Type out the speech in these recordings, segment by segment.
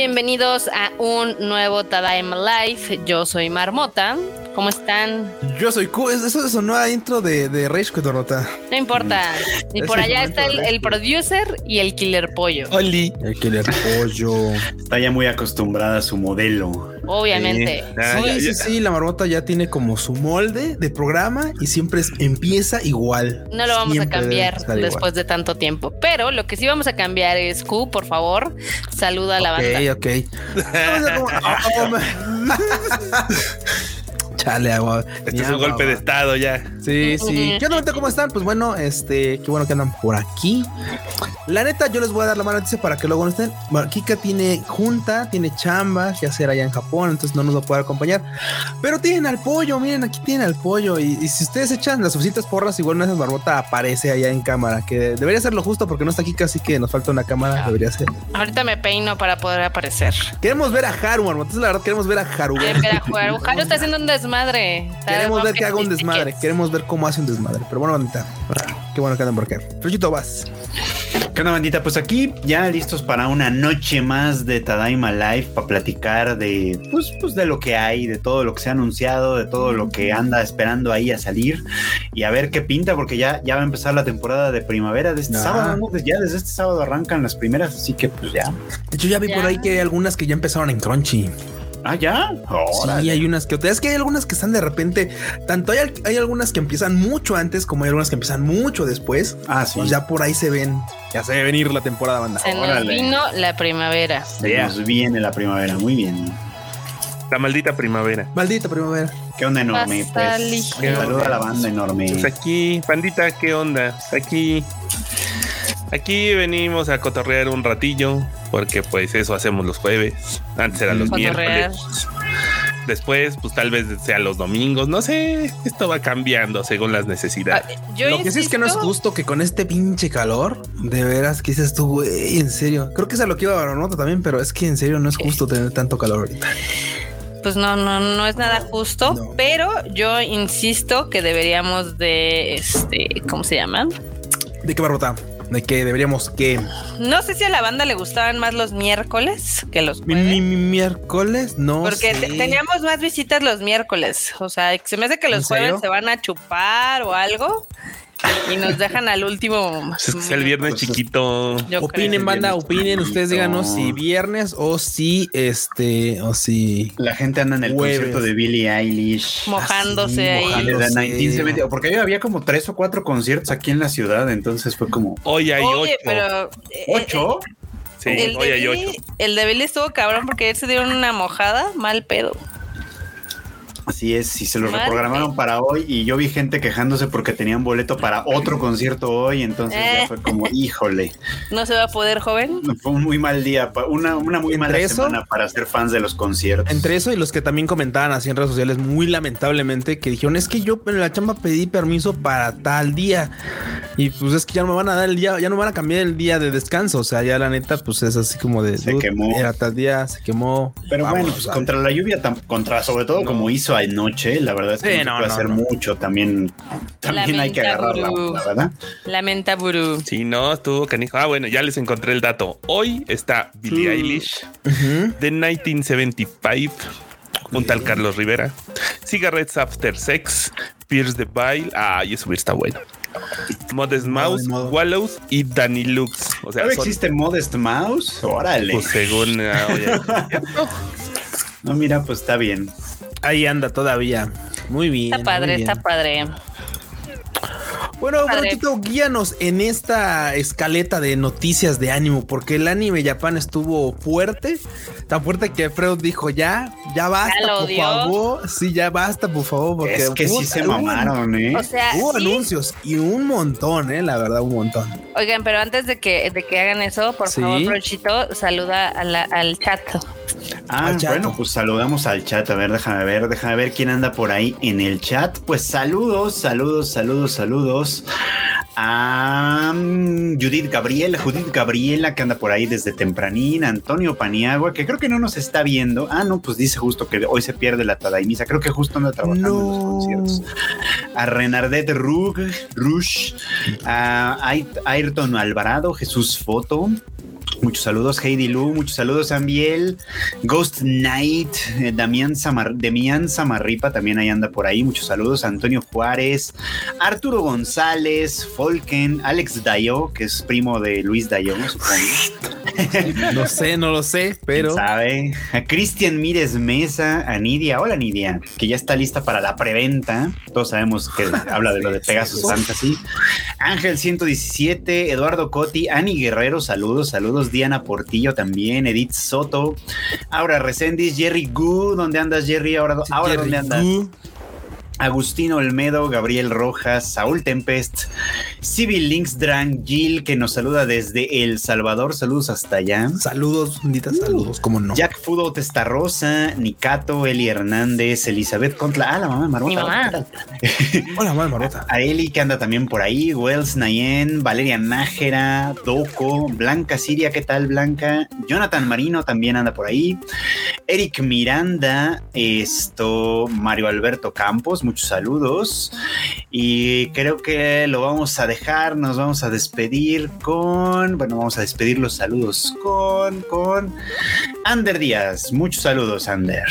bienvenidos a un nuevo Tadaima Live. Yo soy Marmota. ¿Cómo están? Yo soy Q. Eso es una intro de, de Rage Dorota. No importa. Y por allá está el, producer y el Killer Pollo. Oli. El Killer Pollo. Está ya muy acostumbrada a su modelo. Obviamente. Sí, sí, sí, la marmota ya tiene como su molde de programa y siempre empieza igual. No lo vamos a cambiar después de tanto tiempo. Pero lo que sí vamos a cambiar es Q, por favor, saluda a la banda. Ok, ok. Chale, agua. Este es un golpe de estado ya. Sí, sí. ¿Qué onda, cómo están? Pues bueno, este, qué bueno que andan por aquí. La neta, yo les voy a dar la mano antes para que luego no estén. Kika tiene junta, tiene chamba que hacer allá en Japón, entonces no nos va a poder acompañar. Pero tienen al pollo, miren, aquí tienen al pollo. Y, si ustedes echan las suficientes porras, igual una vez barbota aparece allá en cámara, que debería ser lo justo porque no está Kika, así que nos falta una cámara, debería ser. Ahorita me peino para poder aparecer. Queremos ver a Haru, Barbota, la verdad, queremos ver a Haru. Haru está haciendo un desmadre. Queremos ver que haga un desmadre. Queremos ver cómo hace un desmadre. Pero bueno, bandita. Qué bueno que andan por acá. Vas. ¿Qué onda, bandita? Pues aquí ya listos para una noche más de Tadaima Live para platicar de, pues, pues, de lo que hay, de todo lo que se ha anunciado, de todo lo que anda esperando ahí a salir y a ver qué pinta, porque ya, ya va a empezar la temporada de primavera de este sábado. Ya desde este sábado arrancan las primeras, así que pues ya. De hecho, ya vi por ahí que hay algunas que ya empezaron en Crunchy. Ah, ya. Sí, hay unas que es que hay algunas que están de repente. Tanto hay, hay algunas que empiezan mucho antes como hay algunas que empiezan mucho después. Ah, sí. Pues ya por ahí se ven. Ya se ve venir la temporada banda. Se nos vino la primavera. Se nos viene la primavera. Muy bien. La maldita primavera. Maldita primavera. ¿Qué onda enorme? Pues, saluda a la banda enorme. Pues aquí, bandita, ¿qué onda? Aquí Aquí venimos a cotorrear un ratillo, porque pues eso hacemos los jueves. Antes eran los miércoles. Después, pues tal vez sea los domingos. No sé, esto va cambiando según las necesidades. Ah, Lo que sí es que no es justo que con este pinche calor, de veras, que dices tú, güey, en serio. Creo que es a lo que iba a nota también, pero es que en serio no es justo tener tanto calor ahorita pues no, no, no es nada justo, pero yo insisto que deberíamos de, este, ¿cómo se llama? ¿De qué barrota? De que deberíamos que. No sé si a la banda le gustaban más los miércoles que los jueves. miércoles, no. Porque teníamos más visitas los miércoles. O sea, se me hace que los jueves se van a chupar o algo. Y nos dejan al último. Es el viernes chiquito. opinen, banda, opinen. Ustedes díganos si viernes o si este o si. La gente anda en el concierto de Billie Eilish. Mojándose ahí. porque había como tres o cuatro conciertos aquí en la ciudad. Entonces fue como. Hoy hay ocho. Pero, eh, ¿Ocho? sí, hoy hay ocho. El de Billie estuvo cabrón porque él se dieron una mojada, mal pedo. Así es, si se lo reprogramaron para hoy y yo vi gente quejándose porque tenían boleto para otro concierto hoy, entonces ya eh. fue como, híjole. ¿No se va a poder, joven? Fue un muy mal día, una, una muy mala semana para ser fans de los conciertos. Entre eso y los que también comentaban así en redes sociales, muy lamentablemente, que dijeron, es que yo en la chamba pedí permiso para tal día y pues es que ya no me van a dar el día, ya no me van a cambiar el día de descanso, o sea, ya la neta, pues es así como de... Se quemó. Era tal día, se quemó. Pero bueno, pues contra la lluvia, contra sobre todo como hizo anoche, la verdad es que no, puede hacer mucho. También, también hay que agarrar la, verdad. Lamenta Buru. Sí, no, estuvo canijo. Ah, bueno, ya les encontré el dato. Hoy está Billie Eilish de 1975 junto al Carlos Rivera. Cigarettes After Sex, Pierce the Bile. Ah, y eso está bueno. Modest Mouse, Wallows y Danny Lux. O sea, existe Modest Mouse? Órale. Pues según. Ah, no, mira, pues está bien. Ahí anda todavía. Muy bien. Está padre, está padre. Bueno, Brotito, guíanos en esta escaleta de noticias de ánimo, porque el anime Japan estuvo fuerte, tan fuerte que Freud dijo ya, ya basta, por favor. Sí, ya basta, por favor, porque es que sí se mamaron, ¿eh? O sea, hubo anuncios y un montón, ¿eh? La verdad, un montón. Oigan, pero antes de que, de que hagan eso, por favor, Brochito, saluda al chat. Ah, bueno, pues saludamos al chat. A ver, déjame ver, déjame ver quién anda por ahí en el chat. Pues saludos, saludos, saludos, saludos a mm, Judith Gabriela, Judith Gabriela que anda por ahí desde tempranina, Antonio Paniagua, que creo que no nos está viendo. Ah, no, pues dice justo que hoy se pierde la Tadaimisa. Creo que justo anda trabajando en los conciertos. A Renardet Rug, Rush, a Ayrton Alvarado, Jesús Foto, Muchos saludos, Heidi Lu. Muchos saludos, Ambiel. Ghost Knight. Eh, Damián, Samar Demian Samarripa también ahí anda por ahí. Muchos saludos. Antonio Juárez. Arturo González. Folken. Alex Dayo, que es primo de Luis Dayo, No sé, no lo sé, pero. ¿Sabe? A Cristian Mírez Mesa. A Nidia. Hola, Nidia. Que ya está lista para la preventa. Todos sabemos que habla de lo de Pegasus Fantasy. Ángel 117. Eduardo Coti. Ani Guerrero. Saludos, saludos. Diana Portillo también, Edith Soto, Aura Recendis, Jerry Gu, ¿dónde andas Jerry? Ahora, ahora ¿dónde andas? Agustino Olmedo, Gabriel Rojas, Saúl Tempest, Civil Links Drang, Jill, que nos saluda desde El Salvador. Saludos hasta allá. Saludos, benditas uh. saludos, como no. Jack Fudo Testarrosa, Nicato, Eli Hernández, Elizabeth Contla. Ah, la mamá de Marmota. Hola, mamá de Marmota. A Eli, que anda también por ahí. Wells Nayen, Valeria Nájera, Doco, Blanca Siria, ¿qué tal, Blanca? Jonathan Marino también anda por ahí. Eric Miranda, esto, Mario Alberto Campos, muchos saludos. Y creo que lo vamos a dejar, nos vamos a despedir con, bueno, vamos a despedir los saludos con, con Ander Díaz. Muchos saludos, Ander.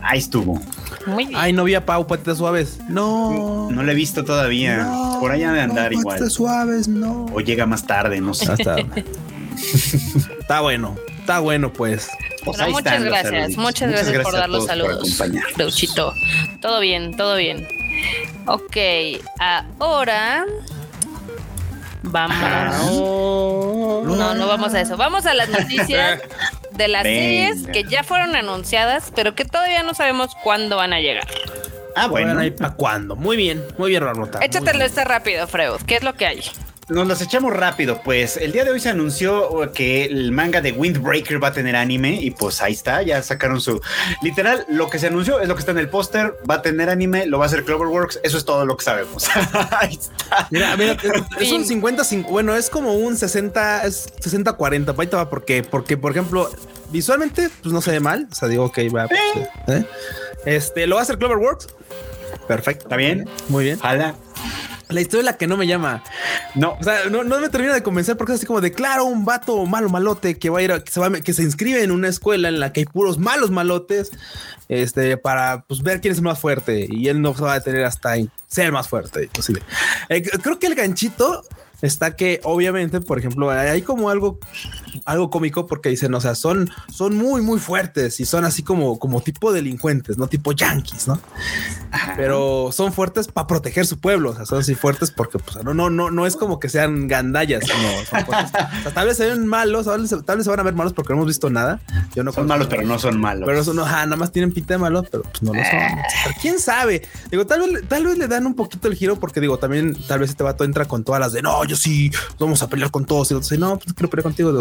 Ahí estuvo. Muy Ay, no vi a Pau Patitas Suaves. No. No le he visto todavía. Por allá de andar igual. Patitas Suaves, no. O llega más tarde, no sé. Está bueno. Está bueno, pues. Pues muchas, gracias, muchas, gracias, por dar los saludos. Deuchito. Todo bien, todo bien. Ok, ahora vamos. No, no vamos a eso. Vamos a las noticias de las series que ya fueron anunciadas, pero que todavía no sabemos cuándo van a llegar. Ah, bueno. ¿Para cuándo? Muy bien, muy bien, Ramota. Échatelo este rápido, Freud. ¿Qué es lo que hay? Nos las echamos rápido, pues el día de hoy se anunció que el manga de Windbreaker va a tener anime y pues ahí está, ya sacaron su... Literal, lo que se anunció es lo que está en el póster, va a tener anime, lo va a hacer Cloverworks, eso es todo lo que sabemos. ahí está. Mira, mira, es un 50, bueno, es como un 60, es 60-40, ahí te va, ¿por qué? Porque, por ejemplo, visualmente, pues no se ve mal, o sea, digo, ok, va, pues, ¿eh? Este, lo va a hacer Cloverworks. Perfecto. ¿Está bien? Muy bien. Jala. La historia es la que no me llama. No, o sea, no, me termina de convencer porque es así como de claro, un vato malo malote que va a ir a, que se va que se inscribe en una escuela en la que hay puros malos malotes, este, para pues, ver quién es el más fuerte y él no se va a detener hasta ser más fuerte. Posible. Eh, creo que el ganchito está que obviamente, por ejemplo, hay como algo, algo cómico porque dicen, o sea, son, son muy, muy fuertes y son así como, como tipo delincuentes, no tipo yankees, ¿no? Pero son fuertes para proteger su pueblo, o sea, son así fuertes porque pues, no, no, no, no es como que sean gandallas, sino tal vez se ven malos, tal vez, se van a ver malos porque no hemos visto nada. Yo no son malos, pero no son malos. Pero son, nada más tienen pinta de malos, pero pues no lo son. Eh. quién sabe. Digo, tal vez, tal vez le dan un poquito el giro porque digo, también tal vez este vato entra con todas las de no, yo sí, vamos a pelear con todos. Y otros, no, pues quiero pelear contigo.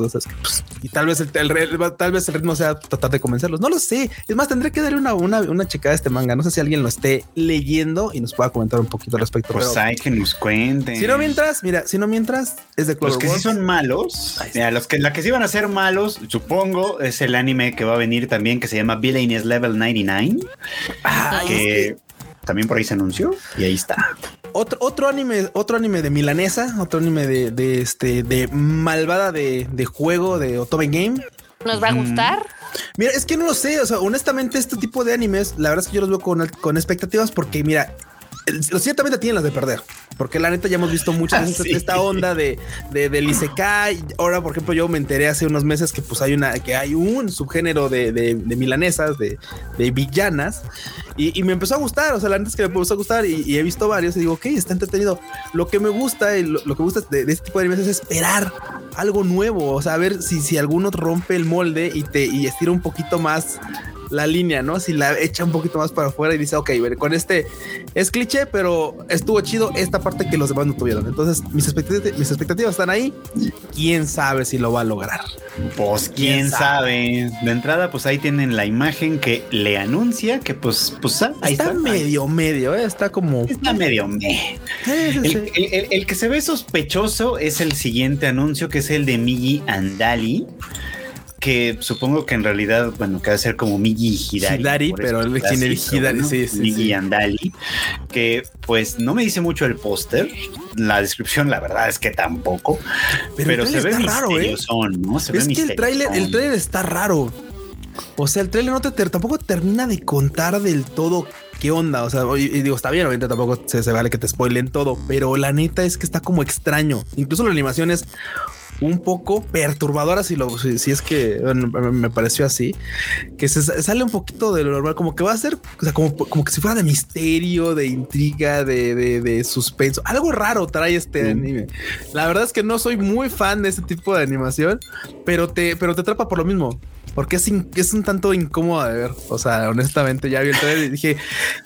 Pues, y tal vez el, tal vez el ritmo sea tratar de convencerlos. No lo sé. Es más, tendré que darle una, una, una checada a este manga. No sé si alguien lo esté leyendo y nos pueda comentar un poquito al respecto. Pues hay que nos cuenten. Si no mientras, mira, si no mientras es de Los que sí son malos, los que la que sí van a ser malos, supongo, es el anime que va a venir también que se llama Villainous Level 99. Ah, que también por ahí se anunció y ahí está. Otro, otro anime, otro anime de milanesa, otro anime de, este, de malvada de, juego de Otome Game. ¿Nos va a gustar? Mira, es que no lo sé. O sea, honestamente, este tipo de animes, la verdad es que yo los veo con, con expectativas porque, mira, ciertamente tienen las de perder. Porque la neta ya hemos visto muchas veces esta onda de, de, del Isekai. Ahora, por ejemplo, yo me enteré hace unos meses que pues hay una, que hay un subgénero de, de, de milanesas, de, villanas. Y, y, me empezó a gustar. O sea, la neta es que me empezó a gustar y, he visto varios y digo, ok, está entretenido. Lo que me gusta y lo, que me gusta de, este tipo de animes es esperar algo nuevo. O sea, a ver si, si alguno rompe el molde y te y estira un poquito más la línea, ¿no? Si la echa un poquito más para afuera y dice, ok, con este es cliché, pero estuvo chido esta parte que los demás no tuvieron. Entonces, mis expectativas, mis expectativas están ahí. Quién sabe si lo va a lograr. Pues quién, sabe? De entrada, pues ahí tienen la imagen que le anuncia que, pues, pues ah, ahí está, medio, medio, ¿eh? está como está medio. El, que se ve sospechoso es el siguiente anuncio, que es el de Migi Andali que supongo que en realidad, bueno, que va a ser como Migi Hidari. Hidari, pero el Hidari, sí, sí. Migi Andali, que pues no me dice mucho el póster. La descripción, la verdad es que tampoco. Pero, se ve raro, ¿eh? ¿no? Se es que el tráiler, el tráiler está raro. O sea, el tráiler no te tampoco termina de contar del todo qué onda. O sea, y, digo, está bien, obviamente tampoco se, se, vale que te spoilen todo, pero la neta es que está como extraño. Incluso la animación es un poco perturbadora si lo si, es que me pareció así que se sale un poquito de lo normal como que va a ser o sea, como, como que si fuera de misterio de intriga de, de, suspenso algo raro trae este anime. La verdad es que no soy muy fan de este tipo de animación pero te pero te atrapa por lo mismo porque es, es un tanto incómodo de ver. O sea, honestamente, ya vi el trailer y dije,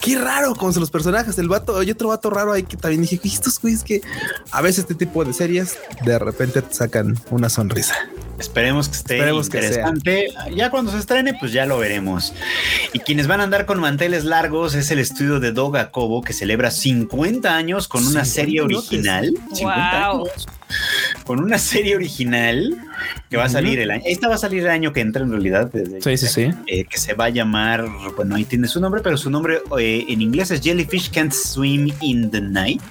qué raro con los personajes. El vato, hay otro vato raro ahí que también dije, estos güeyes que a veces este tipo de series de repente te sacan una sonrisa. Esperemos que esté interesante. ya cuando se estrene, pues ya lo veremos. Y quienes van a andar con manteles largos es el estudio de Doga Kobo, que celebra 50 años con una serie original. 50 años con una serie original que va a salir el año. Esta va a salir el año que entra en realidad. sí, sí, sí. Eh, que se va a llamar, bueno, ahí tiene su nombre, pero su nombre eh, en inglés es Jellyfish Can't Swim in the Night.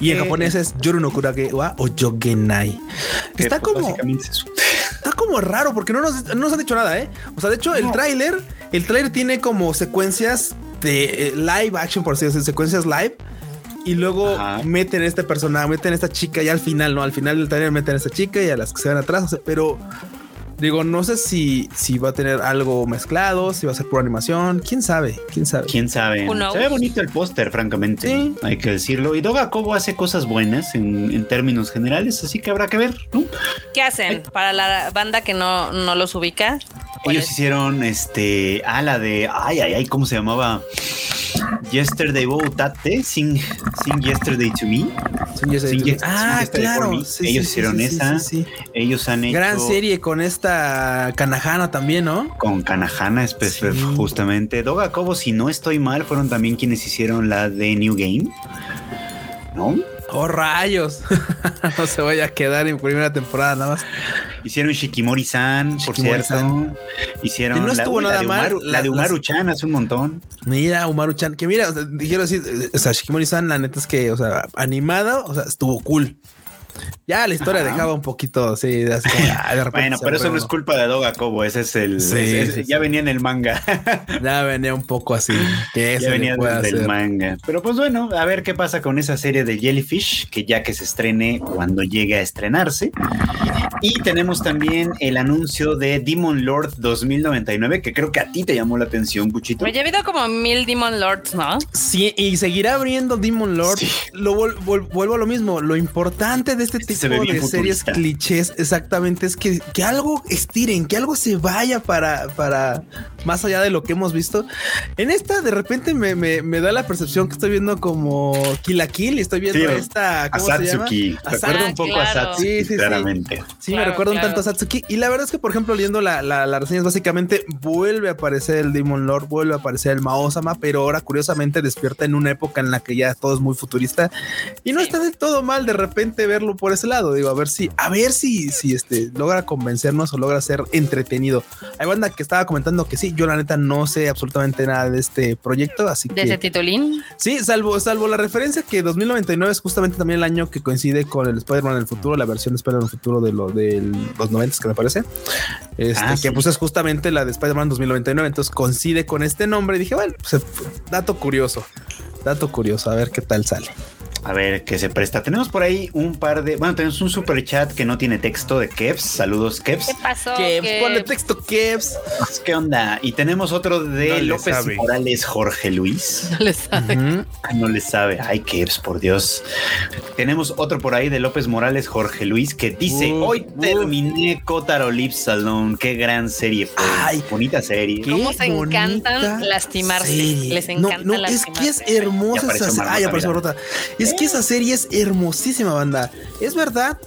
Y en eh, japonés es Yoru no Kurage wa o Yogenai. Está pues, como. Está como raro porque no nos, no nos, han dicho nada, ¿eh? O sea, de hecho, el tráiler, el tráiler tiene como secuencias de live action, por así decirlo, secuencias live y luego meten a este personaje, meten a esta chica y al final, no, al final del taller meten a esta chica y a las que se van atrás, pero digo, no sé si, si va a tener algo mezclado, si va a ser pura animación, quién sabe, quién sabe. Quién sabe. Se ve bonito el póster, francamente, hay que decirlo. Y Doga Kobo hace cosas buenas en, términos generales, así que habrá que ver, ¿no? ¿Qué hacen para la banda que no, no los ubica? Ellos hicieron este, ah, la de, ay, ay, ay, ¿cómo se llamaba? Yesterday Tate, Sing, Sing Yesterday to Me. ah, claro. Ellos hicieron esa. Ellos han hecho. Gran serie con esta Kanahana también, ¿no? Con Kanahana, justamente. Doga Kobo, si no estoy mal, fueron también quienes hicieron la de New Game. ¿No? Oh, rayos. no se vaya a quedar en primera temporada nada más. Hicieron Shikimori-san, por cierto. Hicieron no estuvo la, nada mal. La, de Umaru-chan hace un montón. Mira, Umaru-chan, que mira, dijeron así, o sea, Shikimori-san, la neta es que, o sea, animada, o sea, estuvo cool. Ya la historia dejaba un poquito así. así bueno, pero eso no es culpa de Doga Kobo, ese es el. ya venía en el manga. ya venía un poco así. Que ya venía del manga. Pero pues bueno, a ver qué pasa con esa serie de Jellyfish, que ya que se estrene cuando llegue a estrenarse. Y tenemos también el anuncio de Demon Lord 2099, que creo que a ti te llamó la atención, Cuchito. Me he habido como mil Demon Lords, ¿no? Sí, y seguirá abriendo Demon Lord. Lo vuelvo a lo mismo. Lo importante de este tipo de series clichés, exactamente, es que, que, algo estiren, que algo se vaya para, para más allá de lo que hemos visto. En esta, de repente, me, me, da la percepción que estoy viendo como Kill la Kill y estoy viendo esta. ¿cómo Satsuki. Recuerda un poco a Satsuki, sí, claramente. Sí, me recuerda un tanto a Satsuki. Y la verdad es que, por ejemplo, leyendo la, la, la reseña, básicamente vuelve a aparecer el Demon Lord, vuelve a aparecer el Maosama, pero ahora curiosamente despierta en una época en la que ya todo es muy futurista y no está del todo mal de repente verlo por ese lado. Digo, a ver si, a ver si, si este logra convencernos o logra ser entretenido. Hay banda que estaba comentando que sí, yo la neta no sé absolutamente nada de este proyecto, así ¿De que. ¿De ese titulín? Sí, salvo, salvo la referencia que 2099 es justamente también el año que coincide con el Spider-Man en el futuro, la versión de Spider-Man en el futuro de, lo, de los 90 que me parece. Este, ah, que pues es justamente la de Spider-Man 2099. Entonces coincide con este nombre. Y dije, bueno, pues, dato curioso, dato curioso, a ver qué tal sale. A ver qué se presta. Tenemos por ahí un par de. Bueno, tenemos un super chat que no tiene texto de Kevs. Saludos, Kevs. ¿Qué pasó? Kevs, ponle texto, Kevs. ¿Qué onda? Y tenemos otro de López Morales, Jorge Luis. No le sabe. No le sabe. Ay, Kevs, por Dios. Tenemos otro por ahí de López Morales, Jorge Luis, que dice: Hoy terminé Kotaro Lips Salón. Qué gran serie Ay, bonita serie. ¿Cómo se encantan lastimarse? Les encanta no, no, Es que es hermosa esa Ay, apareció rota. Es es que esa serie es hermosísima, banda. Es verdad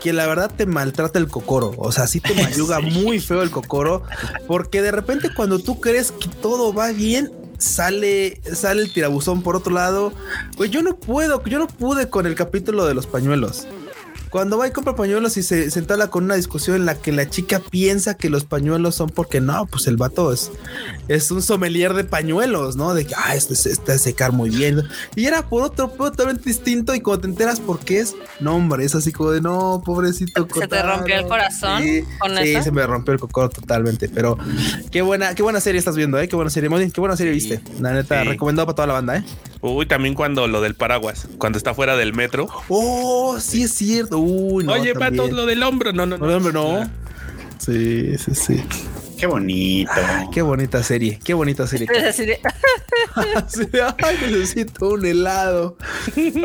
que la verdad te maltrata el cocoro. O sea, sí te mayuga muy feo el cocoro. Porque de repente cuando tú crees que todo va bien, sale, sale el tirabuzón por otro lado. Pues yo no puedo, yo no pude con el capítulo de los pañuelos. Cuando va y compra pañuelos y se, se con una discusión en la que la chica piensa que los pañuelos son porque no, pues el vato es, es un sommelier de pañuelos, ¿no? De que, ah, este se está secar muy bien. Y era por otro totalmente distinto y cuando te enteras por qué es, no, hombre, es así como de, no, pobrecito. ¿Se te rompió el corazón sí, con sí, se me rompió el cocoro totalmente, pero qué buena, qué buena serie estás viendo, ¿eh? Qué buena serie, Modi, qué buena serie viste. La neta, recomendado para toda la banda, ¿eh? Uy, también cuando lo del paraguas, cuando está fuera del metro. Oh, sí es cierto. Uy, no, Oye, pato, lo del hombro. No, no, no. El hombro no. Sí, sí, sí. Qué bonito. qué bonita serie. Qué bonita serie. Ay, necesito un helado.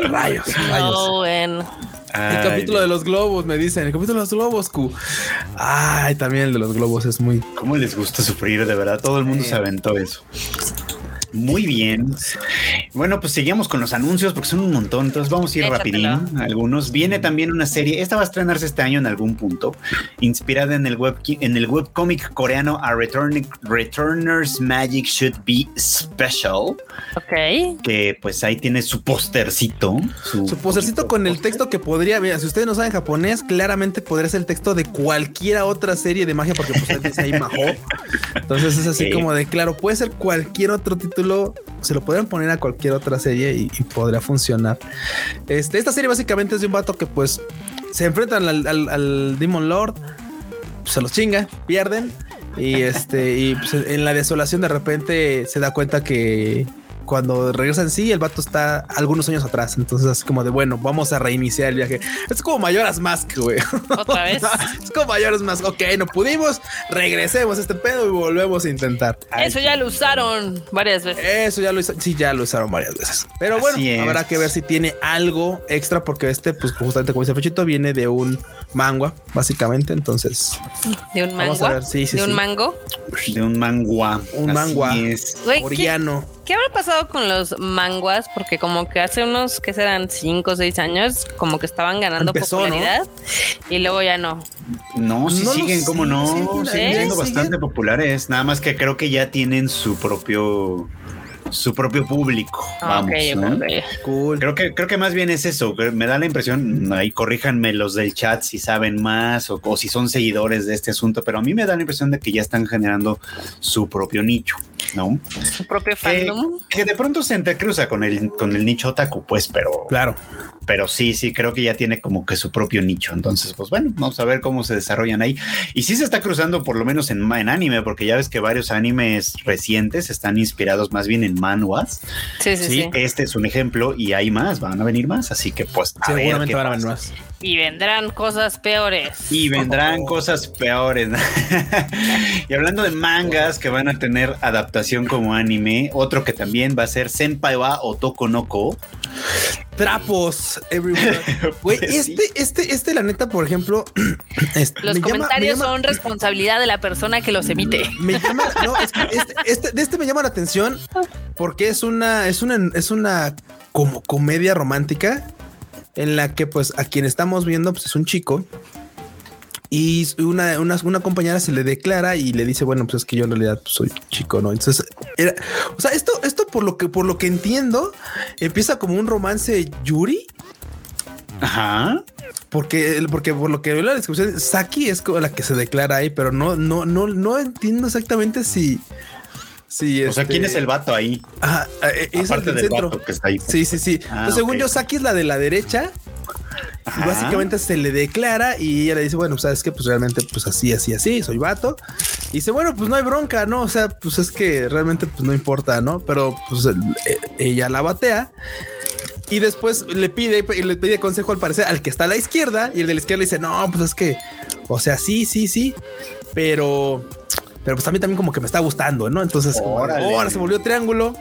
Rayos, rayos. bueno. el capítulo de los globos, me dicen. El capítulo de los globos, Q. Ay, también el de los globos es muy. ¿Cómo les gusta sufrir, de verdad? Todo el mundo se aventó eso. Muy bien. Bueno, pues seguimos con los anuncios porque son un montón, entonces vamos a ir rapidín. Algunos. Viene también una serie, esta va a estrenarse este año en algún punto, inspirada en el web en el webcomic coreano A Returning, Returners Magic Should Be Special. Ok. Que pues ahí tiene su postercito. Su, postercito con el texto que podría, ver. si ustedes no saben japonés, claramente podría ser el texto de cualquiera otra serie de magia porque pues dice ahí Maho. Entonces es así como de claro, puede ser cualquier otro título se lo podrían poner a cualquier otra serie y, podría funcionar. Este, esta serie básicamente es de un vato que pues se enfrentan al, Demon Lord, se los chinga, pierden y este y pues, en la desolación de repente se da cuenta que cuando regresa en sí, el vato está algunos años atrás. Entonces, así como de bueno, vamos a reiniciar el viaje. Es como Mayoras Mask, güey. Otra vez. es como Mayoras Mask. Ok, no pudimos, regresemos a este pedo y volvemos a intentar. Eso ya lo usaron varias veces. Eso ya lo usaron. Sí, ya lo usaron varias veces. Pero bueno, habrá que ver si tiene algo extra, porque este, pues justamente como dice Fechito, viene de un mangua, básicamente. Entonces, de un mangua. Sí, sí, de un mango. De un mangua. Un mangua. Oriano. ¿Qué habrá pasado con los manguas? Porque como que hace unos, que serán? Cinco o seis años, como que estaban ganando popularidad y luego ya no. No, sí siguen, como no, siguen siendo bastante populares. Nada más que creo que ya tienen su propio su propio público. Ah, vamos, cool. Creo que, creo que más bien es eso. Me da la impresión, ahí corríjanme los del chat si saben más o, si son seguidores de este asunto, pero a mí me da la impresión de que ya están generando su propio nicho, ¿no? Su propio fandom. Que, de pronto se entrecruza con el, con el nicho otaku, pues, pero. Claro pero sí, sí, creo que ya tiene como que su propio nicho. Entonces, pues bueno, vamos a ver cómo se desarrollan ahí. Y sí se está cruzando por lo menos en, en anime, porque ya ves que varios animes recientes están inspirados más bien en manuas. Sí, sí, sí. Este es un ejemplo y hay más, van a venir más. Así que pues a seguramente van a venir más. Y vendrán cosas peores. Y vendrán cosas peores. y hablando de mangas que van a tener adaptación como anime, otro que también va a ser Senpai wa Otoko no Ko. Trapos, everywhere. Güey, pues este, este, este, la neta, por ejemplo, este, los comentarios son responsabilidad de la persona que los emite. Me llama, no, es que este, este, de este me llama la atención porque es una, es una, es una como comedia romántica en la que pues a quien estamos viendo pues es un chico y una, una, una, compañera se le declara y le dice, bueno, pues es que yo en realidad pues, soy chico, ¿no? Entonces, era, o sea, esto, esto por lo que, por lo que entiendo, empieza como un romance Yuri. Ajá. Porque, porque por lo que veo la descripción, Saki es como la que se declara ahí, pero no, no, no, no entiendo exactamente si, Sí, o sea, ¿quién es el vato ahí? Ah, es Aparte el del, centro. Vato que está ahí. Sí, sí, sí. Ah, según yo, Saki es la de la derecha. Y básicamente se le declara y ella le dice, bueno, sabes que pues realmente pues así, así, así, soy vato. Y dice, bueno, pues no hay bronca, ¿no? O sea, pues es que realmente pues no importa, ¿no? Pero pues e, ella la batea. Y después le pide y le pide consejo al parecer al que está a la izquierda y el de la izquierda le dice, no, pues es que, o sea, sí, sí, sí, pero pero pues a mí también como que me está gustando, ¿no? Entonces, ahora se volvió triángulo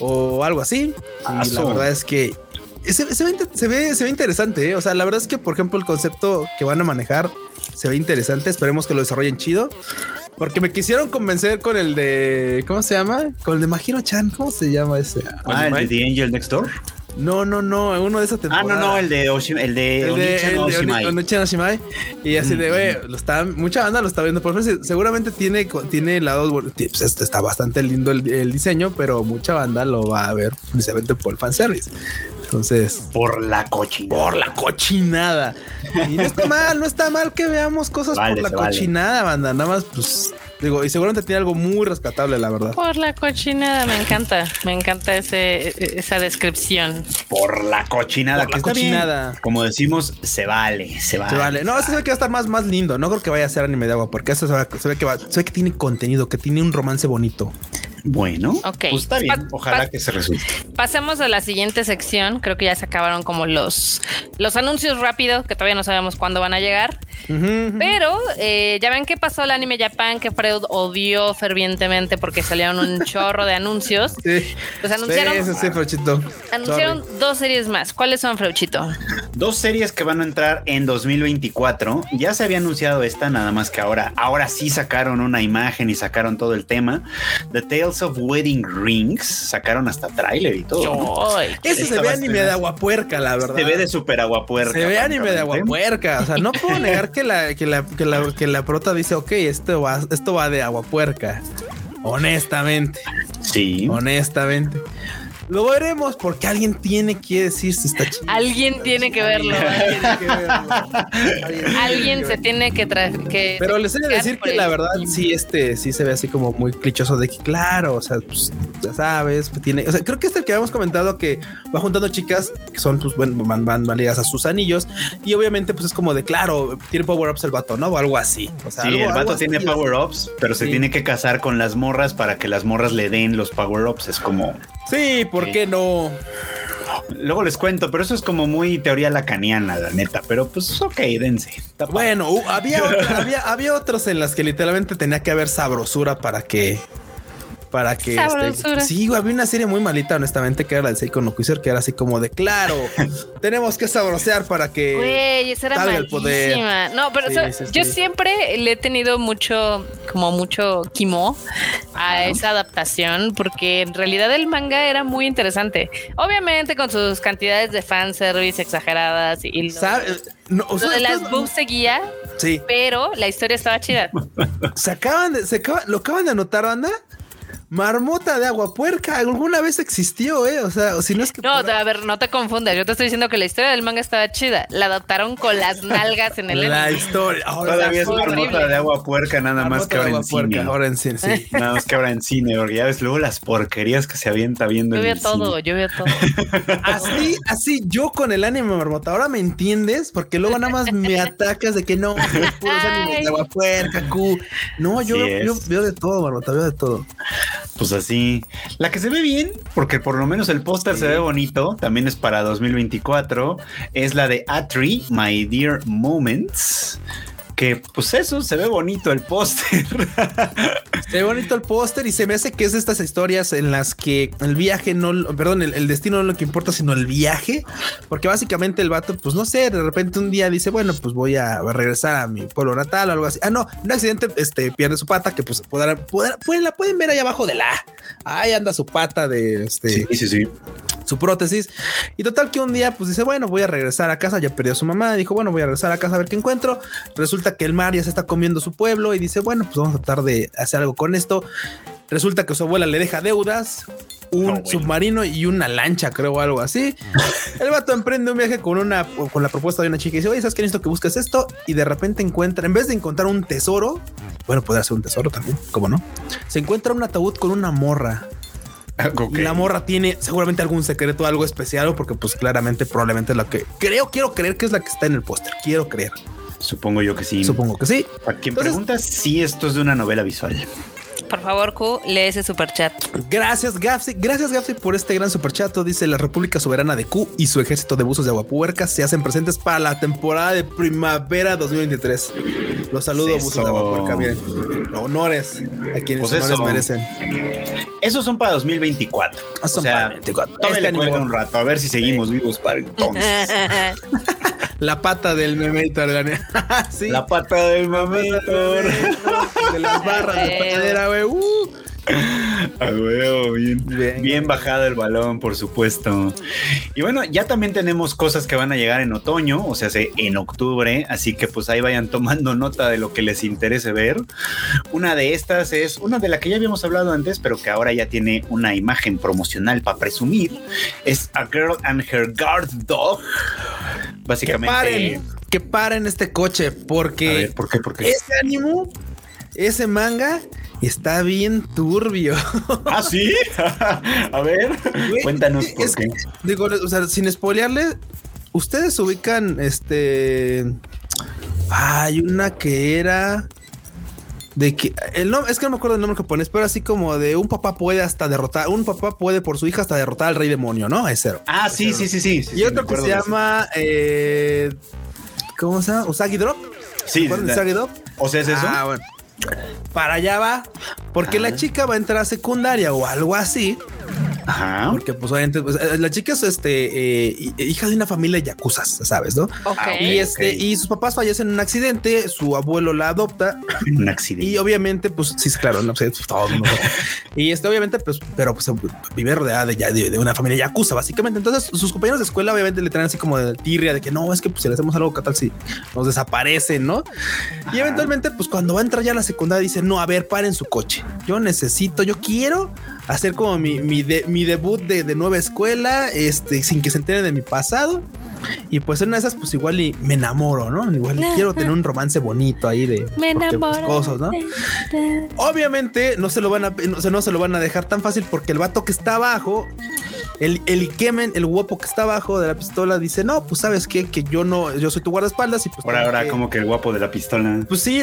o algo así. Y la verdad es que se, ve, se, ve, interesante. ¿eh? O sea, la verdad es que, por ejemplo, el concepto que van a manejar se ve interesante. Esperemos que lo desarrollen chido. Porque me quisieron convencer con el de. ¿Cómo se llama? Con el de Majiro Chan. ¿Cómo se llama ese? Ah, el de The Angel Next Door. No, no, no, uno de esa temporada. Ah, no, no, el de Oshima, el de, el de Oshimai. Y así de, güey, lo está, mucha banda lo está viendo. Por seguramente tiene, tiene lados, pues este está bastante lindo el, el, diseño, pero mucha banda lo va a ver precisamente por el fanservice. Entonces, por la cochinada. Por la cochinada. Y no está mal, no está mal que veamos cosas por la cochinada, banda. Nada más, pues Digo, y seguramente tiene algo muy rescatable, la verdad. Por la cochinada, me encanta. Me encanta ese, esa descripción. Por la cochinada. Por la cochinada. Como decimos, se vale, se vale. Se vale. No, eso se ve que va a estar más, más lindo. No creo que vaya a ser anime de agua, porque eso se, ve que va, se ve que tiene contenido, que tiene un romance bonito. Bueno, pues está bien. Ojalá que se resulte. Pasemos a la siguiente sección. Creo que ya se acabaron como los, los anuncios rápidos, que todavía no sabemos cuándo van a llegar. Pero eh, ya ven que pasó el anime Japan, que Freud odió fervientemente porque salieron un chorro de anuncios. Sí. Pues anunciaron, anunciaron dos series más. ¿Cuáles son, Freuchito? Dos series que van a entrar en 2024. Ya se había anunciado esta, nada más que ahora, ahora sí sacaron una imagen y sacaron todo el tema. The Tales of Wedding Rings sacaron hasta tráiler y todo. Ese se ve anime de aguapuerca, la verdad. Se ve de super aguapuerca. Se ve anime de aguapuerca. O sea, no puedo negar que la, que la, que la, que la prota dice, ok, esto va, esto va de aguapuerca. Honestamente. Sí. Honestamente. Lo veremos porque alguien tiene que decir si está chido. Alguien tiene que verlo. alguien se tiene que traer. Que Pero les voy a decir que la verdad sí, este sí se ve así como muy clichoso de que, claro, o sea, pues, ya sabes, pues, tiene. O sea, creo que es el que habíamos comentado que va juntando chicas que son, pues, bueno, van, van validas a sus anillos y obviamente, pues es como de, claro, tiene power ups el vato, ¿no? O algo así. O sea, sí, el vato tiene power ups, pero se tiene que casar con las morras para que las morras le den los power ups. Es como. Sí, ¿por qué no? Luego les cuento, pero eso es como muy teoría lacaniana, la neta. Pero pues ok, dense. Bueno, había, había, había otros en las que literalmente tenía que haber sabrosura para que para que este, sí, había una serie muy malita, honestamente, que era la de Seiko no Quiser, que era así como de claro, tenemos que sabrosear para que esa era salga el poder. No, pero yo siempre le he tenido mucho, como mucho quimo a esa adaptación, porque en realidad el manga era muy interesante. Obviamente con sus cantidades de fanservice exageradas y lo, de las boobs seguía. Sí. Pero la historia estaba chida. Se acaban de, se lo acaban de anotar, banda. Marmota de agua puerca alguna vez existió, ¿eh? O sea, si no es que. No, a ver, no te confundas. Yo te estoy diciendo que la historia del manga estaba chida. La adaptaron con las nalgas en el. La historia. Ahora Todavía es marmota de agua puerca, nada más que ahora en cine. Ahora en cine, sí. Nada más que ahora en cine, porque ya ves luego las porquerías que se avienta viendo. Yo veo todo, yo veo todo. así, así, yo con el anime marmota. Ahora me entiendes, porque luego nada más me atacas de que no, puros animes de agua puerca, Q. No, yo, yo veo de todo, marmota, veo de todo. Pues así. La que se ve bien, porque por lo menos el póster se ve bonito, también es para 2024, es la de Atri, My Dear Moments que pues eso, se ve bonito el póster. se ve bonito el póster y se me hace que es de estas historias en las que el viaje no, perdón, el, destino no es lo que importa, sino el viaje, porque básicamente el vato, pues no sé, de repente un día dice, bueno, pues voy a regresar a mi pueblo natal o algo así. Ah, no, un accidente, este, pierde su pata, que pues podrá, pueden, la pueden ver ahí abajo de la. Ahí anda su pata de este. Sí, sí, sí su prótesis. Y total que un día pues dice, bueno, voy a regresar a casa, ya perdió a su mamá, dijo, bueno, voy a regresar a casa a ver qué encuentro. Resulta que el mar ya se está comiendo su pueblo y dice, bueno, pues vamos a tratar de hacer algo con esto. Resulta que su abuela le deja deudas, un submarino y una lancha, creo, algo así. El vato emprende un viaje con una, con la propuesta de una chica y dice, oye, ¿sabes qué necesito que busques esto? Y de repente encuentra, en vez de encontrar un tesoro, bueno, puede ser un tesoro también, ¿cómo no? Se encuentra un ataúd con una morra La morra tiene seguramente algún secreto, algo especial, porque pues claramente, probablemente es lo que creo, quiero creer que es la que está en el póster. Quiero creer. Supongo yo que sí. Supongo que sí. Para quien pregunta si esto es de una novela visual. Por favor, Q, lee ese superchat. Gracias, Gapsi. Gracias, Gapsi, por este gran superchat. Dice la República Soberana de Q y su ejército de buzos de aguapuercas se hacen presentes para la temporada de primavera 2023. Los saludo, buzos de aguapuerca. Bien, honores a quienes pues honores merecen. Esos son para 2024. Ah, o sea, Todavía le un rato a ver si seguimos vivos para entonces. la pata del memator. ¿Sí? La pata del memator. De las barras de padera, güey. Uh. Huevo, bien, bien, bajado el balón, por supuesto. Y bueno, ya también tenemos cosas que van a llegar en otoño, o sea, en octubre, así que pues ahí vayan tomando nota de lo que les interese ver. Una de estas es una de la que ya habíamos hablado antes, pero que ahora ya tiene una imagen promocional para presumir. Es A Girl and Her Guard Dog. Básicamente. Que paren, que paren este coche, porque. ¿Por qué? ¿Por qué? Ese ánimo, ese manga está bien turbio. ¿Ah, sí? a ver, cuéntanos por qué. digo, o sea, sin spoilearle, ustedes ubican este. Hay una que era de que el nombre es que no me acuerdo el nombre que pones, pero así como de un papá puede hasta derrotar, un papá puede por su hija hasta derrotar al rey demonio, ¿no? Es cero. Ah, sí, sí, sí, sí, Y otro que se llama eh, ¿cómo se llama? Usagi Drop. Sí, Usagi Drop. O sea, es eso. Ah, bueno. Para allá va, porque la chica va a entrar a secundaria o algo así. Ajá. Porque, pues, obviamente, pues, eh, la chica es este eh, hija de una familia de yakuzas, sabes, ¿no? Y este, y sus papás fallecen en un accidente, su abuelo la adopta. un accidente. Y obviamente, pues, sí, claro, no sé, todo, Y este, obviamente, pues, pero pues vive rodeada de, de, de, una familia yakuza, básicamente. Entonces, sus compañeros de escuela, obviamente, le traen así como de tirria de que no, es que pues, si le hacemos algo, ¿qué tal si nos desaparecen, no? Y eventualmente, pues, cuando va a entrar ya a la secundaria, dice, no, a ver, paren su coche. Yo necesito, yo quiero hacer como mi, mi, mi debut de, de, nueva escuela, este, sin que se enteren de mi pasado. Y pues en una de esas, pues igual y me enamoro, ¿no? Igual quiero tener un romance bonito ahí de me pues, cosas, ¿no? Obviamente no se lo van a, no, no se lo van a dejar tan fácil porque el vato que está abajo el, el Ikemen, el guapo que está abajo de la pistola, dice: No, pues sabes qué, que yo no, yo soy tu guardaespaldas y pues. Por ahora, como que el guapo de la pistola. Pues sí,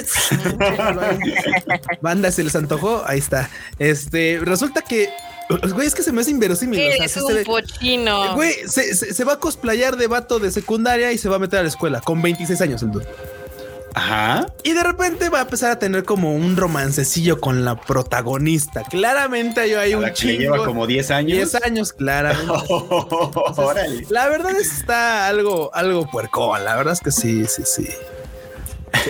banda se les antojó. Ahí está. Este resulta que Güey, es que se me hace inverosímil. Es un se pochino. Güey, se, se, va a cosplayar de vato de secundaria y se va a meter a la escuela con 26 años el dude. Ajá. Y de repente va a empezar a tener como un romancecillo con la protagonista. Claramente hay un la que lleva como 10 años. 10 años, claramente. la verdad es que está algo, algo puercón. La verdad es que sí, sí, sí.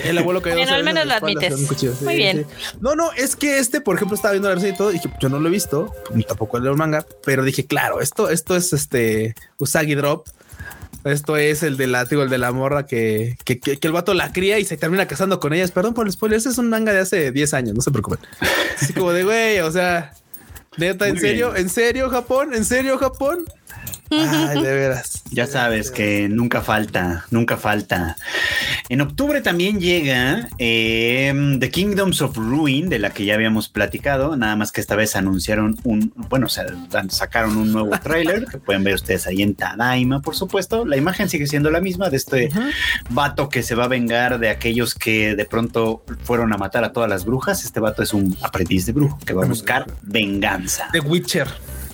El abuelo que bueno, al menos lo admites. Muy bien. No, no, es que este, por ejemplo, estaba viendo la versión y todo. Dije, yo no lo he visto, tampoco leo el manga, pero dije, claro, esto, esto es este Usagi Drop esto es el de la, digo, el de la morra que, que, que, el vato la cría y se termina casando con ellas. Perdón por el spoiler. Ese es un manga de hace 10 años. No se preocupen. Así como de güey, o sea, neta, en serio, en serio, Japón, en serio, Japón. Ay, de veras. Ya sabes que nunca falta, nunca falta. En octubre también llega em, The Kingdoms of Ruin, de la que ya habíamos platicado, nada más que esta vez anunciaron un, bueno, sacaron un nuevo tráiler que pueden ver ustedes ahí en Tadaima, por supuesto. La imagen sigue siendo la misma de este vato que se va a vengar de aquellos que de pronto fueron a matar a todas las brujas. Este vato es un aprendiz de brujo que va a buscar venganza. The Witcher.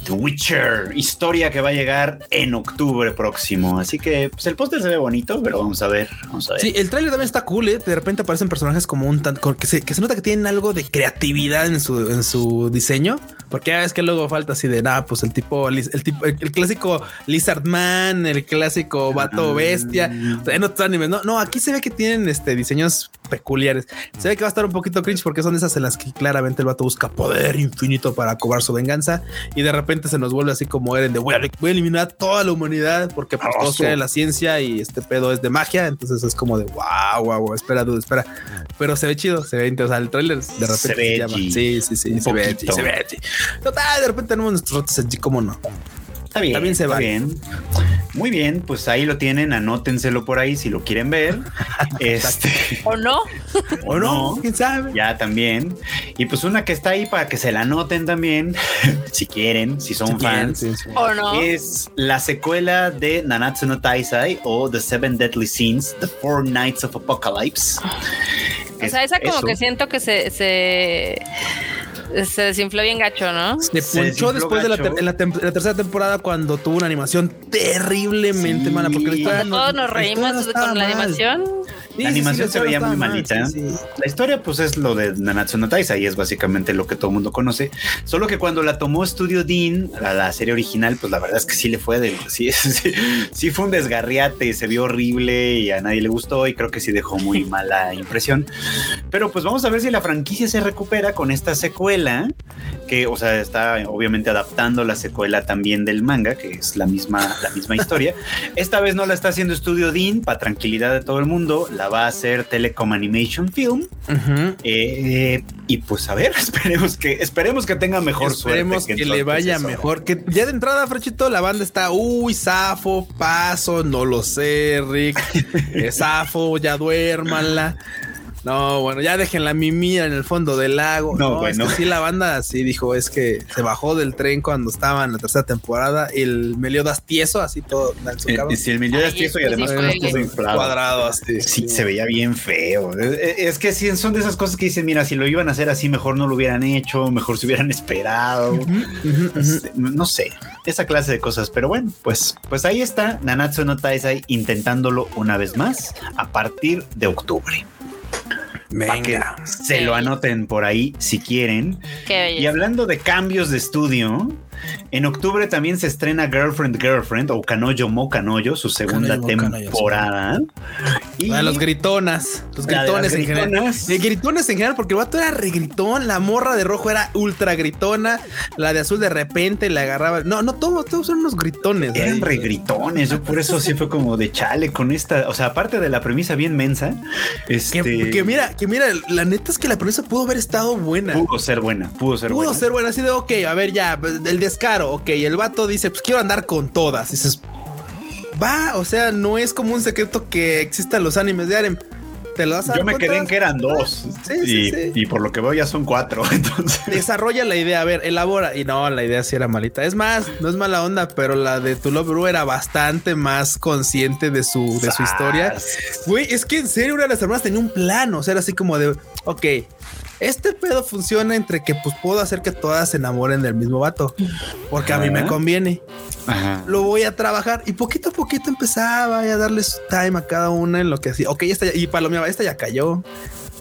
The Witcher, historia que va a llegar en octubre próximo. Así que pues, el póster se ve bonito, pero vamos a ver, vamos a ver. Sí, el trailer también está cool. ¿eh? De repente aparecen personajes como un tan que se, que se nota que tienen algo de creatividad en su, en su diseño, porque ya es que luego falta así de nada, pues el tipo, el tipo, el, clásico Lizard Man, el clásico vato bestia en otros animes. No, no, aquí se ve que tienen este diseños peculiares. Se ve que va a estar un poquito cringe porque son esas en las que claramente el vato busca poder infinito para cobrar su venganza y de repente se nos vuelve así como Eren de voy a, eliminar toda la humanidad porque pues, todo sea de la ciencia y este pedo es de magia. Entonces es como de wow, wow, wow espera, dude, espera. Pero se ve chido, se ve, o sea, el trailer de repente se, ve llama. Sí, sí, sí, se ve, se ve. Total, de repente tenemos nuestros ratos en como no. Está bien. También se va. bien. Muy bien, pues ahí lo tienen, anótenselo por ahí si lo quieren ver. este, o no. o no, quién sabe. Ya también. Y pues una que está ahí para que se la anoten también, si quieren, si son fans. O no. Es la secuela de Nanatsu no Taisai o The Seven Deadly Scenes, The Four Nights of Apocalypse. O sea, esa como que siento que se, se se desinfló bien gacho, ¿no? Se punchó después de la, la, tercera temporada cuando tuvo una animación terriblemente mala. Porque todos nos reímos con la animación la animación se veía muy malita. la historia, pues, es lo de Nanatsu no Taisa y es básicamente lo que todo el mundo conoce. Solo que cuando la tomó Studio Dean, la, la serie original, pues la verdad es que sí le fue de. Sí, sí, fue un desgarriate y se vio horrible y a nadie le gustó y creo que sí dejó muy mala impresión. Pero pues vamos a ver si la franquicia se recupera con esta secuela que, o sea, está obviamente adaptando la secuela también del manga, que es la misma, la misma historia. Esta vez no la está haciendo Studio Dean, para tranquilidad de todo el mundo, la va a hacer Telecom Animation Film. Eh, y pues a ver, esperemos que, esperemos que tenga mejor esperemos suerte. que, le vaya mejor. Que ya de entrada, Frechito, la banda está, uy, Safo, paso, no lo sé, Rick. Safo, ya duérmanla. No, bueno, ya dejen la mimía en el fondo del lago. No, bueno. sí, la banda sí dijo, es que se bajó del tren cuando estaba en la tercera temporada. El Meliodas tieso, así todo. En eh, sí, el Meliodas tieso y además con los cuadrado así. Sí, se veía bien feo. Es que sí, son de esas cosas que dicen, mira, si lo iban a hacer así, mejor no lo hubieran hecho, mejor se hubieran esperado. Este, no sé, esa clase de cosas. Pero bueno, pues, pues ahí está Nanatsu no Taisai intentándolo una vez más a partir de octubre. Venga. se lo anoten por ahí si quieren. y hablando de cambios de estudio, en octubre también se estrena Girlfriend Girlfriend o Canoyo Mo Canoyo, su segunda temporada. y los gritonas, los gritones en general. Eh, gritones en general, porque el vato era regritón, la morra de rojo era ultra gritona, la de azul de repente le agarraba. No, no, todos, todos son unos gritones. Eran regritones, yo por eso sí fue como de chale con esta, o sea, aparte de la premisa bien mensa, este... que, mira, que mira, la neta es que la premisa pudo haber estado buena. Pudo ser buena, pudo ser buena. Pudo ser buena, así de, ok, a ver, ya, el descaro, ok, el vato dice, pues quiero andar con todas. Dices, va, o sea, no es como un secreto que existan los animes de Arem. Te lo Yo me quedé en que eran dos. Sí, y, sí, sí. y, por lo que veo ya son cuatro. Entonces desarrolla la idea. A ver, elabora. Y no, la idea sí era malita. Es más, no es mala onda, pero la de Tu Love Bru era bastante más consciente de su, de su historia. Güey, es que en serio, una de las hermanas tenía un plan. O sea, era así como de, ok, este pedo funciona entre que pues puedo hacer que todas se enamoren del mismo vato, porque a mí me conviene. Lo voy a trabajar y poquito a poquito empezaba a darle su time a cada una en lo que hacía. Ok, esta ya, y palomeaba, esta ya cayó,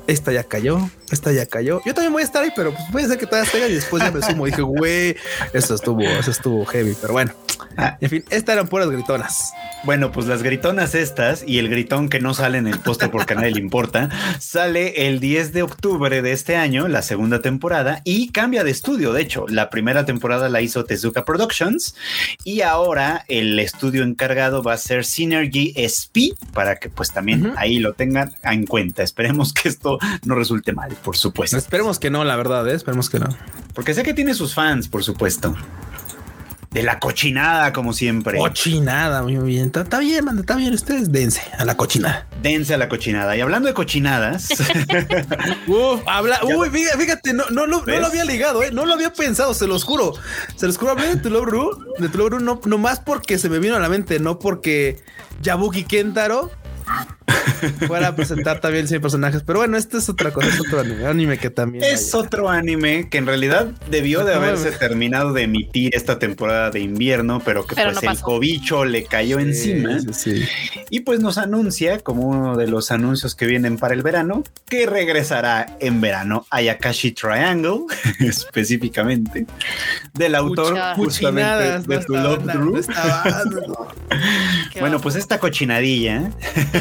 esta ya cayó, esta ya cayó. Yo también voy a estar ahí, pero pues puede ser que todavía esté y después ya me sumo. Dije, güey, eso estuvo, eso estuvo heavy, pero bueno. Ah. En fin, estas eran puras gritonas. Bueno, pues las gritonas estas y el gritón que no sale en el póster porque a nadie le importa, sale el 10 de octubre de este año, la segunda temporada, y cambia de estudio. De hecho, la primera temporada la hizo Tezuka Productions y ahora el estudio encargado va a ser Synergy SP para que pues también ahí lo tengan en cuenta. Esperemos que esto no resulte mal, por supuesto. Esperemos que no, la verdad, ¿eh? esperemos que no. Porque sé que tiene sus fans, por supuesto de la cochinada, como siempre. Cochinada, muy bien. Está, bien, manda, está bien. Ustedes dense a la cochinada. Dense a la cochinada. Y hablando de cochinadas. habla. Uy, fíjate, no, no, no, lo había ligado, ¿eh? No lo había pensado, se los juro. Se los juro. Hablé de Tulobru, de Tulobru, no, no más porque se me vino a la mente, no porque Yabuki Kentaro fuera a presentar también 100 personajes. Pero bueno, este es otra cosa, es otro anime, que también. Es otro anime que en realidad debió de haberse terminado de emitir esta temporada de invierno, pero que pues el cobicho le cayó encima. Y pues nos anuncia, como uno de los anuncios que vienen para el verano, que regresará en verano Ayakashi Triangle, específicamente, del autor justamente de Tu Love Drew. bueno, pues esta cochinadilla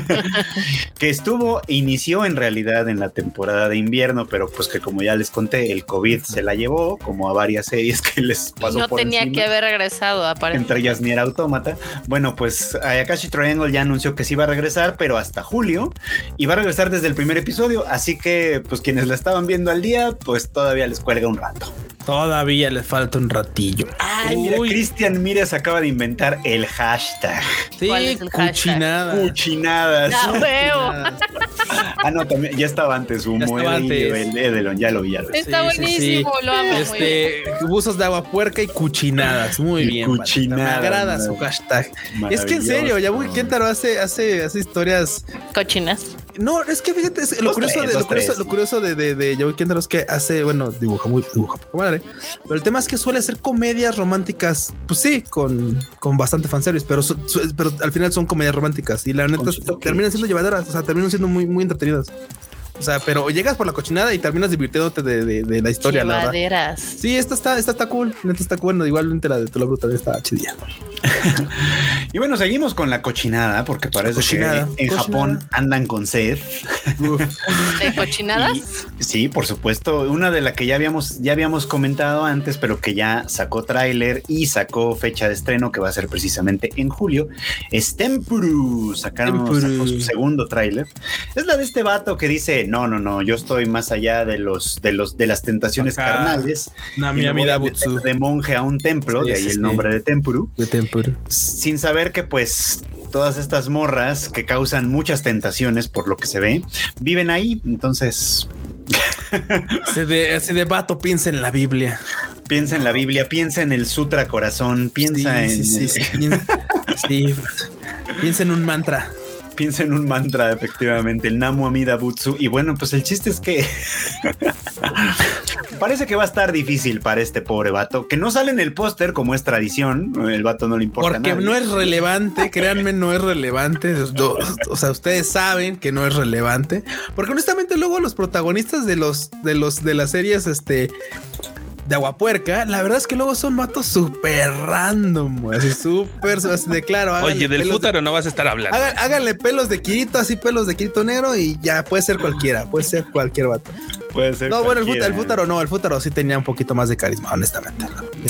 que estuvo, inició en realidad en la temporada de invierno, pero pues que como ya les conté, el COVID se la llevó, como a varias series que les pasó no tenía que haber regresado, aparentemente. Entre ellas Nier Automata. Bueno, pues Ayakashi Triangle ya anunció que sí iba a regresar, pero hasta julio, y va a regresar desde el primer episodio, así que pues quienes la estaban viendo al día, pues todavía les cuelga un rato. Todavía le falta un ratillo. Ay, mira, Cristian Mires acaba de inventar el hashtag. Sí, cuchinadas. Cuchinadas. ah, no, también ya estaba antes un El Edelon, ya lo vi. Ya lo Está buenísimo, lo amo. Este, buzos de agua puerca y cuchinadas. Muy bien. Cuchinadas. Me agrada su hashtag. Es que en serio, ya muy Kentaro hace, hace, hace historias cochinas. No, es que fíjate, lo, curioso de, lo, curioso, lo, curioso, de, de, de Joey Kentaro es que hace, bueno, dibuja muy, dibuja poco madre, pero el tema es que suele hacer comedias románticas, pues sí, con, con bastante fanservice, pero, pero al final son comedias románticas y la neta terminan siendo llevaderas, o sea, terminan siendo muy, muy entretenidas. O sea, pero llegas por la cochinada y terminas divirtiéndote de, de, la historia. La Sí, esta está, esta está cool. Neta está cool. Igualmente la de Tola Bruta está chidilla. y bueno, seguimos con la cochinada porque parece que en Japón andan con sed. ¿De cochinadas? sí, por supuesto. Una de la que ya habíamos, ya habíamos comentado antes, pero que ya sacó tráiler y sacó fecha de estreno, que va a ser precisamente en julio, es Tempuru. Sacaron su segundo tráiler. Es la de este vato que dice: No, no, no, yo estoy más allá de los de los de las tentaciones carnales. de, de monje a un templo, de ahí el nombre de Tempuru. De Tempuru. Sin saber que, pues, todas estas morras que causan muchas tentaciones por lo que se ve, viven ahí. Entonces. se de, se vato piensa en la Biblia. Piensa en la Biblia, piensa en el Sutra Corazón, piensa en. Sí, sí, piensa en un mantra piensa en un mantra, efectivamente, el Namu Amida Butsu. Y bueno, pues el chiste es que parece que va a estar difícil para este pobre vato, que no sale en el póster como es tradición. El vato no le importa. Porque no es relevante, créanme, no es relevante. O sea, ustedes saben que no es relevante. Porque honestamente, luego los protagonistas de los de los de las series, este de Aguapuerca, la verdad es que luego son matos súper random, así súper, de claro. Oye, del fútaro no vas a estar hablando. háganle pelos de Kirito, así pelos de Kirito negro y ya puede ser cualquiera, puede ser cualquier vato. Puede ser. No, bueno, el, fútaro, no, el fútaro sí tenía un poquito más de carisma, honestamente.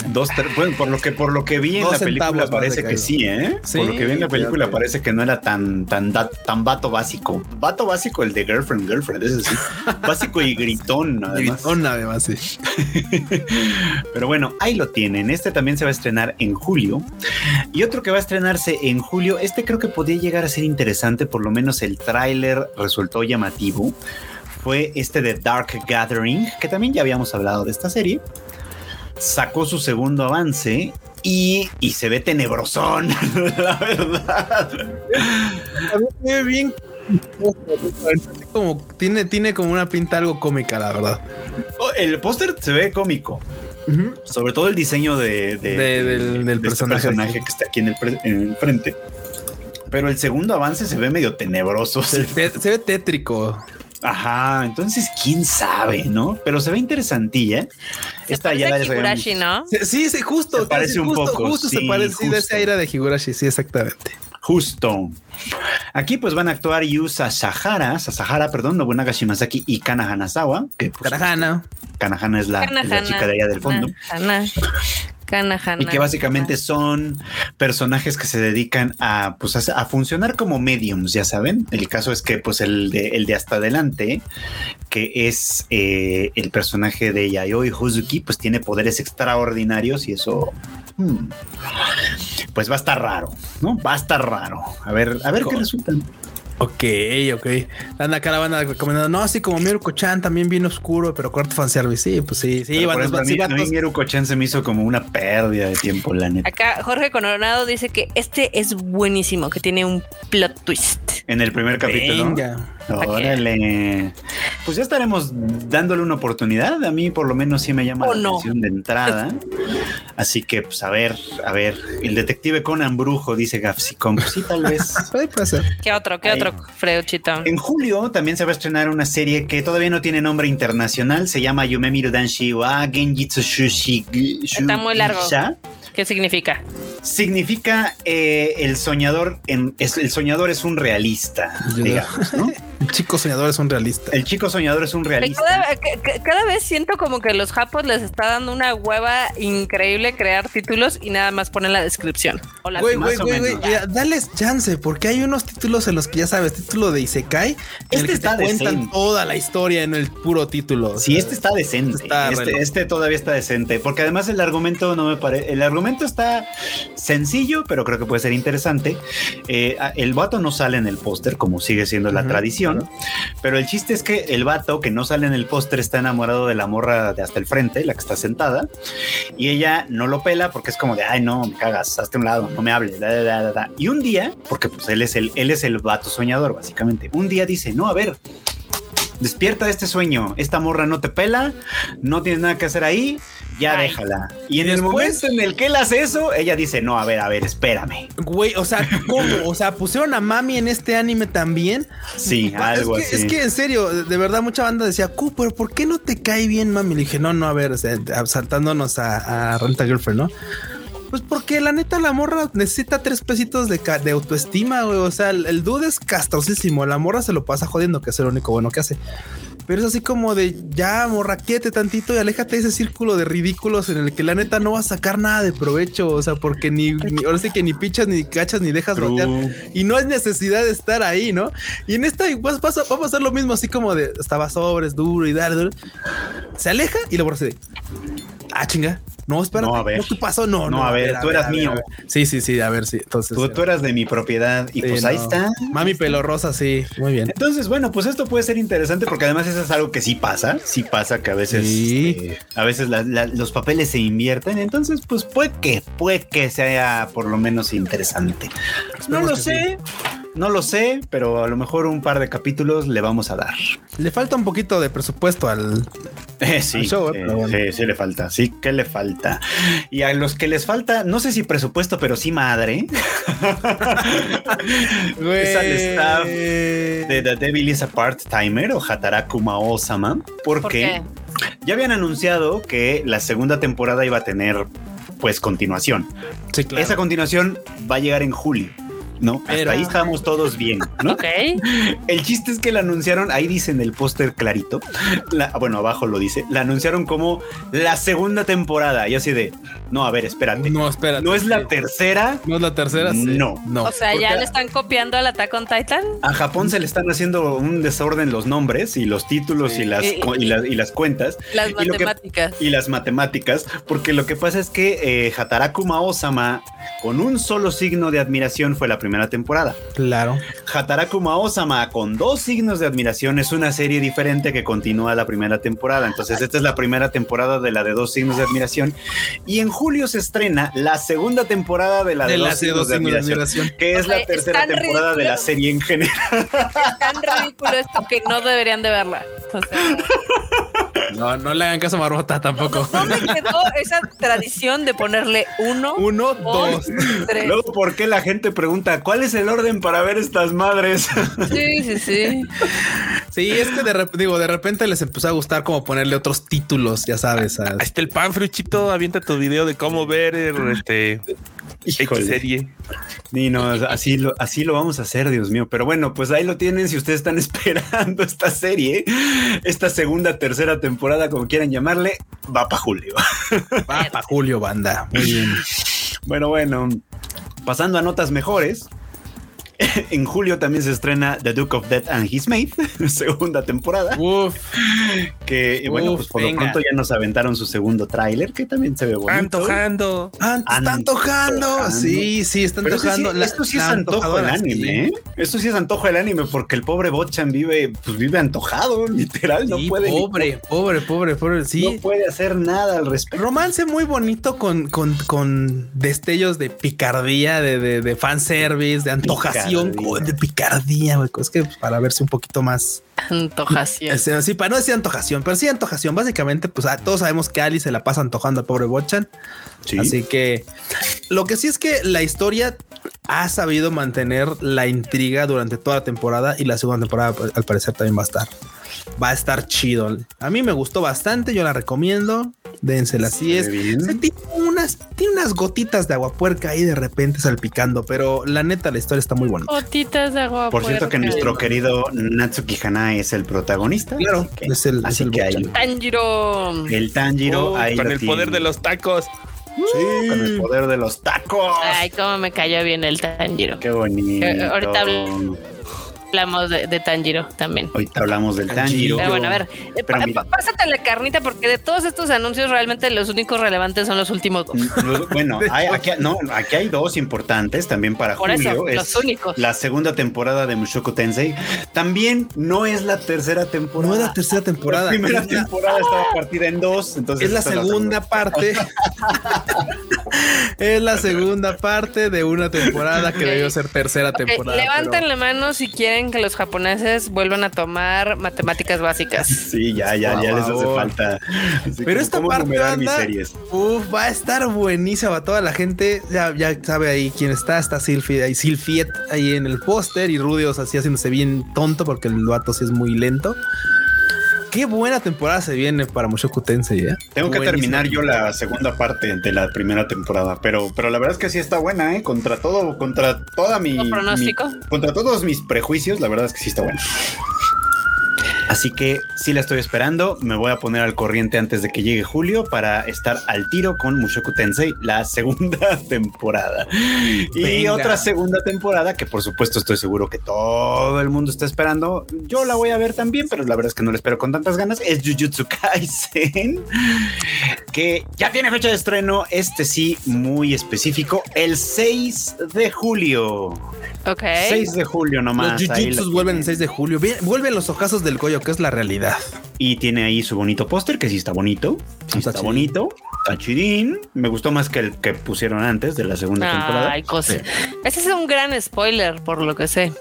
Dos, bueno, por lo que por lo que vi en la película parece que sí, ¿eh? por lo que vi en la película parece que no era tan tan tan vato básico. Vato básico el de girlfriend, girlfriend, ese sí. básico y gritón, además. Gritón, además, sí. Pero bueno, ahí lo tienen. Este también se va a estrenar en julio. Y otro que va a estrenarse en julio, este creo que podría llegar a ser interesante, por lo menos el tráiler resultó llamativo fue este de Dark Gathering, que también ya habíamos hablado de esta serie. Sacó su segundo avance y, se ve tenebrosón, la verdad. A bien. Como, tiene, tiene como una pinta algo cómica, la verdad. Oh, el póster se ve cómico. Sobre todo el diseño de, del, este personaje, que está aquí en el, en el frente. Pero el segundo avance se ve medio tenebroso. Se, se ve tétrico. Ajá, entonces quién sabe, ¿no? Pero se ve interesantilla. Esta ya la Higurashi, ¿no? Sí, sí, justo. Se parece un poco. Justo se parece sí, de esa aire de Higurashi, sí, exactamente. Justo. Aquí pues van a actuar Yusa Sahara, Sasahara, perdón, Nobunaga Shimasaki y Kana Hanazawa. Que, pues, Kanahana. Kanahana es la, la, chica de allá del fondo y que básicamente son personajes que se dedican a, pues, a, funcionar como mediums, ya saben. El caso es que, pues, el de, el de hasta adelante, que es eh, el personaje de Yayoi Huzuki, pues tiene poderes extraordinarios y eso hmm, pues va a estar raro, ¿no? Va a estar raro. A ver, a ver qué resulta. Ok, ok. Anda acá la banda recomendando, no, así como Miruko Chan también bien oscuro, pero corto fanservice. Sí, pues sí, sí, van, a mí, a se me hizo como una pérdida de tiempo, la neta. Acá Jorge Coronado dice que este es buenísimo, que tiene un plot twist. En el primer capítulo. Venga. Órale. Pues ya estaremos dándole una oportunidad. A mí, por lo menos, sí me llama la atención de entrada. Así que, pues, a ver, a ver. El detective Conan Brujo, dice Gafsicom. Pues sí, tal vez. Puede pasar. ¿Qué otro? ¿Qué otro, En julio también se va a estrenar una serie que todavía no tiene nombre internacional. Se llama Yumemiru Danshi wa Genjitsu Shushi. Está muy largo. ¿Qué significa? Significa eh, el soñador en, el soñador es un realista, digamos, ¿no? El chico soñador es un realista. El chico soñador es un realista. Cada, vez siento como que los japos les está dando una hueva increíble crear títulos y nada más ponen la descripción. Güey, güey, güey, güey. Dales chance, porque hay unos títulos en los que ya sabes, título de Isekai, en este está cuentan toda la historia en el puro título. Sí, este está decente. este, este, todavía está decente, porque además el argumento no me parece. El argumento está sencillo, pero creo que puede ser interesante. Eh, el vato no sale en el póster, como sigue siendo la tradición pero el chiste es que el vato que no sale en el póster está enamorado de la morra de hasta el frente, la que está sentada, y ella no lo pela porque es como de, ay, no, me cagas, hazte un lado, no me hables. y un día, porque pues él es el, él es el vato soñador, básicamente, un día dice, no, a ver, despierta de este sueño, esta morra no te pela, no tienes nada que hacer ahí, ya déjala. Y en el momento en el que él hace eso, ella dice, no, a ver, a ver, espérame. Güey, o sea, ¿cómo? O sea, pusieron a Mami en este anime también. Sí, algo que, así. Es que en serio, de verdad, mucha banda decía, Cooper, ¿por qué no te cae bien Mami? Le dije, no, no, a ver, saltándonos a, a Renta Girlfriend, ¿no? Pues porque la neta la morra necesita tres pesitos de, de autoestima, güey. O sea, el, el, dude es castrosísimo. La morra se lo pasa jodiendo, que es lo único bueno que hace. Pero es así como de ya morraquete tantito y aléjate de ese círculo de ridículos en el que la neta no va a sacar nada de provecho. O sea, porque ni, ahora sí que ni pichas, ni cachas, ni dejas batear. Y no es necesidad de estar ahí, ¿no? Y en esta va, va, va a pasar lo mismo, así como de estaba sobres, duro y dar, duro. Se aleja y luego se ah, chinga. No, espera. No, a ver. ¿Qué pasó? No, no. a, ver, tú eras mío. sí, sí, sí. A ver, sí. Entonces. Tú, tú eras de mi propiedad. Y pues ahí está. Mami pelo rosa, sí. Muy bien. Entonces, bueno, pues esto puede ser interesante porque además eso es algo que sí pasa. Sí pasa que a veces. Eh, a veces los papeles se invierten. Entonces, pues puede que, puede que sea por lo menos interesante. no lo sé. No lo sé, pero a lo mejor un par de capítulos le vamos a dar. Le falta un poquito de presupuesto al, eh, sí, show, sí, sí, le falta. Sí, que le falta. Y a los que les falta, no sé si presupuesto, pero sí madre. es al staff de The Devil is a Part-Timer o Hataraku Mao-sama. Porque ya habían anunciado que la segunda temporada iba a tener pues continuación. Sí, claro. Esa continuación va a llegar en julio. ¿No? Hasta ahí estábamos todos bien, ¿no? Ok. El chiste es que la anunciaron, ahí dice en el póster clarito, bueno, abajo lo dice, la anunciaron como la segunda temporada. Y así de, no, a ver, espérate. No, espérate. ¿No es la tercera? ¿No es la tercera? No. no. O sea, ¿ya le están copiando al Attack on Titan? A Japón se le están haciendo un desorden los nombres y los títulos y, las, y, las, cuentas. Las matemáticas. y las matemáticas, porque lo que pasa es que eh, Hataraku Mao-sama, con un solo signo de admiración, fue la primera primera temporada. Claro. Hataraku Mao-sama con dos signos de admiración es una serie diferente que continúa la primera temporada. Entonces, esta es la primera temporada de la de dos signos de admiración. Y en julio se estrena la segunda temporada de la de, dos, signos, de, admiración, que es la tercera temporada de la serie en general. Es tan ridículo esto que no deberían de verla. No, no le hagan caso a Marmota tampoco. No, me quedó esa tradición de ponerle uno, uno, dos, tres. Luego, ¿por qué la gente pregunta cuál es el orden para ver estas madres? Sí, sí, sí. Sí, es que de, digo, de repente les empezó a gustar como ponerle otros títulos, ya sabes. Ahí está el pan, Fruchito. Avienta tu video de cómo ver este serie. Ni no, así lo, así lo vamos a hacer, Dios mío. Pero bueno, pues ahí lo tienen. Si ustedes están esperando esta serie, esta segunda, tercera temporada, como quieran llamarle, va para julio. Va para julio, banda. Muy bien. Bueno, bueno, pasando a notas mejores. en julio también se estrena The Duke of Death and His Mate, segunda temporada. Uf. Que bueno, pues por lo pronto ya nos aventaron su segundo tráiler, que también se ve bonito. Antojando. está antojando. Sí, sí, está antojando. esto sí es antojo el anime, ¿eh? Esto sí es antojo el anime, porque el pobre Bochan vive, pues vive antojado, literal. no puede. Pobre, pobre, pobre, pobre. Sí. No puede hacer nada al respecto. Romance muy bonito con, con, con destellos de picardía, de, de, de fanservice, de antojación de picardía, Es que para verse un poquito más antojación. Sí, para no decir antojación, pero sí antojación. Básicamente, pues todos sabemos que Ali se la pasa antojando al pobre Bochan. Así que lo que sí es que la historia ha sabido mantener la intriga durante toda la temporada y la segunda temporada pues, al parecer también va a estar va a estar chido. A mí me gustó bastante, yo la recomiendo. Dénsela así es. tiene unas, tiene unas gotitas de agua puerca ahí de repente salpicando, pero la neta la historia está muy buena. Gotitas de agua Por cierto que nuestro querido Natsuki Hana es el protagonista. Claro, es el, así que el Tanjiro. El Tanjiro oh, con el poder de los tacos. Sí, con el poder de los tacos. Ay, cómo me cayó bien el Tanjiro. Qué bonito. Eh, ahorita hablamos de, Tanjiro también. Ahorita hablamos del Tanjiro. Pero bueno, a ver, eh, pásate la carnita porque de todos estos anuncios realmente los únicos relevantes son los últimos dos. Bueno, aquí, no, aquí hay dos importantes también para Por julio. los únicos. La segunda temporada de Mushoku Tensei. También no es la tercera temporada. No es la tercera temporada. La primera temporada estaba partida en dos. Entonces es la segunda parte. es la segunda parte de una temporada que debió ser tercera temporada. Levanten la mano si quieren que los japoneses vuelvan a tomar matemáticas básicas. Sí, ya, ya, ya les hace falta. pero esta parte uf, va a estar buenísima. Toda la gente ya, ya sabe ahí quién está. Está Silfi, ahí Silfiet ahí en el póster y Rudios así haciéndose bien tonto porque el vato sí es muy lento. Qué buena temporada se viene para Mushoku Tensei, ¿eh? Tengo que terminar yo la segunda parte de la primera temporada, pero, pero la verdad es que sí está buena, ¿eh? Contra todo, contra toda mi... pronóstico? contra todos mis prejuicios, la verdad es que sí está buena. Así que sí la estoy esperando. Me voy a poner al corriente antes de que llegue julio para estar al tiro con Mushoku Tensei, la segunda temporada. Y otra segunda temporada que por supuesto estoy seguro que todo el mundo está esperando. Yo la voy a ver también, pero la verdad es que no la espero con tantas ganas. Es Jujutsu Kaisen, que ya tiene fecha de estreno. Este sí, muy específico, el 6 de julio. Ok. 6 de julio nomás. Los Jujutsus vuelven el 6 de julio. Vuelven los ojazos del que es la realidad. Y tiene ahí su bonito póster, que sí está bonito. Sí está, bonito. Está Me gustó más que el que pusieron antes de la segunda temporada. Ay, cosa. Ese es un gran spoiler, por lo que sé.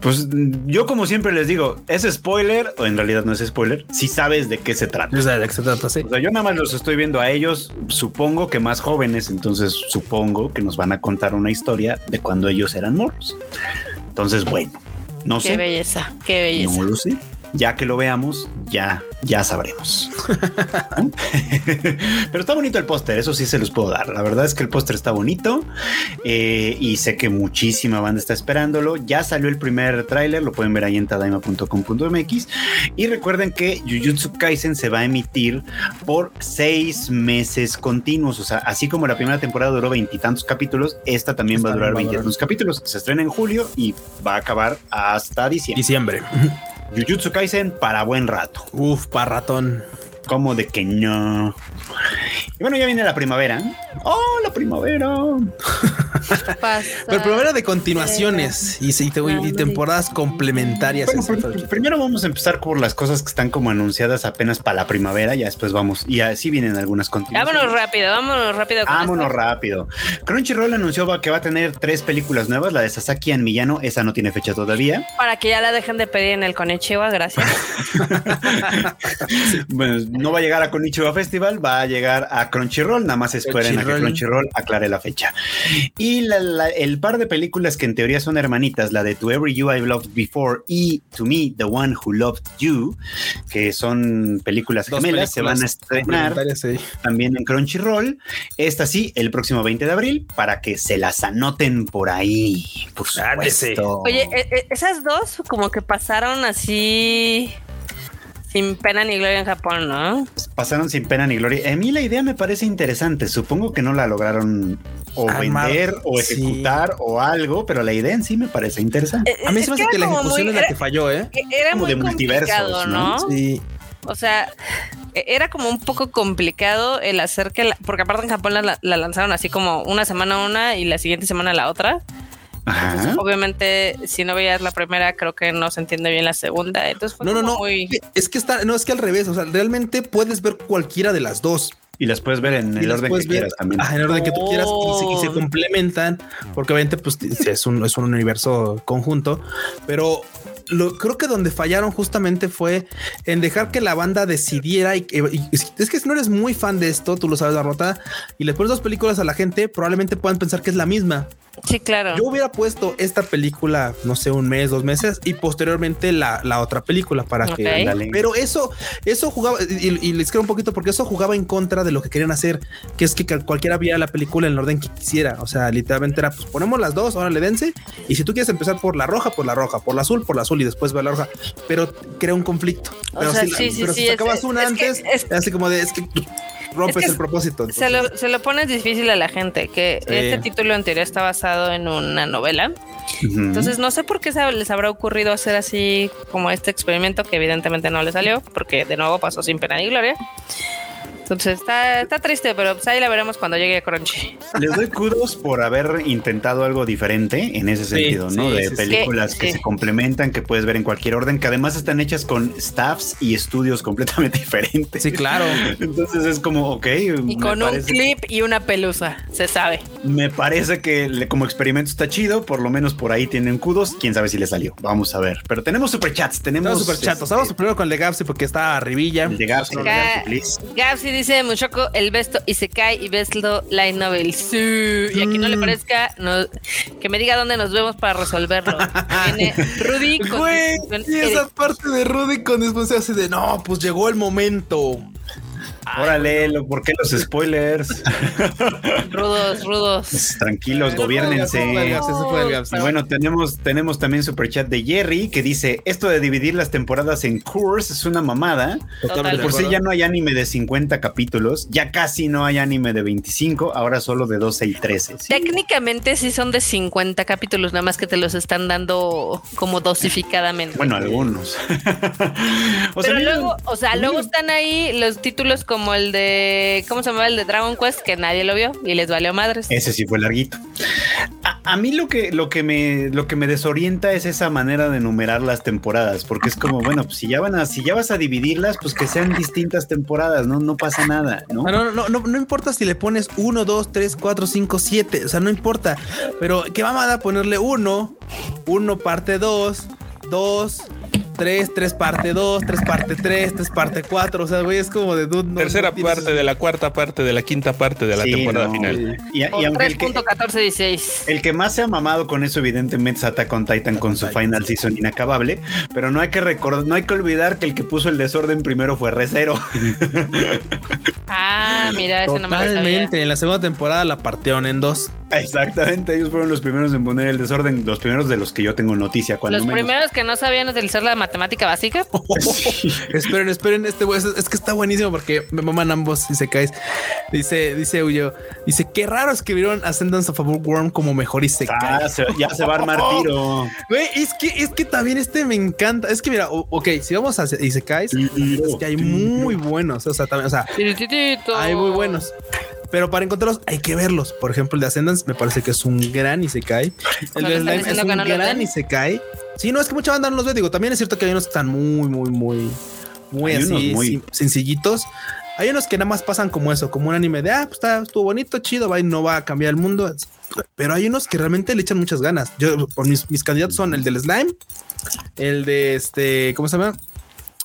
Pues yo como siempre les digo, es spoiler o en realidad no es spoiler, si sabes de qué se trata. de qué se trata, sí. yo nada más los estoy viendo a ellos, supongo que más jóvenes, entonces supongo que nos van a contar una historia de cuando ellos eran morros. Entonces, bueno, no sé. Qué belleza, qué belleza. No lo sé ya que lo veamos, ya, ya sabremos. Pero está bonito el póster, eso sí se los puedo dar. La verdad es que el póster está bonito eh, y sé que muchísima banda está esperándolo. Ya salió el primer tráiler, lo pueden ver ahí en tadaima.com.mx. Y recuerden que Jujutsu Kaisen se va a emitir por seis meses continuos. O sea, así como la primera temporada duró veintitantos capítulos, esta también va a durar veintitantos capítulos. Se estrena en julio y va a acabar hasta diciembre. Diciembre. Jujutsu Kaisen para buen rato. Uf, para ratón. Como de que no. Y bueno, ya viene la primavera. ¡Oh, la primavera! Pero primavera de continuaciones y, y, temporadas complementarias. primero vamos a empezar por las cosas que están como anunciadas apenas para la primavera. Ya después vamos. Y así vienen algunas continuaciones. Vámonos rápido, vámonos rápido. vámonos rápido. Crunchyroll anunció que va a tener tres películas nuevas. La de Sasaki en Millano, esa no tiene fecha todavía. Para que ya la dejen de pedir en el Konichiwa, gracias. bueno, no va a llegar a Konichiwa Festival, va a llegar a Crunchyroll, nada más esperen a que Crunchyroll aclare la fecha. Y el par de películas que en teoría son hermanitas, la de To Every You I've Loved Before y To Me, The One Who Loved You, que son películas gemelas, se van a estrenar también en Crunchyroll. Esta sí, el próximo 20 de abril, para que se las anoten por ahí, por supuesto. Oye, e, e, esas dos como que pasaron así sin pena ni gloria en Japón, ¿no? Pasaron sin pena ni gloria. A mí la idea me parece interesante. Supongo que no la lograron o vender o ejecutar o algo, pero la idea en sí me parece interesante. a mí se me hace que la ejecución es la que falló, ¿eh? Era como de multiversos, ¿no? Sí. O sea, e-, era como un poco complicado el hacer que, porque aparte en Japón la, lanzaron así como una semana una y la siguiente semana la otra obviamente, si no veías la primera, creo que no se entiende bien la segunda. Entonces no, no, no. Es que está, no es que al revés. O sea, realmente puedes ver cualquiera de las dos. Y las puedes ver en el orden que quieras también. en el orden que tú quieras y se, oh. complementan, porque obviamente pues, es, un, es un universo conjunto, pero lo, creo que donde fallaron justamente fue en dejar que la banda decidiera y, es que si no eres muy fan de esto, tú lo sabes la rota y le pones dos películas a la gente, probablemente puedan pensar que es la misma. Sí, claro. Yo hubiera puesto esta película, no sé, un mes, dos meses y posteriormente la, la otra película para que. Pero eso, eso jugaba y, les creo un poquito porque eso jugaba en contra de lo que querían hacer, que es que cualquiera viera la película en el orden que quisiera. O sea, literalmente era pues ponemos las dos, ahora le dense. Y si tú quieres empezar por la roja, por la roja, por la azul, por la azul y después ver la roja, pero crea un conflicto. Pero, si, pero si sacabas una antes, es así como de es que rompes el propósito. Se lo, se lo, pones difícil a la gente, que este título en teoría está basado en una novela. Entonces no sé por qué les habrá ocurrido hacer así como este experimento que evidentemente no le salió, porque de nuevo pasó sin pena ni gloria. Entonces está, está triste, pero pues ahí la veremos cuando llegue a Crunchy. Les doy kudos por haber intentado algo diferente en ese sentido, ¿no? de películas que se complementan, que puedes ver en cualquier orden, que además están hechas con staffs y estudios completamente diferentes. Sí, claro. Entonces es como, ok. Y con un clip y una pelusa, se sabe. Me parece que como experimento está chido, por lo menos por ahí tienen kudos. Quién sabe si le salió. Vamos a ver. Pero tenemos superchats, tenemos superchats. Este, Vamos primero con el de Gapsi porque está arribilla. El de Gapsi, Gapsi dice Muchoco, el besto y se cae y beslo light novel. Y aquí no le mm. parezca, que me diga dónde nos vemos para resolverlo. Viene Rudy con esa parte de Rudy con disposición así de no, pues llegó el momento. Órale, ¿por qué los spoilers? rudos, rudos. Pues, tranquilos, gobiernense. Bueno, tenemos, tenemos también super chat de Jerry que dice: Esto de dividir las temporadas en course es una mamada. Por si ya no hay anime de 50 capítulos, ya casi no hay anime de 25, ahora solo de 12 y 13. Técnicamente sí son de 50 capítulos, nada más que te los están dando como dosificadamente. Bueno, algunos. Pero luego, o sea, luego están ahí los títulos como el de, ¿cómo se llama? El de Dragon Quest, que nadie lo vio y les valió madres. Ese sí fue larguito. A, mí lo que, lo, que me, lo que me desorienta es esa manera de numerar las temporadas, porque es como, bueno, pues si ya van a, si ya vas a dividirlas, pues que sean distintas temporadas, no, no pasa nada, ¿no? No, no, no, no, importa si le pones 1, 2, 3, 4, 5, 7, o sea, no importa, pero qué vamos a ponerle 1, 1 parte 2, 2, 3, 3 parte 2, 3 parte 3, 3 parte 4. O sea, güey, es como de Tercera parte de la cuarta parte de la quinta parte de la temporada final. Y, y, el que, el que más se ha mamado con eso, evidentemente, es Attack on Titan con su final season inacabable. Pero no hay que recordar, no hay que olvidar que el que puso el desorden primero fue Recero. ah, mira, ese Totalmente. No en la segunda temporada la partieron en dos. Exactamente, ellos fueron los primeros en poner el desorden, los primeros de los que yo tengo noticia. Los primeros que no sabían utilizar la matemática básica. esperen, esperen, este es, que está buenísimo porque me maman ambos y se caes. Dice, dice Uyo, dice, qué raro escribieron Ascendance of a Bookworm como mejor y se ah, ya se va a armar tiro. es que, es que también este me encanta. Es que mira, ok, si vamos a y se caes, es que hay muy buenos. O sea, también, o sea, hay muy buenos. Pero para encontrarlos hay que verlos. Por ejemplo, el de Ascendance me parece que es un gran y se cae. El de Slime es un gran y se cae. Sí, no es que mucha banda no los ve. Digo, también es cierto que hay unos que están muy, muy, muy, muy así, muy... sencillitos. Hay unos que nada más pasan como eso, como un anime de ah, pues está, estuvo bonito, chido, va y no va a cambiar el mundo. Pero hay unos que realmente le echan muchas ganas. Yo, por mis, mis candidatos son el del slime, el de este, ¿cómo se llama?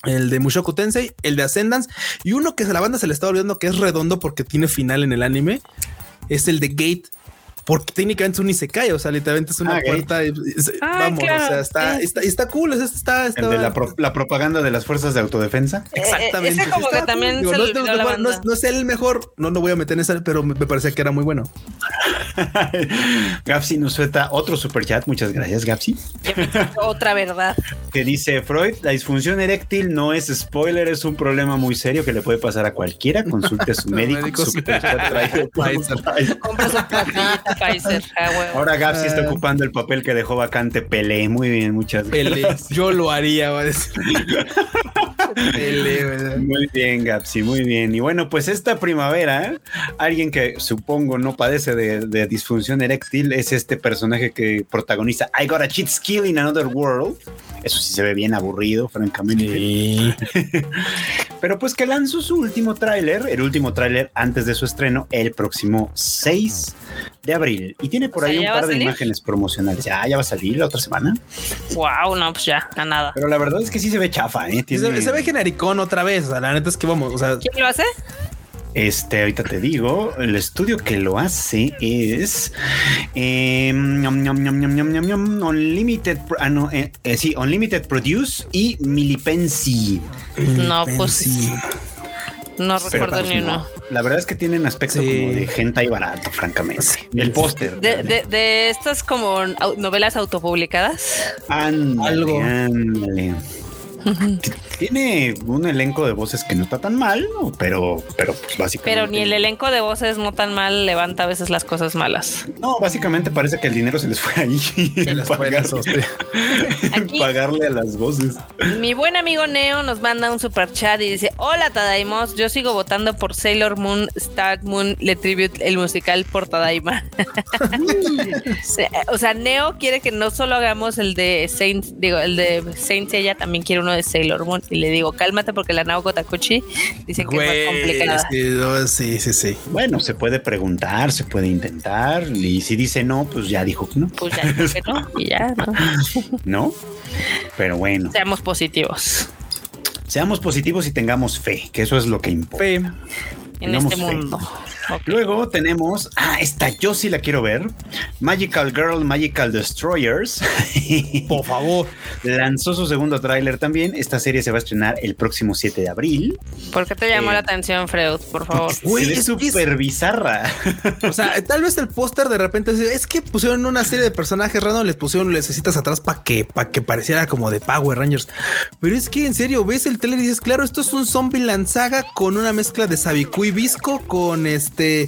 El de Mushoku Tensei, el de Ascendance y uno que a la banda se le está olvidando que es redondo porque tiene final en el anime, es el de Gate porque técnicamente es un Isekai, o sea, literalmente es una ah, puerta. Ah, vamos, o sea, está, está, está, cool. Está, está, El de la, la, propaganda de las fuerzas de autodefensa. Eh, Exactamente. ese como que también se no, no, no, no, es el mejor, no lo voy a meter en esa, pero me, parecía que era muy bueno. Gapsi nos suelta otro super chat. Muchas gracias, Gapsi. Otra verdad. Que dice Freud: la disfunción eréctil no es spoiler, es un problema muy serio que le puede pasar a cualquiera. Consulte a su médico. super chat Compra su Ahora Gapsi está ah. ocupando el papel que dejó vacante Pelé. Muy bien, muchas gracias. Yo lo haría, Muy bien, Gapsi, muy bien. Y bueno, pues esta primavera, alguien que supongo no padece de, disfunción eréctil es este personaje que protagoniza I Got a Cheat Skill in Another World. Eso sí se ve bien aburrido, francamente. Pero pues que lanzó su último tráiler, el último tráiler antes de su estreno, el próximo 6 de abril. Y tiene por ahí un par de imágenes promocionales. Ya, ya va a salir la otra semana. Wow, no, pues ya, a nada. Pero la verdad es que sí se ve chafa, ¿eh? Se, ve genericón otra vez. O sea, la neta es que vamos, o sea. ¿Quién lo hace? Este, ahorita te digo, el estudio que lo hace es eh, Unlimited, ah, no, eh, eh, sí, Unlimited Produce y Milipensi. No, pues no recuerdo ni uno. La verdad es que tienen aspecto como de gente y barato, francamente. El póster. De, de, de, estas como novelas autopublicadas. Algo. Tiene un elenco de voces que no está tan mal, pero, pero pues, básicamente. Pero ni el elenco de voces no tan mal levanta a veces las cosas malas. No, básicamente parece que el dinero se les fue ahí. En pagarle a las voces. Mi buen amigo Neo nos manda un super chat y dice: Hola Tadaimos, yo sigo votando por Sailor Moon, Star Moon, Le Tribute, el musical por Tadaima. o sea, Neo quiere que no solo hagamos el de Saint, digo, el de Saint ella también quiere uno es Sailor Moon. Y le digo, cálmate porque la Naoko Takuchi dice que es más complicada. Sí, sí, sí. Bueno, se puede preguntar, se puede intentar. Y si dice no, pues ya dijo que no. Pues ya dijo que no. Y ya, ¿no? ¿No? Pero bueno. Seamos positivos. Seamos positivos y tengamos fe, que eso es lo que importa. Fe en este mundo. Luego tenemos, ah, esta yo sí la quiero ver. Magical Girl, Magical Destroyers. Por favor. Lanzó su segundo tráiler también. Esta serie se va a estrenar el próximo 7 de abril. ¿Por qué te llamó la eh, atención, Freud? Por favor. es súper bizarra. O sea, tal vez el póster de repente es que pusieron una serie de personajes random, les pusieron necesitas atrás para que, para que pareciera como de Power Rangers. Pero es que en serio, ves el trailer y dices, claro, esto es un zombie lanzaga con una mezcla de Sabiku y Visco con este este,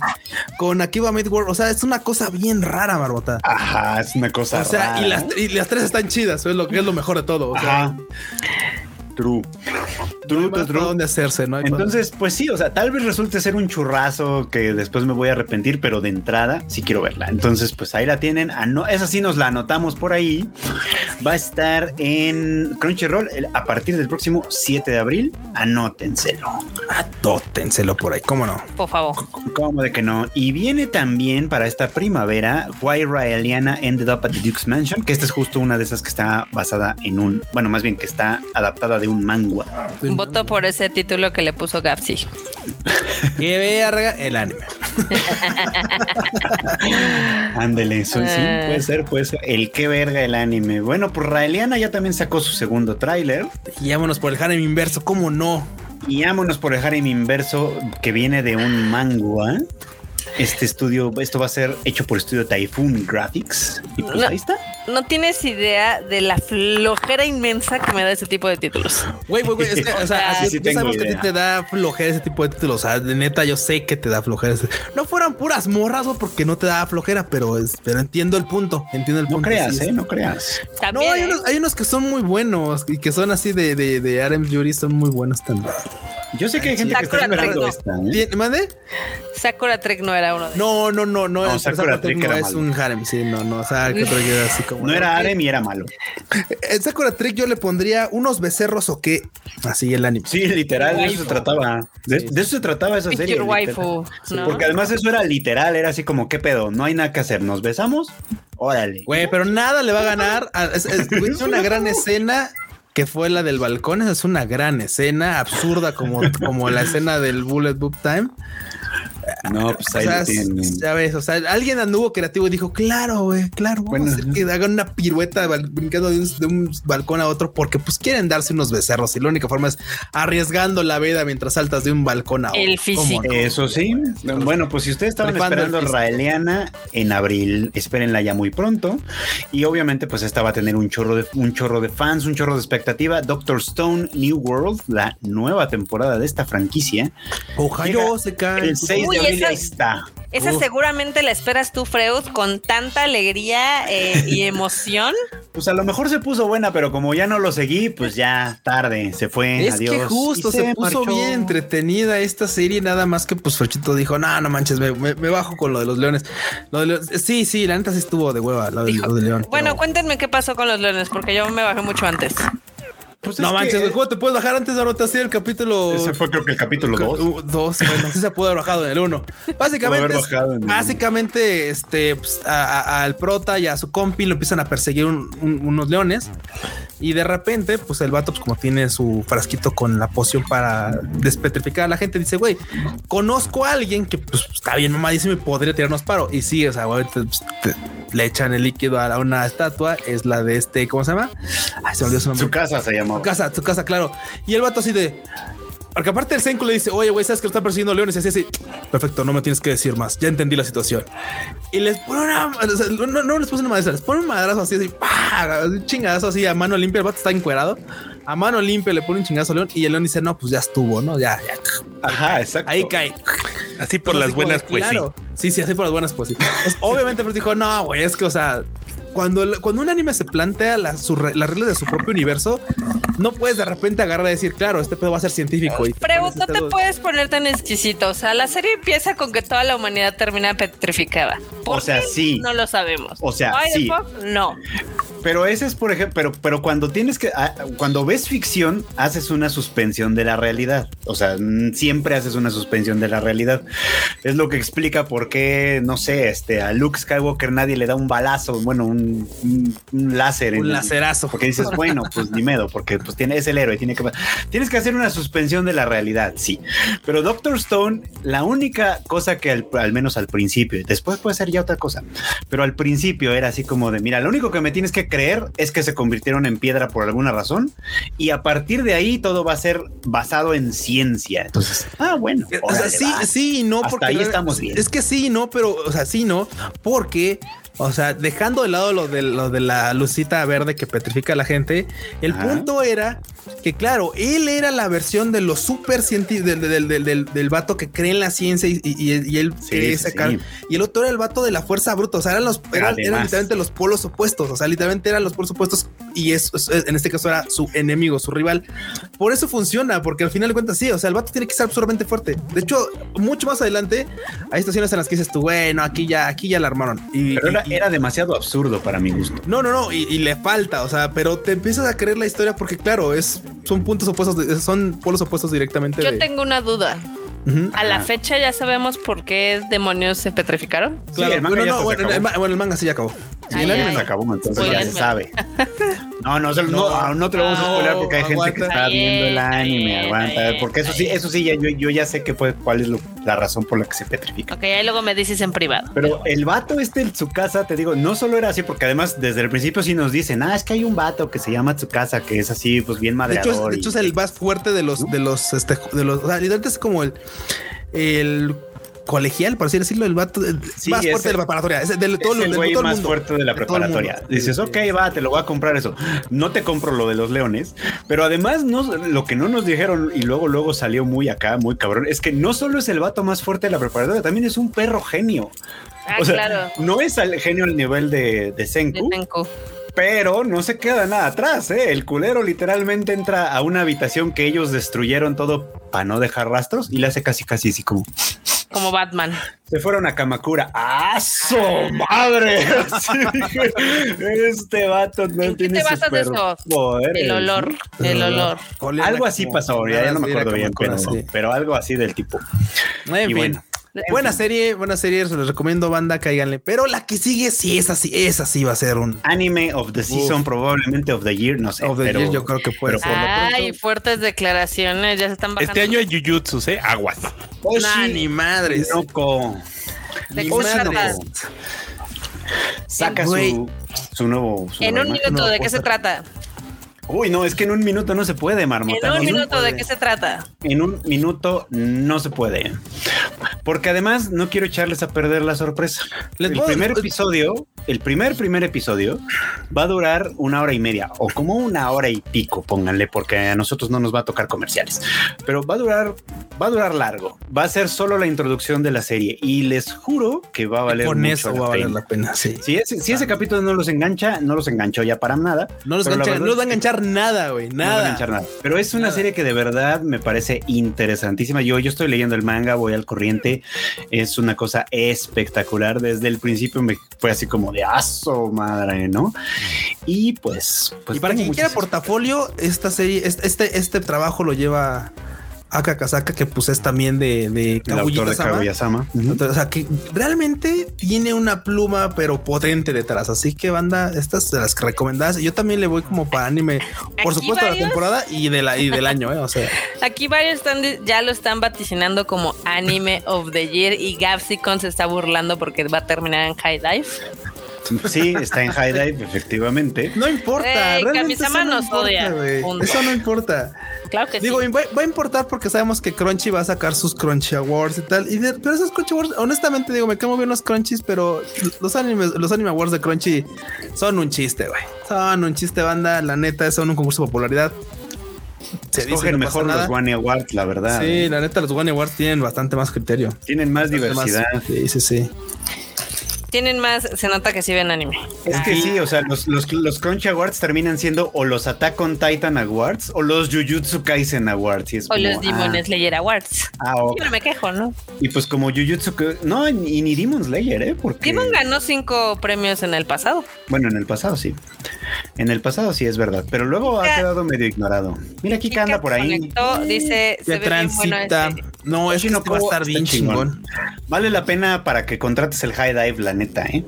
con Akiba Midworld. O sea, es una cosa bien rara, Barbota. Ajá, es una cosa o sea, Y, las, y las tres están chidas, es lo que es lo mejor de todo. O sea, True. True, true, true. dónde hacerse, ¿no? Entonces, pues sí, o sea, tal vez resulte ser un churrazo que después me voy a arrepentir, pero de entrada sí quiero verla. Entonces, pues ahí la tienen. esa sí nos la anotamos por ahí. Va a estar en Crunchyroll a partir del próximo 7 de abril. Anótenselo. Anótenselo por ahí, ¿cómo no? Por favor. ¿Cómo de que no? Y viene también para esta primavera Why Raeliana Ended Up at the Duke's Mansion, que esta es justo una de esas que está basada en un, bueno, más bien que está adaptada de un manga. Voto por ese título que le puso Gapsi. que verga el anime. Ándele, sí, ah. puede ser, puede ser. El que verga el anime. Bueno, pues Raeliana ya también sacó su segundo tráiler. Y vámonos por el harem inverso, ¿cómo no? Y vámonos por el harem inverso que viene de un manga. Este estudio, esto va a ser hecho por estudio Typhoon Graphics. Y pues ahí está. No tienes idea de la flojera inmensa que me da ese tipo de títulos. Güey, güey, güey. o sea, así, sabemos que te da flojera ese tipo de títulos. O sea, de neta, yo sé que te da flojera. No fueran puras morras, güey, porque no te da flojera, pero, es, pero entiendo el punto. Entiendo el punto. No creas, eh, no creas. no, hay, unos, hay unos que son muy buenos y que son así de, de, de Arem Yuri, son muy buenos también. Yo sé que hay gente que está esperando esta. ¿eh? ¿Mande? Sakura Trek no era uno de No, no, no, no. no Sakura, Trek no es un harem, sí, no, no. Sakura era así como. No era harem y era malo. En Sakura Trek yo le pondría unos becerros o qué. Así el anime. Sí, literal, de eso se trataba. De, eso se trataba esa serie. Waifu, Porque además eso era literal, era así como, ¿qué pedo? No hay nada que hacer, nos besamos. Órale. Güey, pero nada le va a ganar. Es, es una gran escena que fue la del balcón. Esa es una gran escena, absurda como, como la escena del Bullet Book Time. No, pues ahí o sea, Ya ves, o sea, alguien anduvo creativo y dijo, claro, güey, claro, vamos a hacer que hagan una pirueta brincando de un, balcón a otro porque pues quieren darse unos becerros y la única forma es arriesgando la vida mientras saltas de un balcón a otro. El físico. Eso sí. Bueno, pues si ustedes estaban esperando Raeliana en abril, espérenla ya muy pronto. Y obviamente pues esta va a tener un chorro de, un chorro de fans, un chorro de expectativa. Doctor Stone New World, la nueva temporada de esta franquicia. Ojalá se cae. El 6 de está. Esa seguramente la esperas tú, Freud, con tanta alegría eh, y emoción. Pues a lo mejor se puso buena, pero como ya no lo seguí, pues ya tarde, se fue. Es que justo se, puso bien entretenida esta serie, nada más que pues Ferchito dijo, no, no manches, me, bajo con lo de los leones. Sí, sí, la neta sí estuvo de hueva, lo, de, león. Bueno, cuéntenme qué pasó con los leones, porque yo me bajé mucho antes. Pues no manches, que... ¿cómo te puedes bajar antes de ahorita así el capítulo? Ese fue creo que el capítulo 2. Dos, bueno, sí se pudo haber bajado en el 1. Básicamente, básicamente, este, pues, al prota y a su compi lo empiezan a perseguir unos leones. Y de repente, pues el vato, pues, como tiene su frasquito con la poción para despetrificar a la gente, dice, güey, conozco a alguien que pues está bien mamadísimo y podría tirarnos paro. Y sí, o sea, güey, pues, le echan el líquido a una estatua, es la de este, ¿cómo se llama? Ay, se olvidó su nombre. Su casa se llama. Su casa, su casa, claro. Y el vato así de, porque aparte el Senku le dice, oye, güey, ¿sabes que lo están persiguiendo leones? Y así, así, perfecto, no me tienes que decir más. Ya entendí la situación. Y les pone una, no, no, les puse una madrazo, les pone un madrazo así, así, un chingadazo así a mano limpia. El vato está encuerado. A mano limpia le pone un chingazo al león y el león dice, no, pues ya estuvo, ¿no? Ya, ya. Ajá, exacto. Ahí cae. Así por las buenas, pues claro. sí. Sí, así por las buenas, pues sí. obviamente, pues dijo, no, güey, es que, o sea, cuando, cuando un anime se plantea las reglas de su propio universo, no puedes de repente agarrar y decir, claro, este pedo va a ser científico. Y Pero no te puedes poner tan exquisito. O sea, la serie empieza con que toda la humanidad termina petrificada. o sea, sí. No lo sabemos. O sea, sí. no. pero ese es, por ejemplo, pero, pero cuando tienes que, ah, cuando ves ficción, haces una suspensión de la realidad. O sea, siempre haces una suspensión de la realidad. Es lo que explica por qué, no sé, este, a Luke Skywalker nadie le da un balazo, bueno, un, láser. Un lacerazo. Porque dices, bueno, pues ni medo, porque pues tiene, es el héroe, tiene que, tienes que hacer una suspensión de la realidad, sí. Pero Doctor Stone, la única cosa que al, al menos al principio, después puede ser ya otra cosa, pero al principio era así como de, mira, lo único que me tienes que creer es que se convirtieron en piedra por alguna razón y a partir de ahí todo va a ser basado en ciencia. Entonces, ah, bueno. O sea, sí, sí, no, porque ahí estamos bien. Es que sí, no, pero, o sea, sí, no, porque o sea, dejando de lado lo de, lo de la lucita verde que petrifica a la gente, el punto era que, claro, él era la versión de los super científicos del, del, del, vato que cree en la ciencia y, y, él cree sacar. Y el otro era el vato de la fuerza bruta. O sea, eran los eran, literalmente los polos opuestos. O sea, literalmente eran los polos opuestos y eso, en este caso era su enemigo, su rival. Por eso funciona, porque al final de cuentas, sí, o sea, el vato tiene que ser absurdamente fuerte. De hecho, mucho más adelante hay situaciones en las que dices tú, bueno, aquí ya, aquí ya la armaron. Y, era demasiado absurdo para mi gusto. No, no, no, y, le falta, o sea, pero te empiezas a creer la historia porque, claro, es, son puntos opuestos, son polos opuestos directamente. Yo tengo una duda. A la fecha ya sabemos por qué demonios se petrificaron. Claro, el manga no, bueno, el, manga sí ya acabó. Sí, el anime se acabó, entonces ya se sabe. No, no, no, no, te lo vamos a spoiler porque hay gente que está viendo el anime. Aguanta, porque eso sí, eso sí, ya, yo, yo ya sé que fue cuál es la razón por la que se petrifica. Ok, ahí luego me dices en privado. Pero el vato este en su casa, te digo, no solo era así, porque además desde el principio sí nos dicen, ah, es que hay un vato que se llama Tsukasa, que es así, pues bien madreador. De hecho, de hecho es el más fuerte de los, de los, este, de los, o sea, es como el, el colegial, por así decirlo, el vato más fuerte de la preparatoria. Es del, todo, el güey más fuerte de la preparatoria. Dices, ok, va, te lo voy a comprar eso. No te compro lo de los leones, pero además no, lo que no nos dijeron y luego luego salió muy acá, muy cabrón, es que no solo es el vato más fuerte de la preparatoria, también es un perro genio. Ah, o sea, claro. no es el genio al nivel de, de Senku. Pero no se queda nada atrás, ¿eh? El culero literalmente entra a una habitación que ellos destruyeron todo para no dejar rastros y le hace casi casi así como como Batman. Se fueron a Kamakura. ¡Ah, su madre! este vato no tiene qué te El olor, el olor. Algo así pasó, ya, no me acuerdo bien, pero, algo así del tipo. Muy y bien. Buena serie, buena serie, se les recomiendo, banda, cáiganle. Pero la que sigue, sí es así, esa sí va a ser un anime of the season, probablemente of the year, no sé. Of the year, yo creo que puede. Ay, fuertes declaraciones, ya se están bajando. Este año hay Jujutsu, ¿eh? Aguas. Oh, ni madres. Loco. Saca su, su nuevo. en un minuto, ¿de qué se trata? Uy, no, es que en un minuto no se puede, Marmota. En un minuto, ¿de qué se trata? En un minuto no se puede. Porque además no quiero echarles a perder la sorpresa. el primer episodio, el primer primer episodio va a durar una hora y media o como una hora y pico, pónganle, porque a nosotros no nos va a tocar comerciales. Pero va a durar, va a durar largo. Va a ser solo la introducción de la serie y les juro que va a valer Con eso va a valer la pena. Sí. Si, ese, ah. capítulo no los engancha, no los enganchó ya para nada. No los, engancha, no los va a enganchar nada, güey, nada. nada. Pero es una serie que de verdad me parece interesantísima. Yo, yo estoy leyendo el manga, voy al corriente. Es una cosa espectacular. Desde el principio me fue así como de aso, madre, ¿no? Y pues, pues y para quien quiera portafolio, esta serie, este, este trabajo lo lleva Aka Kasaka, que pues es también de, de Kaguya-sama. O sea, que realmente tiene una pluma, pero potente detrás. Así que, banda, estas de las que recomendás. Yo también le voy como para anime, por supuesto, de la temporada y, de la, y del año, ¿eh? O sea. Aquí varios están, ya lo están vaticinando como anime of the year y Gapsicon se está burlando porque va a terminar en High Dive. Sí, está en High Dive, efectivamente. No importa. realmente eso no importa, Eso no importa. Claro que Digo, va, va, a importar porque sabemos que Crunchy va a sacar sus Crunchy Awards y tal. Y pero esos Crunchy Awards, honestamente, digo, me quemo bien los Crunchies, pero los anime, los anime Awards de Crunchy son un chiste, güey. Son un chiste, banda. La neta, son un concurso de popularidad. Se Escogen mejor los One Awards, la verdad. Sí, la neta, los One Awards tienen bastante más criterio. Tienen más diversidad. sí, sí, sí. Tienen más, se nota que sí ven anime. Es que sí, o sea, los, los, los Crunchy Awards terminan siendo o los Attack on Titan Awards o los Jujutsu Kaisen Awards. Y es o los Demon ah. Slayer Awards. Ah, okay. no me quejo, ¿no? Y pues como Jujutsu, no, y ni Demon Slayer, ¿eh? Porque... Demon ganó cinco premios en el pasado. Bueno, en el pasado sí. En el pasado sí es verdad, pero luego ha quedado medio ignorado. Mira, aquí anda por ahí. dice, se transita. Este. No, eso no puede estar bien chingón. Vale la pena para que contrates el High Dive, la neta, ¿eh?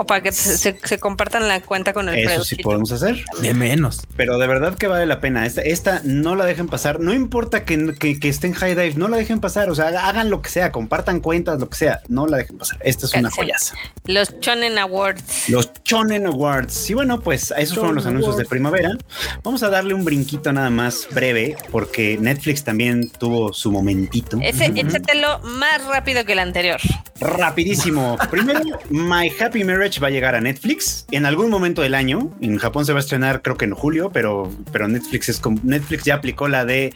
O para que se, compartan la cuenta con el Eso sí podemos hacer. De menos. Pero de verdad que vale la pena. Esta, esta no la dejen pasar. No importa que, que, esté en High Dive, no la dejen pasar. O sea, hagan lo que sea, compartan cuentas, lo que sea. No la dejen pasar. Esta es una joyaza. Los Chonen Awards. Los Chonen Awards. Y bueno, pues esos fueron los anuncios de primavera. Vamos a darle un brinquito nada más breve, porque Netflix también tuvo su momentito. Ese, échatelo más rápido que el anterior. Rapidísimo. Primero, My Happy Marriage va a llegar a Netflix en algún momento del año. En Japón se va a estrenar creo que en julio, pero, pero Netflix es como Netflix ya aplicó la de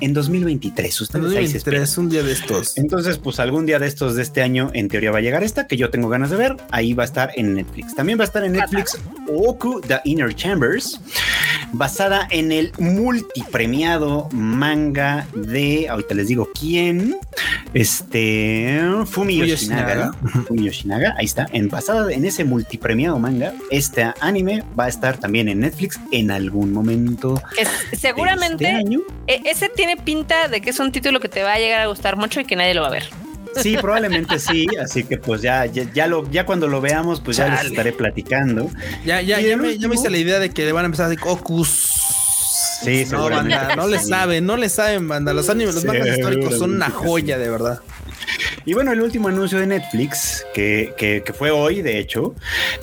en 2023. Ustedes 2023, un día de estos. Entonces, pues algún día de estos de este año, en teoría va a llegar esta, que yo tengo ganas de ver. Ahí va a estar en Netflix. También va a estar en Netflix Oku The Inner Chambers, basada en el multipremiado manga de, ahorita les digo quién, este, Fumi Yoshinaga. Fumi Yoshinaga, ahí está. En, basada en ese multipremiado manga, este anime va a estar también en Netflix en algún momento. seguramente este año. E, ese tiene pinta de que es un título que te va a llegar a gustar mucho y que nadie lo va a ver. Sí, probablemente sí, así que pues ya, ya, lo, ya cuando lo veamos, pues ya les estaré platicando. Ya, ya, ya me, hice la idea de que le van a empezar a decir Ocus. Sí, no, banda, no le saben, no le saben, banda. Los animes, los mangas históricos son una joya, de verdad. Y bueno, el último anuncio de Netflix, que, que, fue hoy, de hecho,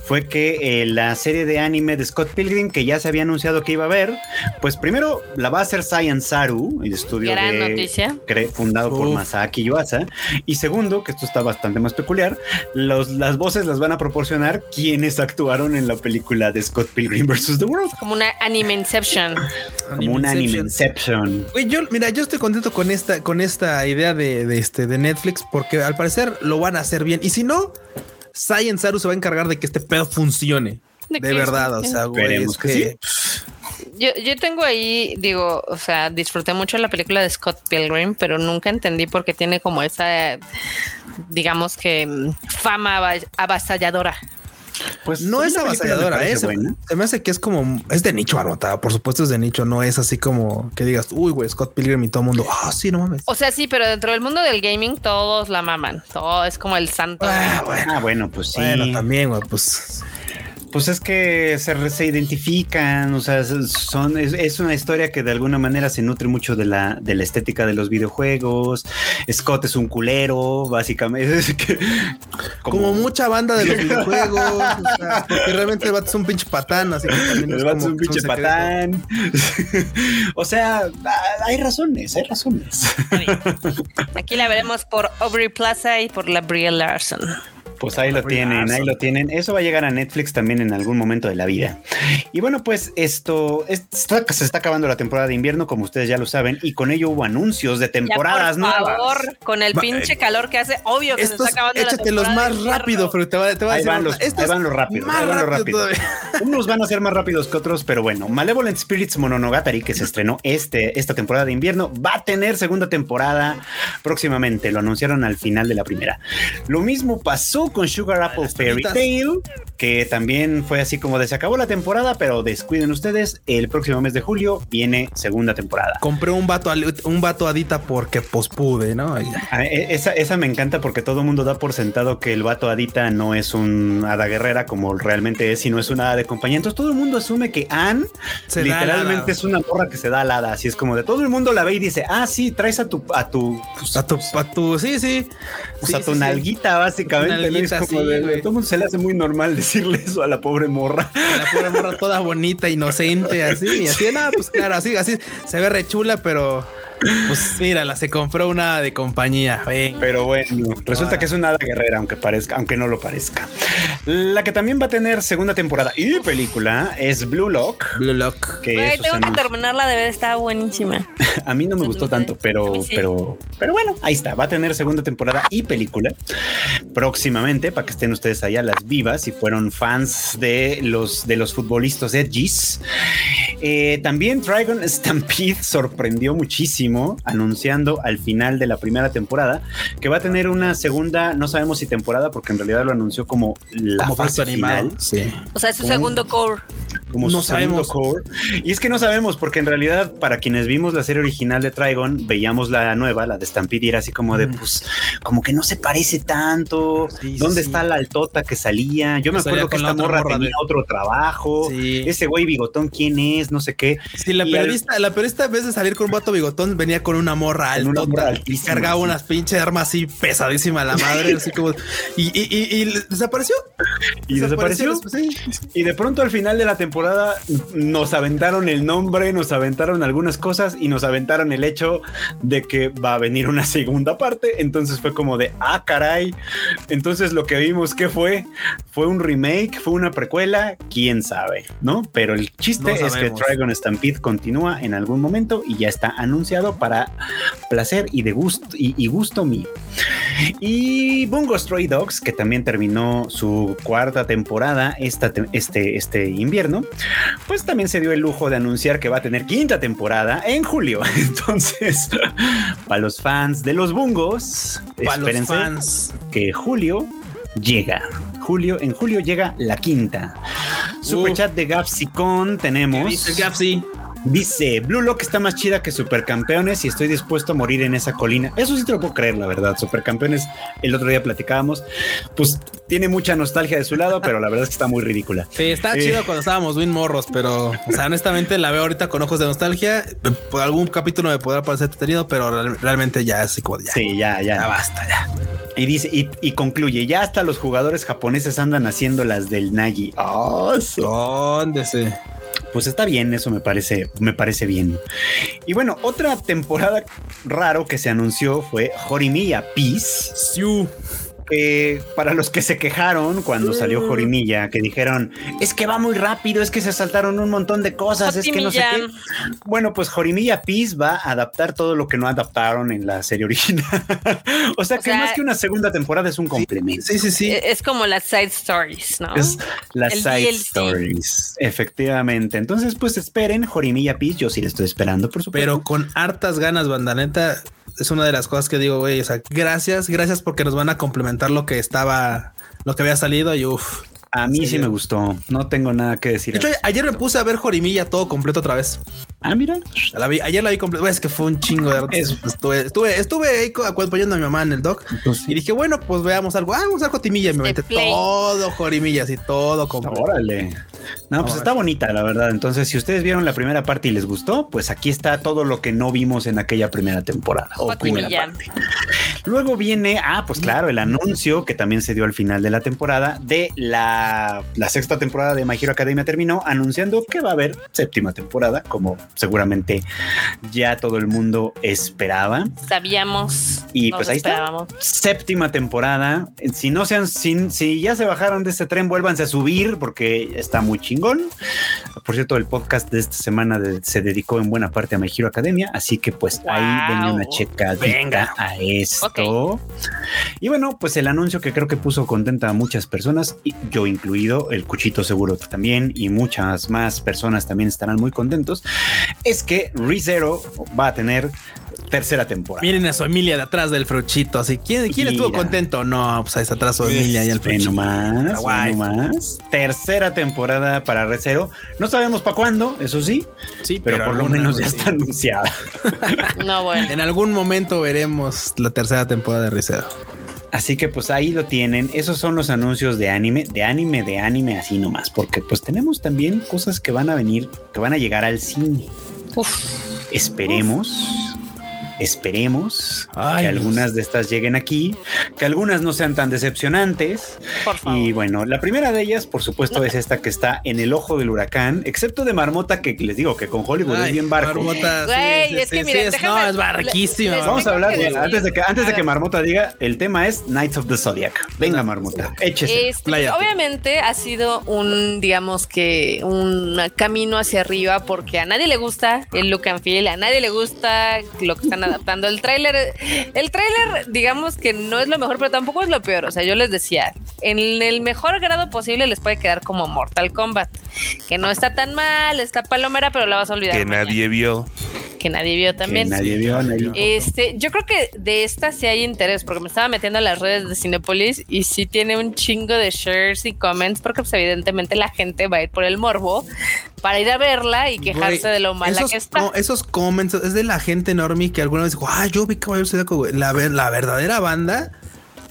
fue que eh, la serie de anime de Scott Pilgrim, que ya se había anunciado que iba a ver, pues primero la va a hacer Science Saru, el estudio de, fundado por Masaki Yuasa. Y segundo, que esto está bastante más peculiar, los, las voces las van a proporcionar quienes actuaron en la película de Scott Pilgrim vs. The World. Como una anime Inception. Como una anime Inception. yo, mira, yo estoy contento con esta, con esta idea de, de, este, de Netflix porque al parecer lo van a hacer bien. Y si no, Science Saru se va a encargar de que este pedo funcione. De, verdad, o sea, güey, es que... Yo, yo tengo ahí, digo, o sea, disfruté mucho la película de Scott Pilgrim, pero nunca entendí por qué tiene como esa, digamos que, fama avasalladora. Pues no es avasalladora, ¿eh? se, me hace que es como es de nicho arrotada, por supuesto es de nicho, no es así como que digas, uy, güey, Scott Pilgrim y todo el mundo, ah, sí, no mames. O sea, sí, pero dentro del mundo del gaming todos la maman, todo es como el santo. Ah, bueno, ah, bueno pues sí. Bueno, también, güey, pues pues es que se, se identifican, o sea, son, es, una historia que de alguna manera se nutre mucho de la, de la estética de los videojuegos. Scott es un culero, básicamente. como... mucha banda de los videojuegos, o sea, porque realmente el vato es un pinche patán, así que también el vato es un pinche patán. o sea, hay razones, hay razones. Aquí la veremos por Aubrey Plaza y por la Brie Larson. Pues ahí lo tienen, ahí lo tienen. Eso va a llegar a Netflix también en algún momento de la vida. Y bueno, pues esto, se está acabando la temporada de invierno, como ustedes ya lo saben, y con ello hubo anuncios de temporadas por favor, con el pinche eh, calor que hace, obvio que se está acabando la temporada. más rápido, pero te va, te va a decir. Van los, ahí van los rápidos. Ahí van los rápidos. Unos van a ser más rápidos que otros, pero bueno, Malevolent Spirits Mononogatari, que se estrenó este, esta temporada de invierno, va a tener segunda temporada próximamente. Lo anunciaron al final de la primera. Lo mismo pasó con Sugar Apple Fairy Tale, que también fue así como de se acabó la temporada, pero descuiden ustedes, el próximo mes de julio viene segunda temporada. Compré un vato, un vato adita porque pospude, ¿no? Ah, e, esa, esa me encanta porque todo el mundo da por sentado que el vato adita no es un hada guerrera como realmente es, sino es una hada de compañía. Entonces todo el mundo asume que Anne literalmente es una morra que se da alada. Así es como de todo el mundo la ve y dice, ah, sí, traes a tu, a tu, pues, a tu, a tu, sí, sí. Pues a tu nalguita, básicamente todo se le hace muy normal decirle eso a la pobre morra. A la pobre morra toda bonita, inocente, así. Y así, nada, pues claro, así, así se ve rechula, pero Pues mira, se compró una de compañía. Pero bueno, resulta que es una guerrera, aunque parezca, aunque no lo parezca. La que también va a tener segunda temporada y película es Blue Lock. Blue Lock. Que tengo que terminarla de ver, está buenísima. a mí no me gustó tanto, pero, pero, pero bueno, ahí está. Va a tener segunda temporada y película próximamente para que estén ustedes allá las vivas si fueron fans de los de los futbolistas Edgys. Eh, también Dragon Stampede sorprendió muchísimo anunciando al final de la primera temporada que va a tener una segunda, no sabemos si temporada, porque en realidad lo anunció como la fase final. O sea, es su segundo core. Como no sabemos. core. Y es que no sabemos, porque en realidad, para quienes vimos la serie original de Trigon, veíamos la nueva, la de Stampede, y era así como de, pues, como que no se parece tanto. ¿Dónde está la altota que salía? Yo me acuerdo que esta morra, tenía otro trabajo. Ese güey bigotón, ¿quién es? No sé qué. Sí, la periodista, la periodista, en vez de salir con un vato bigotón, venía con una morra altota y cargaba unas pinches armas así pesadísima la madre, así como. Y, y, y, desapareció. Y desapareció. Y de pronto al final de la temporada nos aventaron el nombre, nos aventaron algunas cosas y nos aventaron el hecho de que va a venir una segunda parte. Entonces fue como de, ah, caray. Entonces lo que vimos que fue, fue un remake, fue una precuela, quién sabe, ¿no? Pero el chiste es que Dragon Stampede continúa en algún momento y ya está anunciado para placer y de gusto y, gusto mío. Y Bungo Stray Dogs, que también terminó su cuarta temporada esta, este, este invierno, pues también se dio el lujo de anunciar que va a tener quinta temporada en julio. Entonces, para los fans de los Bungos, espérense que julio llega. Julio, en julio llega la quinta. Super chat de Gapsicon tenemos. Gapsi? Dice, Blue Lock está más chida que Supercampeones y estoy dispuesto a morir en esa colina. Eso sí te lo puedo creer, la verdad. Supercampeones, el otro día platicábamos, pues tiene mucha nostalgia de su lado, pero la verdad es que está muy ridícula. Sí, está eh, chido cuando estábamos bien morros, pero, o sea, honestamente la veo ahorita con ojos de nostalgia. Por algún capítulo me podrá parecer tenido, pero realmente ya es como ya. Sí, ya, ya. Ya basta, ya. Y dice, y, concluye, ya hasta los jugadores japoneses andan haciendo las del Nagi. Oh, ¿Dónde se? Pues está bien, eso me parece, me parece bien. Y bueno, otra temporada raro que se anunció fue Horimiya Peace para los que se quejaron cuando salió mm. Jorimilla, que dijeron, es que va muy rápido, es que se saltaron un montón de cosas, es que no sé qué. Bueno, pues Jorimilla Peace va a adaptar todo lo que no adaptaron en la serie original. o sea que más que una segunda temporada es un complemento. Sí, sí, sí. Es como las side stories, ¿no? Es las side stories, efectivamente. Entonces, pues esperen Jorimilla Peace, yo sí le estoy esperando, por supuesto. Pero con hartas ganas, bandaneta es una de las cosas que digo, güey, o sea, gracias, gracias porque nos van a complementar lo que estaba, lo que había salido y uff. A mí sí, me gustó. No tengo nada que decir. ayer me puse a ver Jorimilla todo completo otra vez. Ah, mira. ayer la vi completa. Es que fue un chingo de estuve, estuve, estuve ahí acompañando a mi mamá en el doc pues y dije, bueno, pues veamos algo. Ah, vamos a Jorimilla. Y me metí todo Jorimilla, así todo completo. Órale. No, pues está bonita, la verdad. Entonces, si ustedes vieron la primera parte y les gustó, pues aquí está todo lo que no vimos en aquella primera temporada o primera parte. Luego viene, ah, pues claro, el anuncio que también se dio al final de la temporada de la, la sexta temporada de My Hero Academia terminó anunciando que va a haber séptima temporada, como seguramente ya todo el mundo esperaba. Sabíamos. Y pues ahí está. Séptima temporada. Si no sean, sin, si ya se bajaron de este tren, vuélvanse a subir porque está muy chingón. Por cierto, el podcast de esta semana se dedicó en buena parte a My Hero Academia, así que pues ahí venga una checa Venga a esto. Y bueno, pues el anuncio que creo que puso contenta a muchas personas, yo incluido, el Cuchito seguro también, y muchas más personas también estarán muy contentos, es que ReZero va a tener tercera temporada. Miren a su Emilia de atrás del fruchito. Así, ¿quién, ¿quién estuvo contento? No, pues ahí está atrás su Emilia y el fruchito. Más, más. Tercera temporada para Recero. No sabemos para cuándo, eso sí. Sí, pero, por lo menos ya está anunciada. no, bueno. En algún momento veremos la tercera temporada de Recero. Así que pues ahí lo tienen. Esos son los anuncios de anime, de anime, de anime, así nomás. Porque pues tenemos también cosas que van a venir, que van a llegar al cine. Uf. Esperemos esperemos que algunas de estas lleguen aquí, que algunas no sean tan decepcionantes. Y bueno, la primera de ellas, por supuesto, es esta que está en el ojo del huracán, excepto de Marmota, que les digo que con Hollywood es bien barco. Marmota, es que no, es barquísima. Vamos a hablar, antes de que antes de que Marmota diga, el tema es Knights of the Zodiac. Venga, Marmota, échese. Este, obviamente ha sido un, digamos que un camino hacia arriba porque a nadie le gusta el look and feel, a nadie le gusta lo que están adaptando. El tráiler, el tráiler, digamos que no es lo mejor, pero tampoco es lo peor. O sea, yo les decía, en el mejor grado posible les puede quedar como Mortal Kombat, que no está tan mal, está palomera, pero la vas a olvidar. Que nadie vio que nadie vio también. nadie vio, Este, yo creo que de esta sí hay interés, porque me estaba metiendo a las redes de Cinepolis y sí tiene un chingo de shares y comments, porque pues evidentemente la gente va a ir por el morbo para ir a verla y quejarse de lo mala que está. esos comments es de la gente enorme que alguna vez dijo, ah, yo vi Caballero Zodíaco, La, la verdadera banda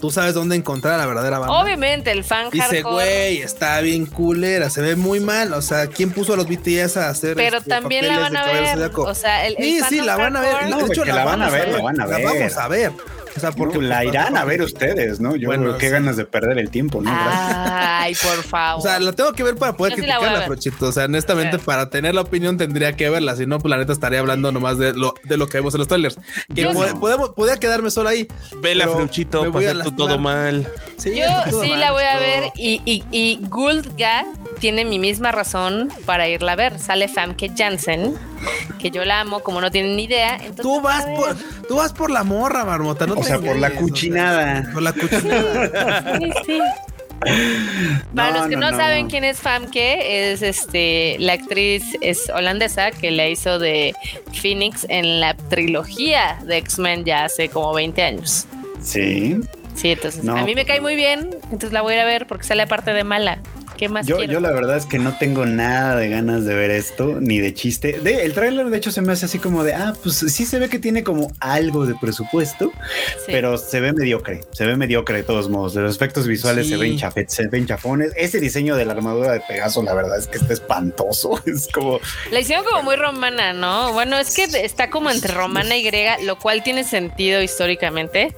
tú sabes dónde encontrar a la verdadera banda. Obviamente, el fan Dice, güey, está bien culera, se ve muy mal. O sea, ¿quién puso a los BTS a hacer Pero este, también la van a ver. O sea, el, sí, sí, la van a ver. de hecho, la, van a ver, la van a ver. La vamos a ver. O sea, porque la irán a ver ustedes, ¿no? Yo bueno, qué ganas de perder el tiempo, ¿no? Ay, por favor. O sea, la tengo que ver para poder criticarla, Frochito. O sea, honestamente, para tener la opinión tendría que verla. Si no, pues la neta estaría hablando nomás de lo, de lo que vemos en los trailers. Que podemos, podría quedarme solo ahí. Vela, Frochito, para todo mal. Sí, Yo sí la voy a ver y, y, y tiene mi misma razón para irla a ver. Sale Famke Jansen, que yo la amo, como no tienen ni idea. tú vas por, tú vas por la morra, marmota, no O sea, por la cuchinada. por la cuchinada. sí, sí. Para los que no, saben quién es Famke, es este la actriz es holandesa que la hizo de Phoenix en la trilogía de X-Men ya hace como 20 años. Sí. Sí, entonces a mí me cae muy bien, entonces la voy a ir a ver porque sale aparte de mala. ¿Qué más yo, yo la verdad es que no tengo nada de ganas de ver esto, ni de chiste. De, el tráiler de hecho se me hace así como de, ah, pues sí se ve que tiene como algo de presupuesto, pero se ve mediocre, se ve mediocre de todos modos. Los efectos visuales se ven chafet, se ven chafones. Ese diseño de la armadura de Pegaso, la verdad es que está espantoso. Es como... La hicieron como muy romana, ¿no? Bueno, es que está como entre romana y griega, lo cual tiene sentido históricamente,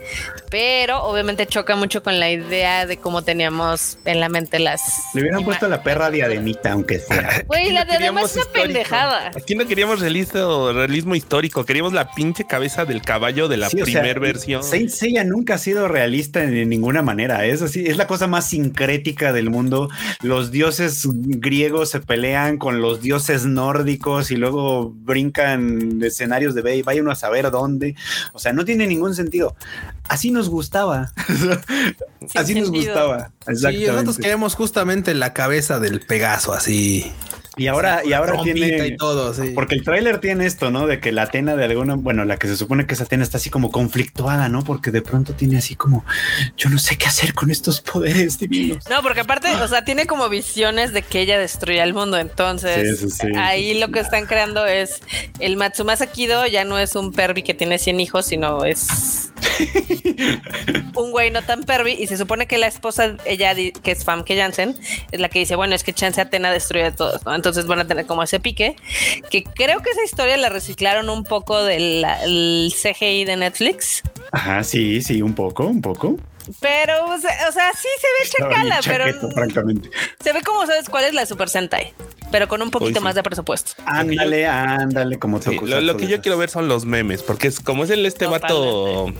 pero obviamente choca mucho con la idea de cómo teníamos en la mente las hubieran puesto la perra diademita, aunque sea. Güey, la diadema es una pendejada. Aquí no queríamos realismo, realismo histórico, queríamos la pinche cabeza del caballo de la primera versión. Saint Seiya nunca ha sido realista de ninguna manera. Es así, es la cosa más sincrética del mundo. Los dioses griegos se pelean con los dioses nórdicos y luego brincan escenarios de Bay, vaya uno a saber dónde. O sea, no tiene ningún sentido. Así nos gustaba. así nos gustaba. Sí, nosotros queremos justamente la cabeza del Pegaso, así. Y ahora, y ahora tiene y todo, porque el tráiler tiene esto, ¿no? De que la Atena de alguna, bueno, la que se supone que es Atena está así como conflictuada, ¿no? Porque de pronto tiene así como, yo no sé qué hacer con estos poderes divinos. No, porque aparte, o sea, tiene como visiones de que ella destruya el mundo. Entonces, ahí lo que están creando es el Matsumasa Kido ya no es un pervi que tiene 100 hijos, sino es un güey no tan pervi y se supone que la esposa, ella que es Famke Jansen, es la que dice, bueno, es que Chance Atena destruye a todos, ¿no? Entonces van a tener como ese pique, que creo que esa historia la reciclaron un poco del CGI de Netflix. Ajá, sí, sí, un poco, un poco. Pero, o sea, sí se ve chacala, pero. Francamente. Se ve como sabes cuál es la Super Sentai, pero con un poquito más de presupuesto. Ándale, ándale, como te lo, que yo quiero ver son los memes, porque es como es el este vato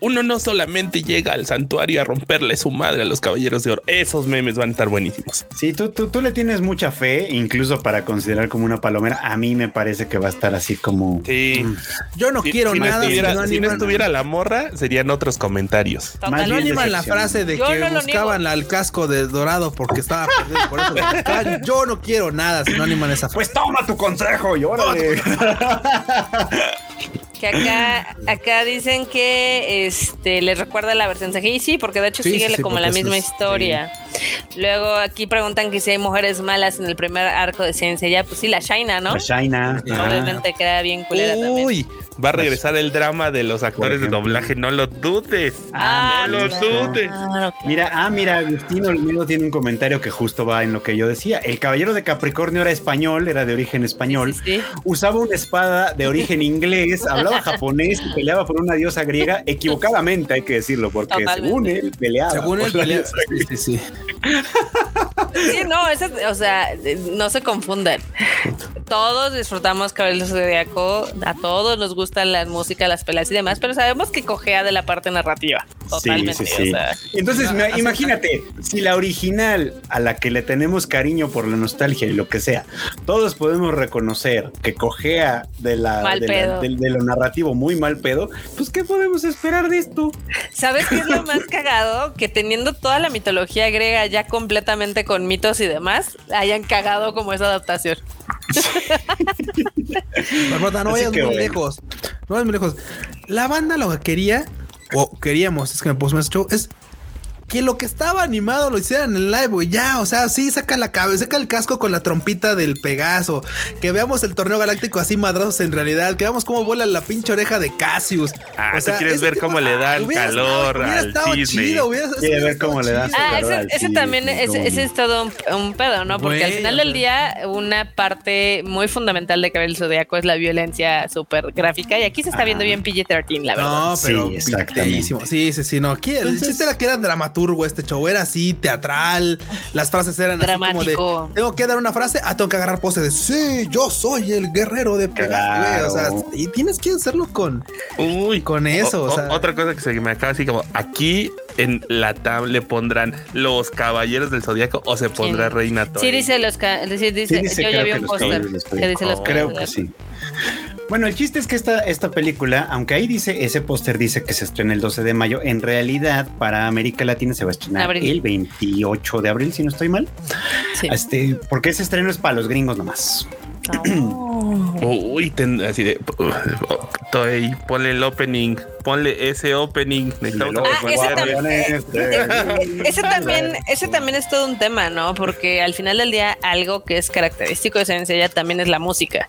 uno no solamente llega al santuario a romperle su madre a los caballeros de oro. Esos memes van a estar buenísimos. Sí, tú, tú, tú le tienes mucha fe, incluso para considerar como una palomera. A mí me parece que va a estar así como. Sí. Mm. Yo no quiero nada. si, no estuviera la morra, serían otros comentarios. Más no animan la frase de que buscaban al casco de dorado porque estaba por eso Yo no quiero nada si no animan esa frase. Pues toma tu consejo y órale. Que acá, acá dicen que este le recuerda la versión CGI, sí, porque de hecho sigue como la misma historia. Luego aquí preguntan que si hay mujeres malas en el primer arco de ciencia. Ya, pues sí, la Shaina, ¿no? La Shaina. Obviamente queda bien culera Uy, va a regresar el drama de los actores de doblaje, no lo dudes. Ah, no lo dudes. Mira, ah, mira, Agustino Olmedo tiene un comentario que justo va en lo que yo decía. El caballero de Capricornio era español, era de origen español. Usaba una espada de origen inglés, hablaba hablaba japonés y peleaba por una diosa griega, equivocadamente hay que decirlo, porque según él peleaba. Según él peleaba. Sí, sí. Sí, no, o sea, no se confunden. Todos disfrutamos Cabello Zodíaco, a todos nos gustan las músicas, las peleas y demás, pero sabemos que cojea de la parte narrativa. Totalmente. Sí, Entonces, imagínate, si la original a la que le tenemos cariño por la nostalgia y lo que sea, todos podemos reconocer que cojea de la, de, lo narrativo muy mal pedo, pues ¿qué podemos esperar de esto? ¿Sabes qué es lo más cagado? Que teniendo toda la mitología griega ya completamente con mitos y demás, hayan cagado como esa adaptación. no vayas muy lejos. No vayas muy lejos. La banda lo que quería, o queríamos, es que me puso más show, es que lo que estaba animado lo hicieran en el live, güey. Ya, o sea, sí, saca la cabeza, saca el casco con la trompita del Pegaso. Que veamos el torneo galáctico así madrazos en realidad. Que veamos cómo vuela la pinche oreja de Cassius. Ah, o sea, quieres ver cómo le da el calor al cisne. Quieres ver cómo le da Ah, ese, ese también, ese, ese, es todo un, pedo, ¿no? Porque al final del día, una parte muy fundamental de Cabello Zodíaco es la violencia súper gráfica. Y aquí se está viendo bien PG-13, la verdad. No, pero sí, exactamente. Sí, sí, sí, no. Aquí el chiste era que eran dramáticos turbo este show. Era así, teatral. Las frases eran así como de tengo que dar una frase, ah, tengo que agarrar pose de sí, yo soy el guerrero de pegar. O sea, y tienes que hacerlo con, Uy, con eso. otra cosa que se me acaba así como aquí en la tab le pondrán los caballeros del zodiaco o se pondrá reina Sí, dice los dice, dice, yo ya vi un póster que dice los Creo que sí. Bueno, el chiste es que esta, esta película, aunque ahí dice, ese póster dice que se estrena el 12 de mayo, en realidad para América Latina se va a estrenar el 28 de abril, si no estoy mal. Este, porque ese estreno es para los gringos nomás. Uy, así de ponle el opening, ponle ese opening. ese, también, ese, también, es todo un tema, ¿no? Porque al final del día, algo que es característico de Sencilla también es la música.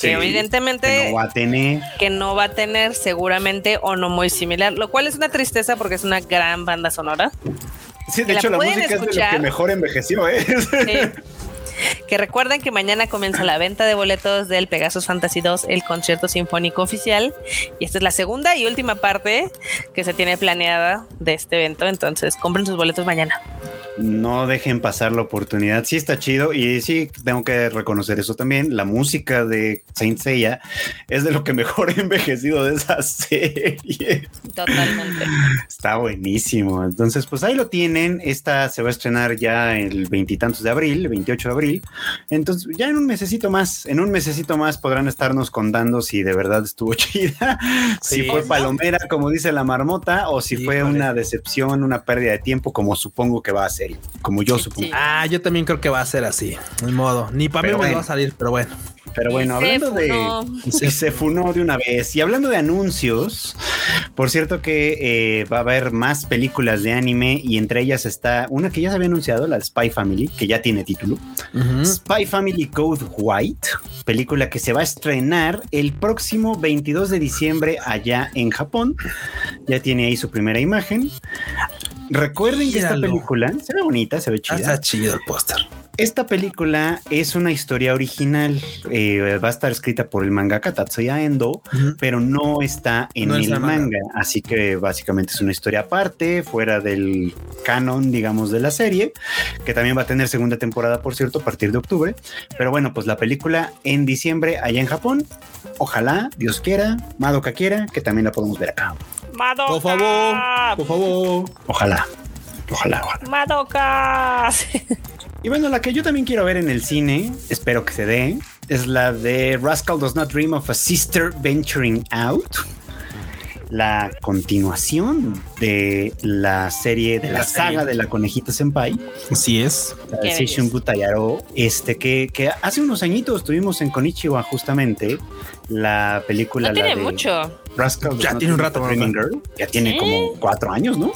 que evidentemente que no va a tener. Que no va a tener seguramente o no muy similar, lo cual es una tristeza porque es una gran banda sonora. Sí, de hecho, la, música es de lo que mejor envejeció, ¿eh? Sí. Que recuerden que mañana comienza la venta de boletos del Pegasus Fantasy 2, el concierto sinfónico oficial. Y esta es la segunda y última parte que se tiene planeada de este evento. Entonces, compren sus boletos mañana no dejen pasar la oportunidad. Sí está chido y sí tengo que reconocer eso también. La música de Saint Seiya es de lo que mejor he envejecido de esa serie. Totalmente. Está buenísimo. Entonces, pues ahí lo tienen. Esta se va a estrenar ya el veintitantos de abril, el 28 de abril. Entonces, ya en un mesecito más, en un mesecito más podrán estarnos contando si de verdad estuvo chida, si fue palomera, como dice la marmota, o si fue una decepción, una pérdida de tiempo, como supongo que va a ser como yo supongo. Ah, yo también creo que va a ser así, de modo. Ni para mí me va a salir, pero bueno. Pero bueno, hablando de. Se, funó de una vez. Y hablando de anuncios, por cierto que eh, va a haber más películas de anime y entre ellas está una que ya se había anunciado, la de Spy Family, que ya tiene título. Spy Family Code White, película que se va a estrenar el próximo 22 de diciembre allá en Japón. Ya tiene ahí su primera imagen. Recuerden que esta película se ve bonita, se ve chida. Está chido el póster. Esta película es una historia original. Eh, va a estar escrita por el mangaka Tatsuya Endo, pero no está en el manga. Así que básicamente es una historia aparte, fuera del canon, digamos, de la serie, que también va a tener segunda temporada, por cierto, a partir de octubre. Pero bueno, pues la película en diciembre allá en Japón. Ojalá, Dios quiera, Madoka quiera, que también la podemos ver acá. Madoka. Por favor, por favor. Ojalá. Ojalá, ojalá. Madoka. y bueno, la que yo también quiero ver en el cine, espero que se dé, es la de Rascal Does Not Dream of a Sister Venturing Out. La continuación de la serie, de la, saga de la conejita Senpai. Así es. La Seishun Butayaro, este que, que hace unos añitos tuvimos en Konichiwa justamente la película. No tiene mucho. Rascal ya tiene un rato. Girl, ya tiene como cuatro años, ¿no?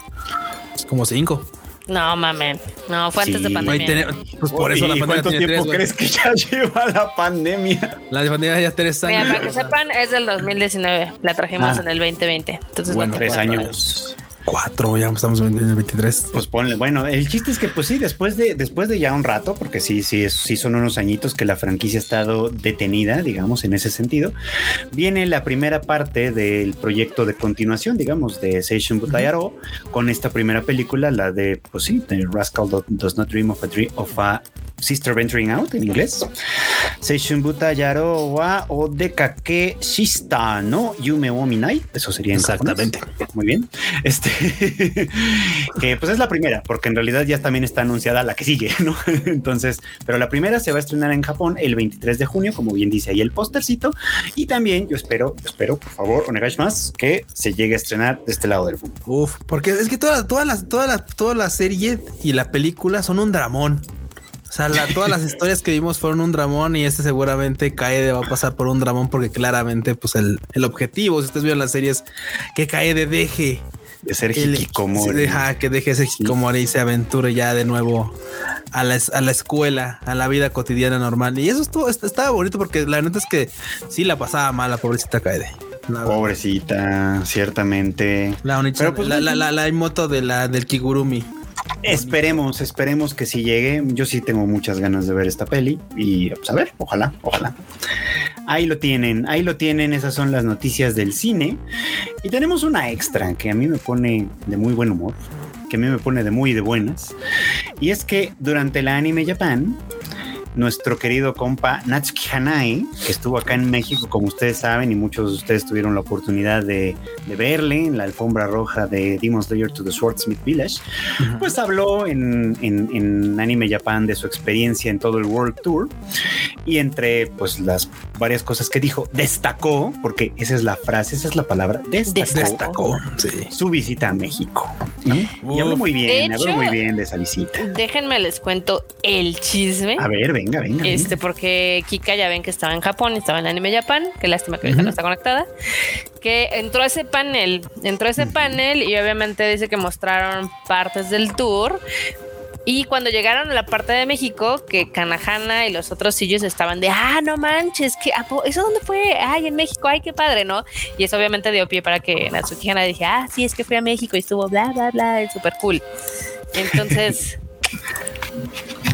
Como cinco. No, mames. No, fue antes de pandemia. pues por eso la pandemia tiene tiempo crees que ya lleva la pandemia? La pandemia ya tres años. para que sepan, es del 2019. La trajimos ah. en el 2020. Entonces, bueno, tres años. Cuatro, ya estamos en el 23. Pues ponle, bueno, el chiste es que pues sí, después de, después de ya un rato, porque sí, sí, sí son unos añitos que la franquicia ha estado detenida, digamos, en ese sentido, viene la primera parte del proyecto de continuación, digamos, de Seishun Butayaro, con esta primera película, la de, pues sí, The Rascal Does Not Dream of a, dream of a Sister Venturing Out en inglés. Seishun Buta Yaro wa Odekake Shista no Yume wo Minai. Eso sería exactamente. Muy bien. Este que pues es la primera, porque en realidad ya también está anunciada la que sigue, ¿no? Entonces, pero la primera se va a estrenar en Japón el 23 de junio, como bien dice ahí el póstercito. Y también yo espero, espero, por favor, más que se llegue a estrenar de este lado del mundo. Uf, porque es que toda, toda, la, toda, la, toda la serie y la película son un dramón. O sea, todas las historias que vimos fueron un dramón y este seguramente Kaede va a pasar por un dramón porque claramente pues el, objetivo, si ustedes vieron la serie es que Kaede deje de ser hikikomori. Deja que deje ese hikikomori y se aventure ya de nuevo a la, a la escuela, a la vida cotidiana normal. Y eso estuvo, estaba bonito porque la neta es que sí la pasaba mal la pobrecita Kaede. pobrecita, ciertamente. La, Pero pues, la, la, la, la, moto de la del Kigurumi. Esperemos, esperemos que si llegue. Yo sí tengo muchas ganas de ver esta peli y pues, a ver, ojalá, ojalá. Ahí lo tienen, ahí lo tienen, esas son las noticias del cine. Y tenemos una extra que a mí me pone de muy buen humor, que a mí me pone de muy de buenas. Y es que durante la Anime Japan nuestro querido compa Natsuki Hanai, que estuvo acá en México, como ustedes saben, y muchos de ustedes tuvieron la oportunidad de, verle en la alfombra roja de Demon Slayer to the Swordsmith Village, pues habló en, en, Anime Japan de su experiencia en todo el World Tour y entre pues las varias cosas que dijo, destacó, porque esa es la frase, esa es la palabra, destacó, su visita a México. Y habló muy bien, habló muy bien de esa visita. Déjenme les cuento el chisme. A ver, venga, venga. Este, porque Kika ya ven que estaba en Japón, estaba en Anime Japan, que lástima que ahorita no está conectada, que entró a ese panel, entró a ese panel y obviamente dice que mostraron partes del tour, y cuando llegaron a la parte de México, que Kanahana y los otros sillos estaban de, ah, no manches, que ¿eso dónde fue? Ay, en México, ay, qué padre, ¿no? Y eso obviamente dio pie para que Natsuki Hana dije, ah, sí, es que fui a México y estuvo bla, bla, bla, es súper cool. Entonces,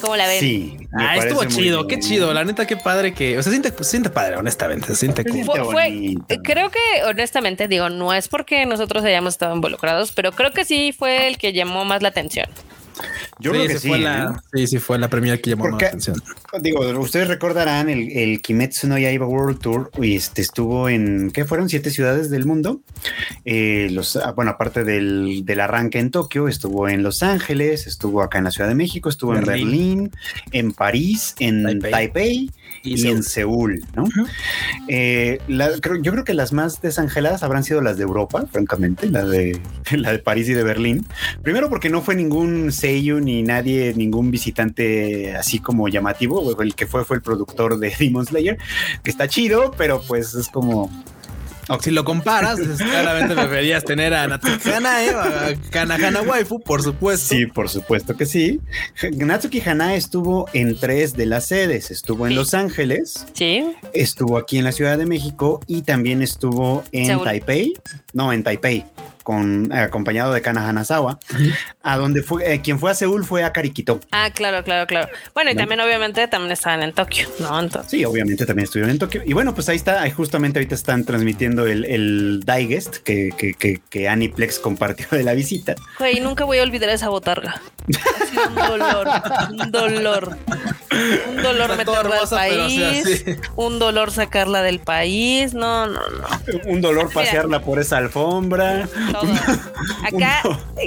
¿cómo la ven? Sí. Ah, estuvo chido, qué chido. La neta, qué padre que, o sea, siente, siente padre, honestamente. Se siente fue, creo que, honestamente, digo, no es porque nosotros hayamos estado involucrados, pero creo que sí fue el que llamó más la atención. Yo creo que sí. Fue la, ¿eh? Sí, sí, fue la primera que llamó la atención. Digo, ustedes recordarán el, el Kimetsu no Yaiba World Tour y este estuvo en, ¿qué fueron? Siete ciudades del mundo. Eh, los, ah, bueno, aparte del, del, arranque en Tokio, estuvo en Los Ángeles, estuvo acá en la Ciudad de México, estuvo en Berlín, en París, en Taipei y, en Seúl, ¿no? Eh, yo creo que las más desangeladas habrán sido las de Europa, francamente, la de, la de París y de Berlín. Primero porque no fue ningún sello ni nadie, ningún visitante así como llamativo. El que fue fue el productor de Demon Slayer, que está chido, pero pues es como si lo comparas, claramente deberías tener a Natsuki Hanae, a Kanahana Waifu, por supuesto. Sí, por supuesto que sí. Natsuki Hanae estuvo en tres de las sedes. Estuvo en Los Ángeles. Sí. Estuvo aquí en la Ciudad de México y también estuvo en Taipei. No, en Taipei con acompañado de Kana Hanazawa, a donde fue eh, quien fue a Seúl fue a Karikito. Ah, claro, claro, claro. Bueno, y también obviamente también estaban en Tokio, ¿no? Entonces. Sí, obviamente también estuvieron en Tokio. Y bueno, pues ahí está, ahí justamente ahorita están transmitiendo el, el digest que, que, que, que Aniplex compartió de la visita. Güey, nunca voy a olvidar esa botarga. un dolor, un dolor. Un dolor meterla al país, un dolor sacarla del país, no, no, no. Un dolor pasearla por esa alfombra. Acá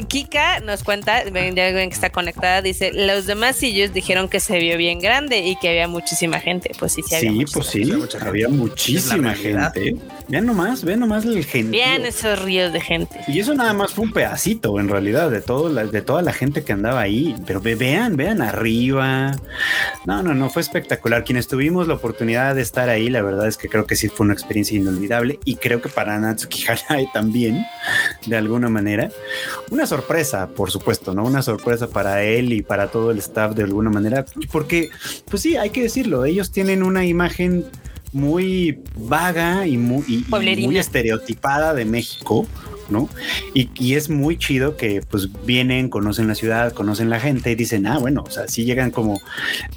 Kika nos cuenta, ya ven que está conectada, dice, los demás sillos dijeron que se vio bien grande y que había muchísima gente. Pues sí, sí, había sí, pues sí, había muchísima gente. Vean nomás, vean nomás el gente. Vean esos ríos de gente. Y eso nada más fue un pedacito, en realidad, de todo de toda la gente que andaba ahí. Pero vean, vean arriba. No, no, no, fue espectacular. Quienes tuvimos la oportunidad de estar ahí, la verdad es que creo que sí fue una experiencia inolvidable y creo que para Natsuki Hanae también de alguna manera. Una sorpresa, por supuesto, ¿no? Una sorpresa para él y para todo el staff de alguna manera, porque, pues sí, hay que decirlo, ellos tienen una imagen muy vaga y muy, muy estereotipada de México ¿no? Y, y, es muy chido que pues vienen, conocen la ciudad, conocen la gente y dicen, ah, bueno, o sea, sí llegan como,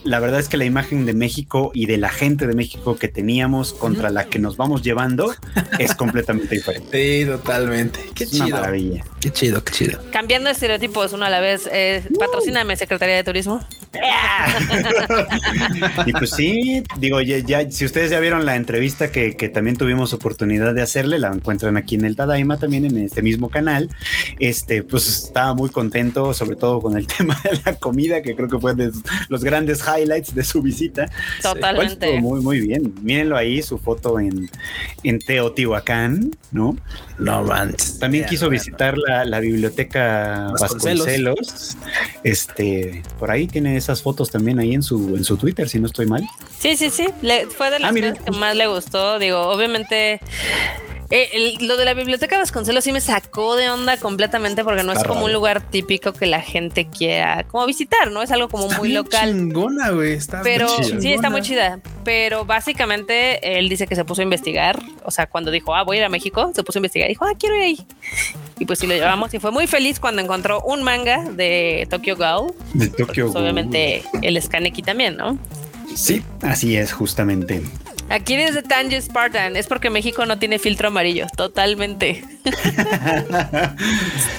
la verdad es que la imagen de México y de la gente de México que teníamos contra la que nos vamos llevando es completamente diferente. Sí, totalmente. Qué chido. maravilla. Qué chido, qué chido. Cambiando estereotipos uno a la vez, eh, patrocíname Secretaría de Turismo. y pues sí, digo, ya, si ustedes ya vieron la entrevista que, también tuvimos oportunidad de hacerle, la encuentran aquí en el Tadaima también en este mismo canal. Este, pues estaba muy contento, sobre todo con el tema de la comida, que creo que fue de los grandes highlights de su visita. Totalmente. muy, muy bien. Mírenlo ahí, su foto en, en Teotihuacán, ¿no? No También quiso visitar la, la biblioteca Vasconcelos. Este, por ahí tiene esas fotos también ahí en su, en su Twitter, si no estoy mal. Sí, sí, sí. fue de las ah, cosas que más le gustó. Digo, obviamente eh, lo de la biblioteca Vasconcelos sí me sacó de onda completamente porque no es como un lugar típico que la gente quiera como visitar, ¿no? Es algo como muy local. Chingona, güey. Está pero sí, está muy chida. Pero básicamente él dice que se puso a investigar. O sea, cuando dijo, ah, voy a ir a México, se puso a investigar. Dijo, ah, quiero ir ahí. Y pues sí lo llevamos y fue muy feliz cuando encontró un manga de Tokyo Ghoul. De Tokyo pues, Obviamente el Skaneki también, ¿no? Sí, así es, justamente. Aquí desde Tange Spartan es porque México no tiene filtro amarillo, totalmente.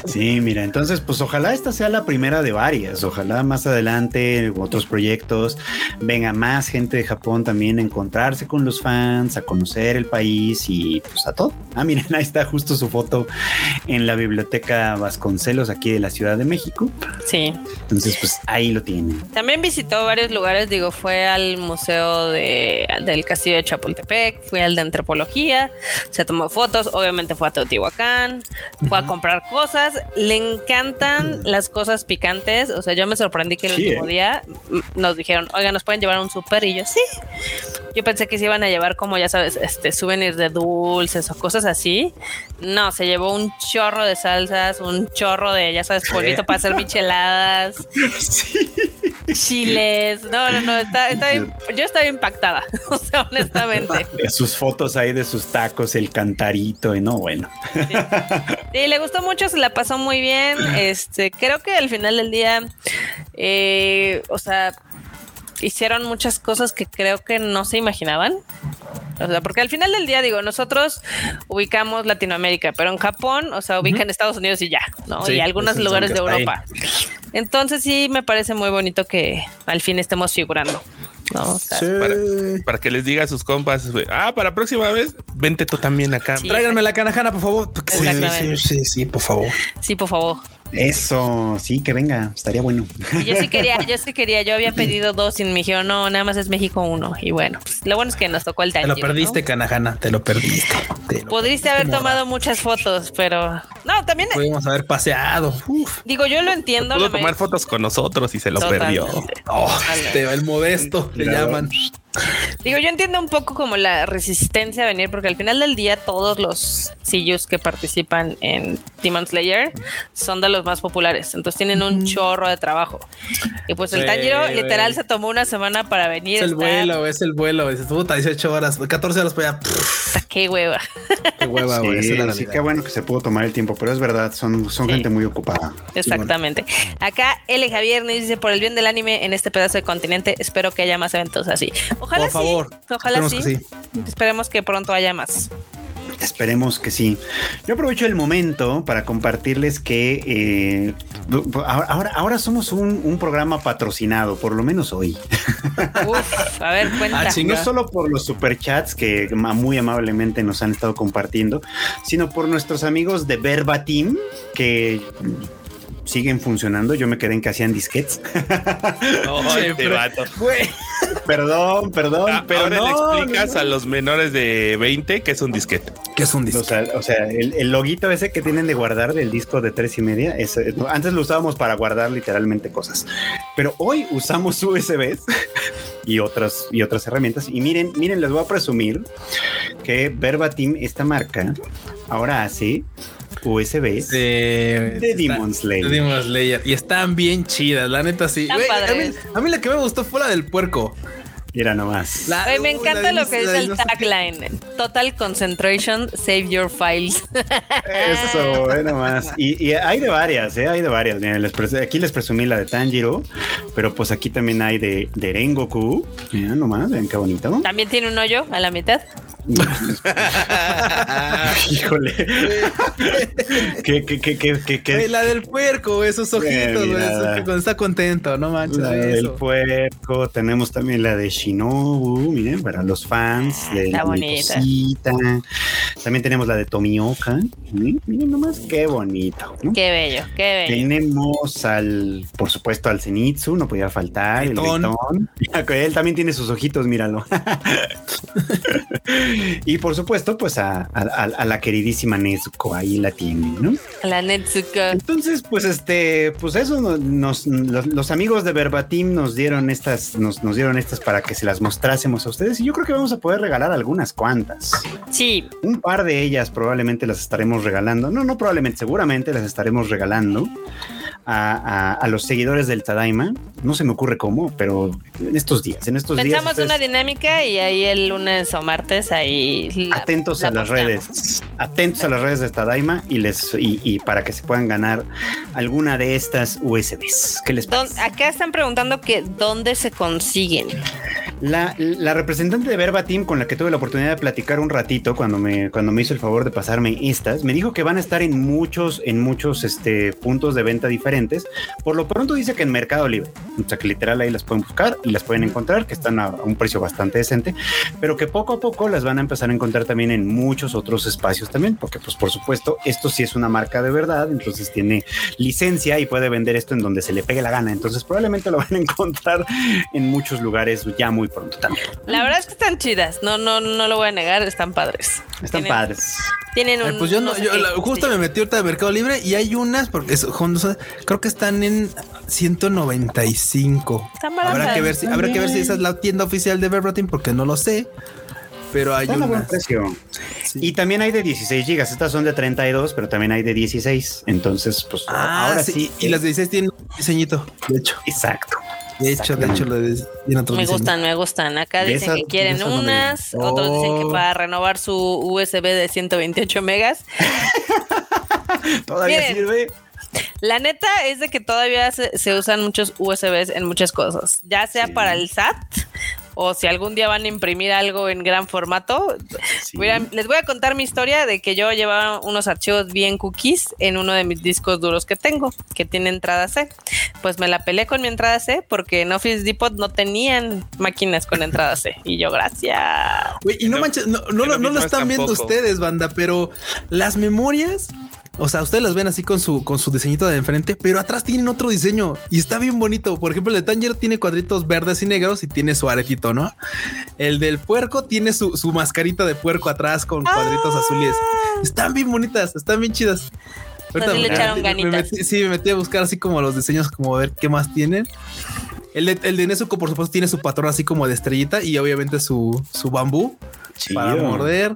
sí, mira, entonces pues ojalá esta sea la primera de varias, ojalá más adelante otros proyectos, venga más gente de Japón también a encontrarse con los fans, a conocer el país y pues a todo. Ah, miren, ahí está justo su foto en la biblioteca Vasconcelos aquí de la Ciudad de México. Sí. Entonces pues ahí lo tienen. También visitó varios lugares, digo, fue al museo de, del castillo Chapultepec, fui al de antropología, se tomó fotos, obviamente fue a Teotihuacán, fue a comprar cosas, le encantan las cosas picantes, o sea, yo me sorprendí que el último ¿eh? día nos dijeron, oiga, nos pueden llevar un súper y yo sí. Yo pensé que se iban a llevar como ya sabes, este souvenirs de dulces o cosas así. No, se llevó un chorro de salsas, un chorro de, ya sabes, polvito para hacer micheladas. Sí chiles. No, no, no, está, yo estaba impactada, o sea, honestamente. Sus fotos ahí de sus tacos, el cantarito, y no, bueno. Sí. le gustó mucho, se la pasó muy bien. Este, creo que al final del día, eh, o sea, hicieron muchas cosas que creo que no se imaginaban. O sea, porque al final del día, digo, nosotros ubicamos Latinoamérica, pero en Japón, o sea, ubican Estados Unidos y ya, ¿no? y algunos lugares de Europa. Entonces sí me parece muy bonito que al fin estemos figurando. ¿no? para, que les diga a sus compas, ah, para la próxima vez, vente tú también acá. Tráiganme la canajana, por favor. Sí, sí, sí, por favor. Sí, por favor. Eso, sí, que venga, estaría bueno. yo sí quería, yo sí quería, yo había pedido dos y me dijeron, no, nada más es México uno. Y bueno, pues, lo bueno es que nos tocó el Te lo perdiste, Canajana, te lo perdiste. Podríste haber tomado muchas fotos, pero no, también. Pudimos haber paseado. Digo, yo lo entiendo. Pudo tomar fotos con nosotros y se lo perdió. Oh, el modesto le llaman. Digo, yo entiendo un poco como la resistencia a venir, porque al final del día todos los sillos que participan en Demon Slayer son de los más populares, entonces tienen un chorro de trabajo. Y pues el Tanjiro literal se tomó una semana para venir. Es el vuelo, es el vuelo, es 18 horas, 14 horas para allá. Qué hueva. Qué hueva, güey. Sí, qué bueno que se pudo tomar el tiempo, pero es verdad, son, son gente muy ocupada. Exactamente. Acá L. Javier nos dice, por el bien del anime en este pedazo de continente, espero que haya más eventos así. Ojalá Por favor. Ojalá sí. Esperemos que pronto haya más. Esperemos que sí. Yo aprovecho el momento para compartirles que eh, ahora, ahora somos un, programa patrocinado, por lo menos hoy. Uf, a ver, cuenta. Ah, no solo por los superchats que muy amablemente nos han estado compartiendo, sino por nuestros amigos de Verbatim que siguen funcionando. Yo me quedé en que hacían disquets. Perdón, perdón, ah, pero ahora le explicas a los menores de 20 que es un disquete. Que es un disquete. O sea, el, loguito ese que tienen de guardar del disco de tres y media, antes lo usábamos para guardar literalmente cosas, pero hoy usamos USBs y otras y otras herramientas. Y miren, miren, les voy a presumir que Verbatim, esta marca, ahora hace USB de, de Demon Slayer. Demon Slayer. Y están bien chidas, la neta sí. a, mí, la que me gustó fue la del puerco. Mira nomás. me encanta lo que dice el tagline. Total concentration, save your files. Eso, ve nomás. Y, y, hay de varias, ¿eh? Hay de varias. aquí les presumí la de Tanjiro, pero pues aquí también hay de, de Rengoku. Mira nomás, ven qué bonito. También tiene un hoyo a la mitad. Híjole. ¿Qué, qué, qué, qué, qué, La del puerco, esos ojitos, cuando está contento, no manches. La del puerco, tenemos también la de Shinobu, miren, para los fans de la bonita. También tenemos la de Tomioka. Miren nomás, qué bonito. Qué bello, qué bello. Tenemos al, por supuesto, al Zenitsu, no podía faltar, el Él también tiene sus ojitos, míralo. y por supuesto, pues a, la queridísima Nezuko, ahí la tiene, ¿no? La Nezuko. Entonces, pues este, pues eso nos, los, amigos de Verbatim nos dieron estas, nos, nos dieron estas para que se las mostrásemos a ustedes y yo creo que vamos a poder regalar algunas cuantas. Sí. Un par de ellas probablemente las estaremos regalando. No, no probablemente, seguramente las estaremos regalando a, los seguidores del Tadaima. No se me ocurre cómo, pero en estos días, en estos días. Pensamos una dinámica y ahí el lunes o martes ahí. atentos a las redes, atentos a las redes del Tadaima y les y, para que se puedan ganar alguna de estas USBs. ¿Qué les parece? Acá están preguntando que dónde se consiguen. La, representante de Verbatim con la que tuve la oportunidad de platicar un ratito cuando me, cuando me hizo el favor de pasarme estas, me dijo que van a estar en muchos, en muchos este, puntos de venta diferentes. Por lo pronto dice que en Mercado Libre, o sea que literal ahí las pueden buscar y las pueden encontrar, que están a, un precio bastante decente, pero que poco a poco las van a empezar a encontrar también en muchos otros espacios también, porque pues por supuesto esto sí es una marca de verdad, entonces tiene licencia y puede vender esto en donde se le pegue la gana, entonces probablemente lo van a encontrar en muchos lugares ya muy pronto también. La verdad es que están chidas, no, no, no lo voy a negar, están padres. Están padres. Tienen un. pues yo no, yo justo me metí ahorita de Mercado Libre y hay unas, porque creo que están en 195. habrá que ver si, habrá que ver si esa es la tienda oficial de Verbatim, porque no lo sé. Pero hay una. Y también hay de 16 gigas. Estas son de 32, pero también hay de 16. Entonces, pues ah, ahora sí. Y las de 16 tienen un diseñito, de hecho. Exacto. De hecho, de hecho, lo de, me gustan, me gustan. Acá dicen que quieren unas, otros dicen que oh. para renovar su USB de 128 megas. Todavía sirve. La neta es de que todavía se, usan muchos USBs en muchas cosas, ya sea para el SAT o si algún día van a imprimir algo en gran formato. les voy a contar mi historia de que yo llevaba unos archivos bien cookies en uno de mis discos duros que tengo, que tiene entrada C. Pues me la peleé con mi entrada C porque en Office Depot no tenían máquinas con entrada C. Y yo, gracias. y no manches, no, no, no lo están viendo ustedes, banda, pero las memorias o sea, ustedes las ven así con su, con su diseñito de enfrente, pero atrás tienen otro diseño y está bien bonito. Por ejemplo, el de Tanger tiene cuadritos verdes y negros y tiene su aretito, ¿no? El del puerco tiene su, su mascarita de puerco atrás con cuadritos azules. Están bien bonitas, están bien chidas. Ahorita, le echaron ganitas. sí, me metí a buscar así como los diseños, como a ver qué más tienen. El de, el de Nezuko, por supuesto, tiene su patrón así como de estrellita y obviamente su, su bambú para morder.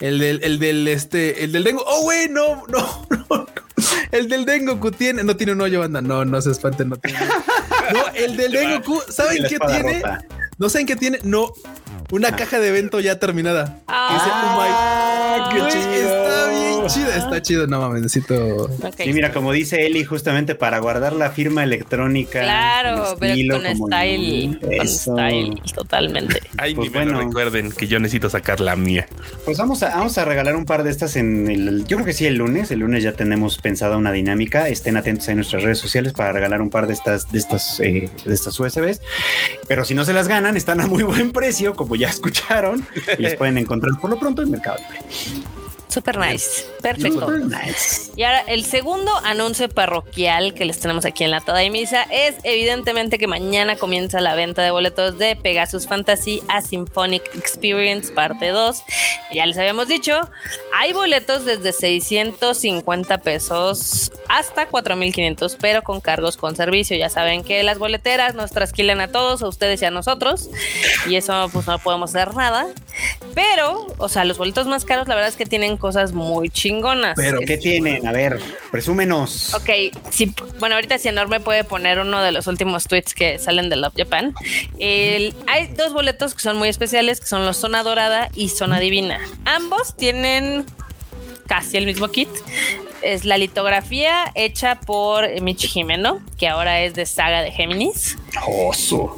El del, el del este, el del Dengo. Oh, güey, no, no, no, El del Dengoku tiene, no tiene un hoyo, banda. No, no se espanten, no tiene. No, el del Dengoku, ¿saben qué tiene? No saben qué tiene. No, una ah. caja de evento ya terminada. Ah, qué chido. Está bien chido, está chido. No mames, necesito. Sí, mira, como dice Eli, justamente para guardar la firma electrónica. Claro, pero con style. Con style, totalmente. Ay, pues bueno, recuerden que yo necesito sacar la mía. Pues vamos a, vamos a regalar un par de estas en el. Yo creo que sí, el lunes. El lunes ya tenemos pensada una dinámica. Estén atentos en nuestras redes sociales para regalar un par de estas, de estas, eh, de estas USBs. Pero si no se las ganan, están a muy buen precio, como ya escucharon y les pueden encontrar por lo pronto en Mercado Libre. Super nice. Perfecto. Y ahora, el segundo anuncio parroquial que les tenemos aquí en la Toda de Misa es evidentemente que mañana comienza la venta de boletos de Pegasus Fantasy a Symphonic Experience parte 2. Ya les habíamos dicho, hay boletos desde 650 pesos hasta 4500, pero con cargos con servicio. Ya saben que las boleteras nos trasquilan a todos, a ustedes y a nosotros, y eso pues no podemos hacer nada. Pero, o sea, los boletos más caros, la verdad es que tienen cosas muy chingonas. Pero, ¿qué tienen? A ver, presúmenos. Ok, sí, bueno, ahorita si enorme puede poner uno de los últimos tweets que salen de Love Japan. hay dos boletos que son muy especiales, que son los Zona Dorada y Zona Divina. Ambos tienen casi el mismo kit. Es la litografía hecha por Michi Jimeno, que ahora es de Saga de Géminis. Oso.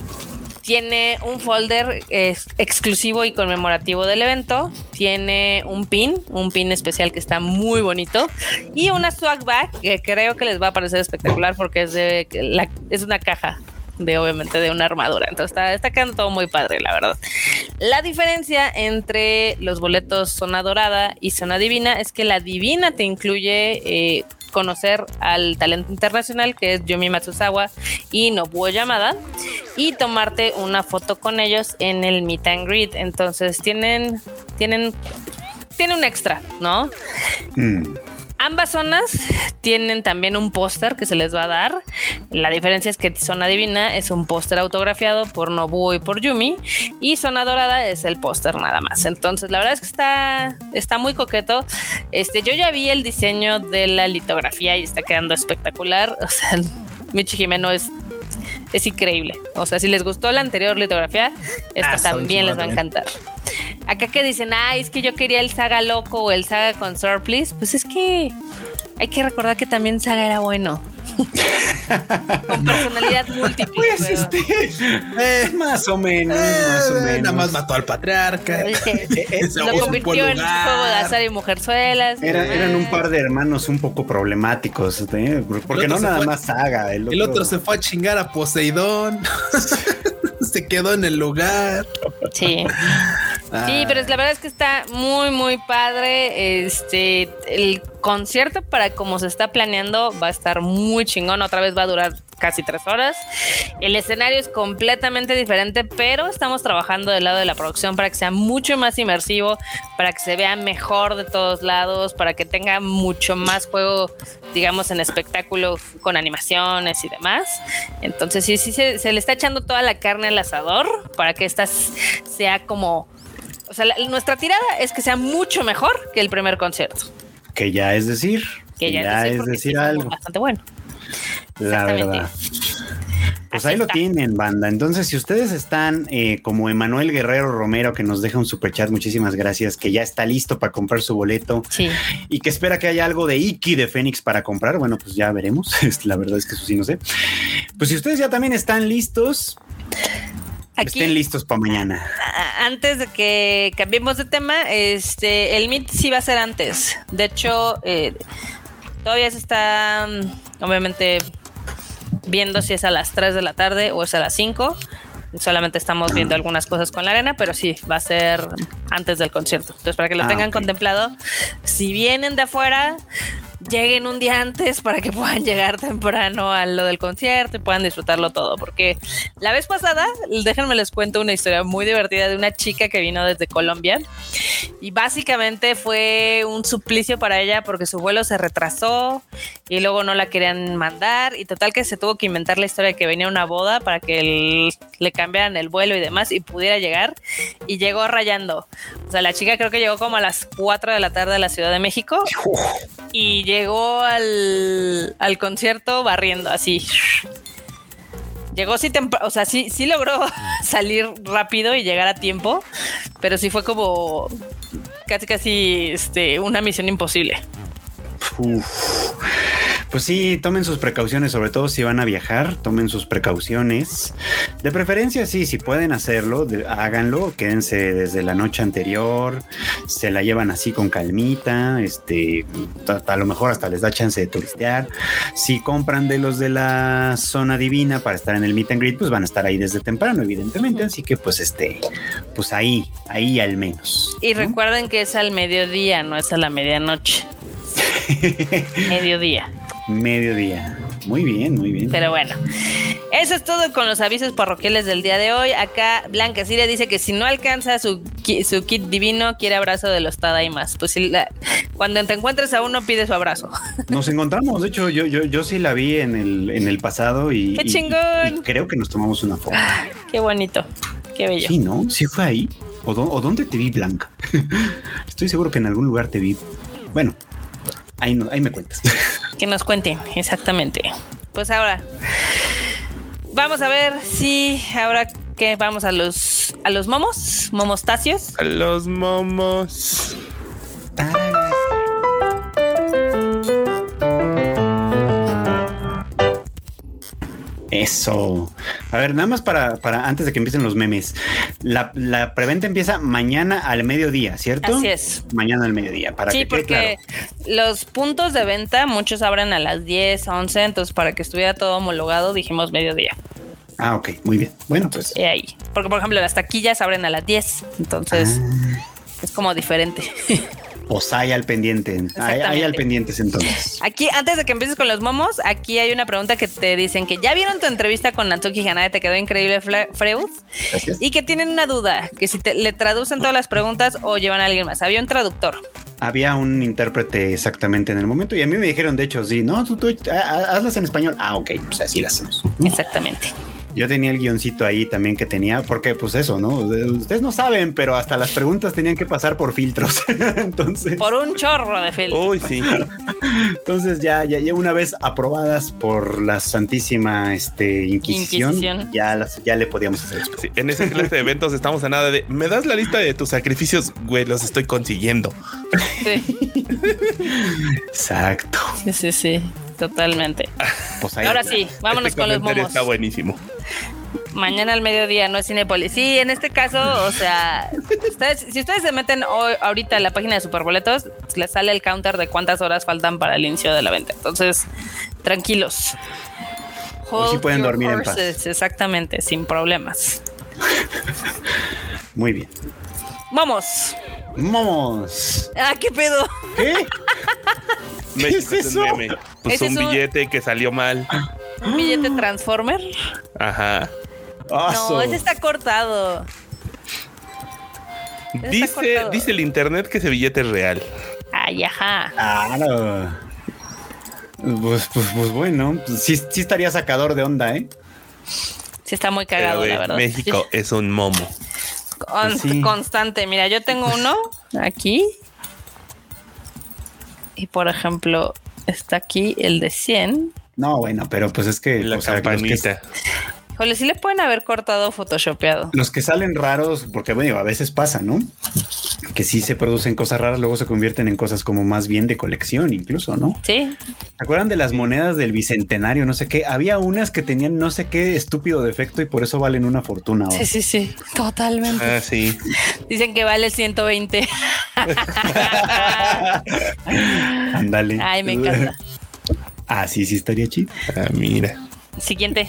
Tiene un folder exclusivo y conmemorativo del evento. Tiene un pin, un pin especial que está muy bonito. Y una swag bag que creo que les va a parecer espectacular porque es, de, es una caja de obviamente de una armadura. Entonces está, está quedando todo muy padre, la verdad. La diferencia entre los boletos Zona Dorada y Zona Divina es que la Divina te incluye eh, conocer al talento internacional que es Yumi Matsuzawa y Nobuo Yamada y tomarte una foto con ellos en el meet and greet. Entonces tienen, tienen, tiene un extra, ¿no? Mm. Ambas zonas tienen también un póster que se les va a dar. La diferencia es que Zona Divina es un póster autografiado por Nobuo y por Yumi y Zona Dorada es el póster nada más. Entonces, la verdad es que está, está muy coqueto. Este, yo ya vi el diseño de la litografía y está quedando espectacular. O sea, Michi Jimeno es es increíble. O sea, si les gustó la anterior litografía, esta ah, también les va a encantar. Acá que dicen, ay, es que yo quería el Saga loco o el Saga con Surplus, pues es que hay que recordar que también Saga era bueno. con personalidad múltiple. Pues este, eh, más o menos, más o eh, menos. Nada más mató al patriarca. lo convirtió en un juego de azar y mujerzuelas. eran un par de hermanos un poco problemáticos, ¿eh? porque no nada más Saga. El otro... se fue a chingar a Poseidón. se quedó en el lugar. Sí. Sí, pero la verdad es que está muy, muy padre. Este, el concierto para como se está planeando va a estar muy chingón. Otra vez va a durar casi tres horas. El escenario es completamente diferente, pero estamos trabajando del lado de la producción para que sea mucho más inmersivo, para que se vea mejor de todos lados, para que tenga mucho más juego, digamos, en espectáculo con animaciones y demás. Entonces sí, sí, se, se le está echando toda la carne al asador para que esta sea como o sea, nuestra tirada es que sea mucho mejor que el primer concierto. Que ya es decir. Que ya, es decir, algo. Bastante bueno. La verdad. Pues ahí lo tienen, banda. Entonces, si ustedes están eh, como Emanuel Guerrero Romero, que nos deja un super chat, muchísimas gracias, que ya está listo para comprar su boleto sí. y que espera que haya algo de Iki de Fénix para comprar. Bueno, pues ya veremos. La verdad es que eso sí no sé. Pues si ustedes ya también están listos, Estén listos para mañana. Antes de que cambiemos de tema, este, el Meet sí va a ser antes. De hecho, eh, todavía se está, mm, obviamente, viendo si es a las 3 de la tarde o es a las 5. Solamente estamos viendo algunas cosas con la arena, pero sí, va a ser antes del concierto. Entonces, para que lo ah, tengan contemplado, si vienen de afuera, lleguen un día antes para que puedan llegar temprano a lo del concierto y puedan disfrutarlo todo. Porque la vez pasada, déjenme les cuento una historia muy divertida de una chica que vino desde Colombia y básicamente fue un suplicio para ella porque su vuelo se retrasó y luego no la querían mandar y total que se tuvo que inventar la historia de que venía una boda para que le cambiaran el vuelo y demás y pudiera llegar y llegó rayando. O sea, la chica creo que llegó como a las 4 de la tarde a la Ciudad de México y llegó al, al concierto barriendo así. Llegó sí temprano, o sea, sí, sí logró salir rápido y llegar a tiempo, pero sí fue como casi casi este, una misión imposible. Pues sí, tomen sus precauciones, sobre todo si van a viajar, tomen sus precauciones. De preferencia, sí, si pueden hacerlo, háganlo, quédense desde la noche anterior, se la llevan así con calmita, este, a, lo mejor hasta les da chance de turistear. Si compran de los de la zona divina para estar en el meet and greet, pues van a estar ahí desde temprano, evidentemente, así que pues este, pues ahí, ahí al menos. Y recuerden que es al mediodía, no es a la medianoche. Mediodía. Mediodía. Muy bien, muy bien. Pero bueno, eso es todo con los avisos parroquiales del día de hoy. Acá Blanca Siria dice que si no alcanza su, su kit divino, quiere abrazo de los Tadaimas. Pues si cuando te encuentres a uno, pide su abrazo. Nos encontramos, de hecho, yo, yo, yo sí la vi en el, en el pasado y, ¡Qué chingón! creo que nos tomamos una foto. Qué bonito, qué bello. Sí, ¿no? Sí fue ahí. ¿O, dónde te vi, Blanca? Estoy seguro que en algún lugar te vi. Bueno, ahí, no, ahí me cuentas. Que nos cuenten, exactamente. Pues ahora, vamos a ver si ahora que vamos a los a los momos, momostacios. A los momos. Eso. A ver, nada más para, para antes de que empiecen los memes. La, preventa empieza mañana al mediodía, ¿cierto? Así es. Mañana al mediodía. Para sí, porque los puntos de venta, muchos abren a las 10, 11, entonces para que estuviera todo homologado dijimos mediodía. Ah, ok, muy bien. Bueno, pues. Y ahí. Porque, por ejemplo, las taquillas abren a las 10, entonces ah. es como diferente. Pues hay al pendiente. Hay, al pendientes entonces. Aquí, antes de que empieces con los momos, aquí hay una pregunta que te dicen que ya vieron tu entrevista con Natsuki Hanade, te quedó increíble, Freud. Y que tienen una duda, que si te, le traducen todas las preguntas o llevan a alguien más. Había un traductor. Había un intérprete exactamente en el momento y a mí me dijeron, de hecho, sí, no, tú, tú hazlas en español. Ah, ok, pues así las hacemos. Exactamente. Yo tenía el guioncito ahí también que tenía, porque pues eso, ¿no? Ustedes no saben, pero hasta las preguntas tenían que pasar por filtros. Entonces. Por un chorro de filtros. Uy, sí. Entonces ya, ya, ya, una vez aprobadas por la Santísima este, Inquisición, Ya, las, ya le podíamos hacer sí, en ese clase de eventos estamos a nada de, ¿me das la lista de tus sacrificios? Güey, los estoy consiguiendo. Sí. Exacto. Sí, sí, sí. Totalmente. Pues Ahora sí, vámonos este con los momos. Está buenísimo. Mañana al mediodía, no es Cinepolis. Sí, en este caso, o sea, si ustedes se meten hoy, ahorita en la página de Superboletos, les sale el counter de cuántas horas faltan para el inicio de la venta. Entonces, tranquilos. sí pueden dormir en paz. Exactamente, sin problemas. Muy bien. Vamos. Vamos. Ah, qué pedo. ¿Qué? ¿Qué es eso? Pues un billete que salió mal. ¿Un billete Transformer? Ajá. no, ese está cortado. dice, dice el internet que ese billete es real. Ay, ajá. Claro. Pues, pues, pues bueno, sí, sí, estaría sacador de onda, ¿eh? Sí está muy cagado, la verdad. México es un momo. Pues constante. Mira, yo tengo uno aquí. Y por ejemplo, está aquí el de 100. No, bueno, pero pues es que la campanita. Jole, sí le pueden haber cortado photoshopeado. Los que salen raros, porque bueno, a veces pasa, ¿no? Que sí se producen cosas raras, luego se convierten en cosas como más bien de colección, incluso, ¿no? Sí. ¿Se acuerdan de las monedas del bicentenario? No sé qué. Había unas que tenían no sé qué estúpido defecto y por eso valen una fortuna. Sí, sí, sí. Totalmente. Ah, sí. Dicen que vale 120. Ándale. Ay, me encanta. Ah, sí, sí estaría chido. Ah, mira. Siguiente.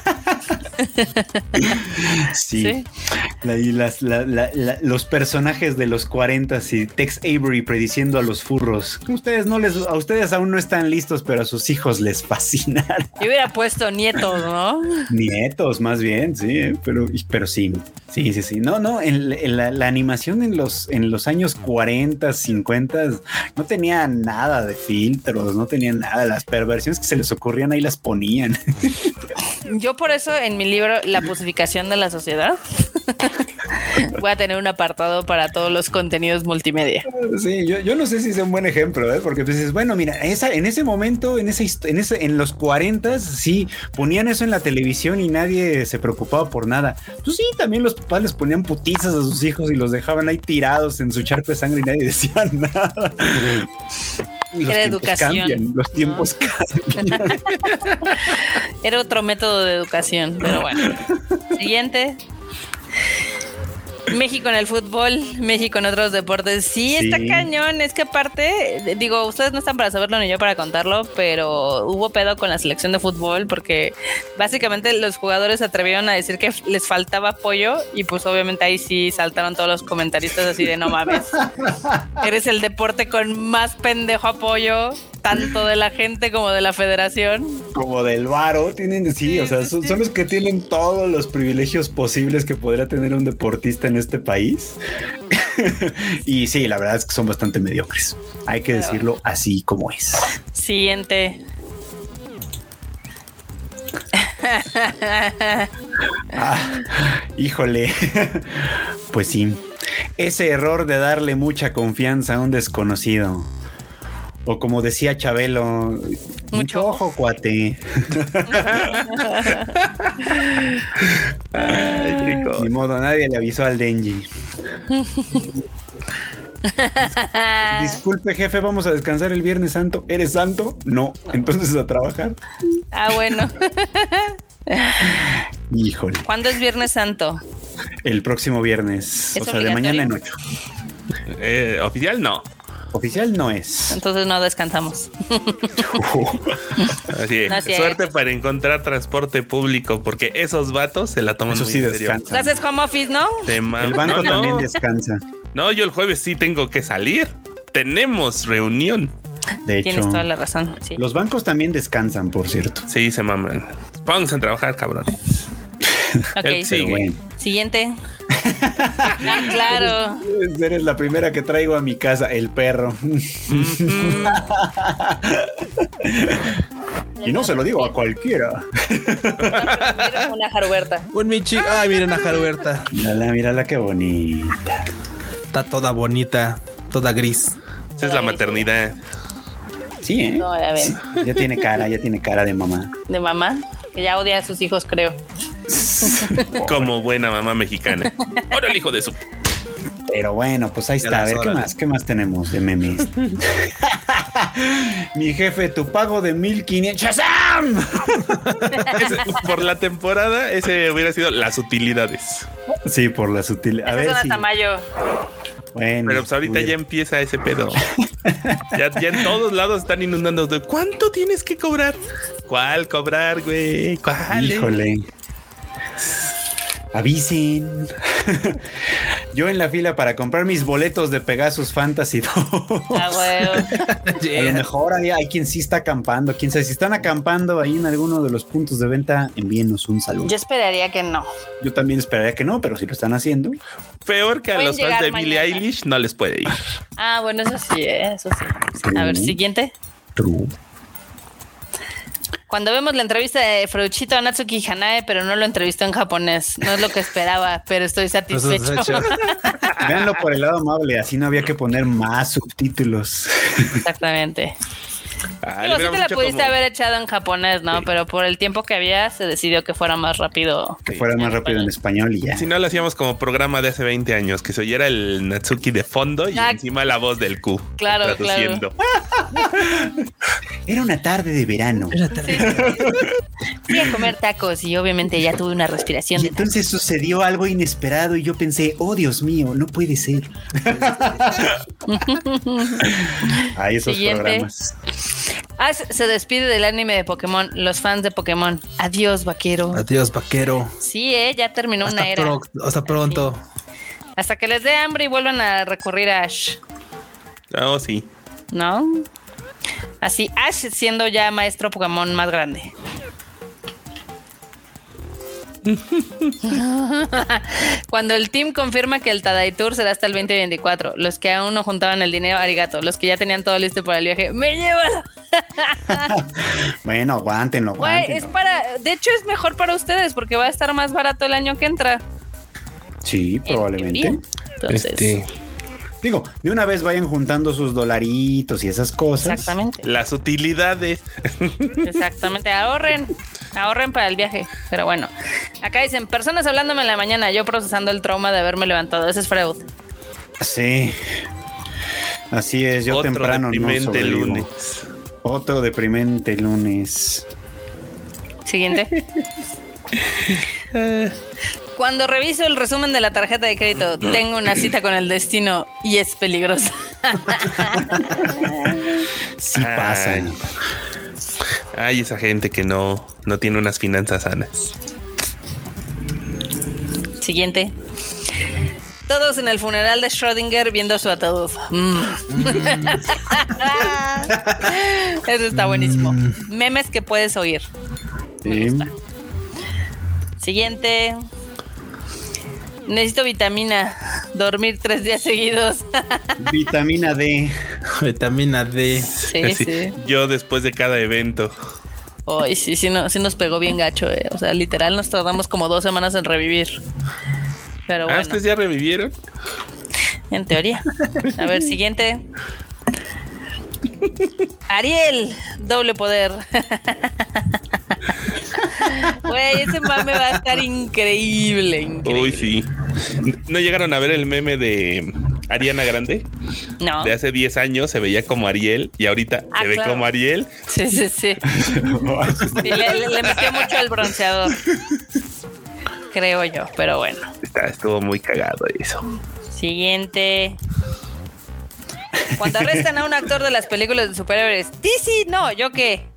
sí. los personajes de los 40 y Tex Avery prediciendo a los furros. Ustedes no les, a ustedes aún no están listos, pero a sus hijos les fascinará. Yo hubiera puesto nietos, ¿no? Nietos, más bien, sí, pero, pero sí, sí, sí, sí. No, no, en, la, animación en los, en los años 40, 50 no tenía nada de filtros, no tenía nada. Las perversiones que se les ocurrían ahí las ponían. Yo por eso en mi libro La pusificación de la sociedad voy a tener un apartado para todos los contenidos multimedia. Sí, yo, no sé si es un buen ejemplo, ¿eh? porque dices, bueno, mira, esa, en ese momento, en ese, en ese, en los 40 sí ponían eso en la televisión y nadie se preocupaba por nada. Pues sí, también los papás les ponían putizas a sus hijos y los dejaban ahí tirados en su charco de sangre y nadie decía nada. Era educación. los tiempos cambian. Era otro método de educación, pero bueno. Siguiente. México en el fútbol, México en otros deportes. Sí, está cañón. Es que aparte, digo, ustedes no están para saberlo ni yo para contarlo, pero hubo pedo con la selección de fútbol porque básicamente los jugadores se atrevieron a decir que les faltaba apoyo y pues obviamente ahí sí saltaron todos los comentaristas así de no mames. Eres el deporte con más pendejo apoyo tanto de la gente como de la federación. Como del varo, tienen, sí, o sea, son, los que tienen todos los privilegios posibles que podría tener un deportista en este país. y sí, la verdad es que son bastante mediocres. Hay que decirlo así como es. Siguiente. Ah, híjole. Pues sí. Ese error de darle mucha confianza a un desconocido. O como decía Chabelo, mucho, ojo, cuate. Ni modo, nadie le avisó al Denji. Disculpe, jefe, vamos a descansar el Viernes Santo. ¿Eres santo? No, entonces a trabajar. Ah, bueno. Híjole. ¿Cuándo es Viernes Santo? El próximo viernes. O sea, de mañana en ocho. Eh, oficial no. Oficial no es. Entonces no descansamos. Así es. Suerte para encontrar transporte público, porque esos vatos se la toman Eso muy sí en serio. Haces home office, ¿no? El banco también descansa. No, yo el jueves sí tengo que salir. Tenemos reunión. De hecho, Tienes toda la razón. Los bancos también descansan, por cierto. Sí, se maman. Pónganse a trabajar, cabrón. Ok, sí, Siguiente. claro. Eres la primera que traigo a mi casa, el perro. y no se lo digo a cualquiera. Una jaruberta. Un Michi. Ay, miren a jaruberta. Mírala, mírala qué bonita. Está toda bonita, toda gris. Esa es la maternidad. Sí, ¿eh? ya tiene cara, ya tiene cara de mamá. ¿De mamá? Que ya odia a sus hijos, creo. Como buena mamá mexicana. Ahora el hijo de su. Pero bueno, pues ahí está. A ver, ¿qué más? ¿Qué más tenemos de memes? Mi jefe, tu pago de 1500. ¡Shazam! por la temporada, ese hubiera sido las utilidades. Sí, por las utilidades. A ver. Bueno, pero pues ahorita ya empieza ese pedo. ya, ya, en todos lados están inundando cuánto tienes que cobrar. ¿Cuál cobrar, güey? ¿Cuál? Híjole. Avisen. Yo en la fila para comprar mis boletos de Pegasus Fantasy 2. Ah, A lo mejor hay, hay, quien sí está acampando. Quién sabe si están acampando ahí en alguno de los puntos de venta, envíenos un saludo. Yo esperaría que no. Yo también esperaría que no, pero si lo están haciendo. Peor que a los fans de Billie Eilish no les puede ir. Ah, bueno, eso sí, ¿eh? eso sí. A ver, siguiente. True. Cuando vemos la entrevista de Fruchito Natsuki Hanae, pero no lo entrevistó en japonés. No es lo que esperaba, pero estoy satisfecho. Véanlo por el lado amable, así no había que poner más subtítulos. Exactamente. Ah, Digo, sí te la pudiste haber echado en japonés, ¿no? Pero por el tiempo que había, se decidió que fuera más rápido. Que fuera más rápido en español y ya. Si no, lo hacíamos como programa de hace 20 años, que se oyera el Natsuki de fondo y encima la voz del Q. Claro, traduciendo. Era una tarde de verano. Era Fui a comer tacos y obviamente ya tuve una respiración. Y entonces sucedió algo inesperado y yo pensé, oh Dios mío, no puede ser. Ahí esos programas. Ah, se despide del anime de Pokémon, los fans de Pokémon. Adiós, vaquero. Adiós, vaquero. Sí, eh, ya terminó una era. hasta pronto. Hasta que les dé hambre y vuelvan a recurrir a Ash. Oh, sí. ¿No? Así, Ash siendo ya maestro Pokémon más grande. Cuando el team confirma que el Tadai Tour será hasta el 2024, los que aún no juntaban el dinero, arigato, los que ya tenían todo listo para el viaje, me llevan. bueno, aguántenlo, aguántenlo. es para, de hecho es mejor para ustedes porque va a estar más barato el año que entra. Sí, probablemente. Este, digo, de una vez vayan juntando sus dolaritos y esas cosas. Exactamente. Las utilidades. Exactamente, ahorren. Ahorren para el viaje. Pero bueno, acá dicen personas hablándome en la mañana, yo procesando el trauma de haberme levantado. Ese es Freud. Sí. Así es, yo Otro temprano deprimente lunes. Otro deprimente lunes. Siguiente. Cuando reviso el resumen de la tarjeta de crédito, tengo una cita con el destino y es peligrosa. sí pasa. Hay esa gente que no, no tiene unas finanzas sanas. Siguiente. Todos en el funeral de Schrödinger viendo su ataúd. Mm. Eso está buenísimo. Mm. Memes que puedes oír. Siguiente. Necesito vitamina. Dormir tres días seguidos. vitamina D. Vitamina D. Sí, sí. Yo después de cada evento. Ay, sí, sí, no, sí nos pegó bien gacho, eh. O sea, literal nos tardamos como dos semanas en revivir. Pero ah, bueno. ya revivieron? En teoría. A ver, siguiente. Ariel, doble poder. Güey, ese mame va a estar increíble, increíble. Uy, sí. ¿No llegaron a ver el meme de Ariana Grande? No. De hace 10 años se veía como Ariel y ahorita ah, se ve como Ariel. Sí, sí, sí. le, metió mucho el bronceador. Creo yo, pero bueno. estuvo muy cagado eso. Siguiente. Cuando arrestan a un actor de las películas de superhéroes, DC, no, yo qué.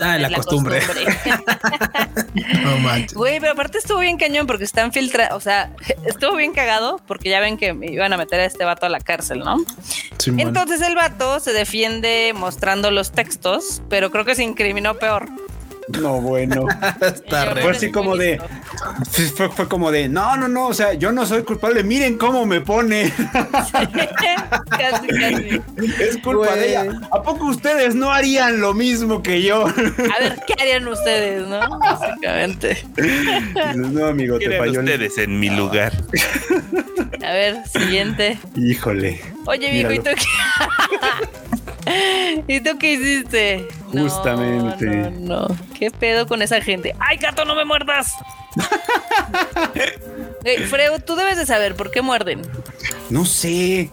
ah, la, costumbre. no manches. Güey, pero aparte estuvo bien cañón porque están filtrados, o sea, estuvo bien cagado porque ya ven que iban a meter a este vato a la cárcel, ¿no? Entonces el vato se defiende mostrando los textos, pero creo que se incriminó peor. No, bueno. fue así como de. Fue, como de. No, no, no. O sea, yo no soy culpable. Miren cómo me pone. casi, casi. Es culpa de ella. ¿A poco ustedes no harían lo mismo que yo? A ver, ¿qué harían ustedes, no? Básicamente. No, amigo, te falló. ustedes en mi lugar. A ver, siguiente. Híjole. Oye, viejo, ¿y tú qué? ¿Y tú qué hiciste? Justamente. No, no, ¿Qué pedo con esa gente? ¡Ay, gato, no me muerdas! Freo, tú debes de saber por qué muerden. No sé.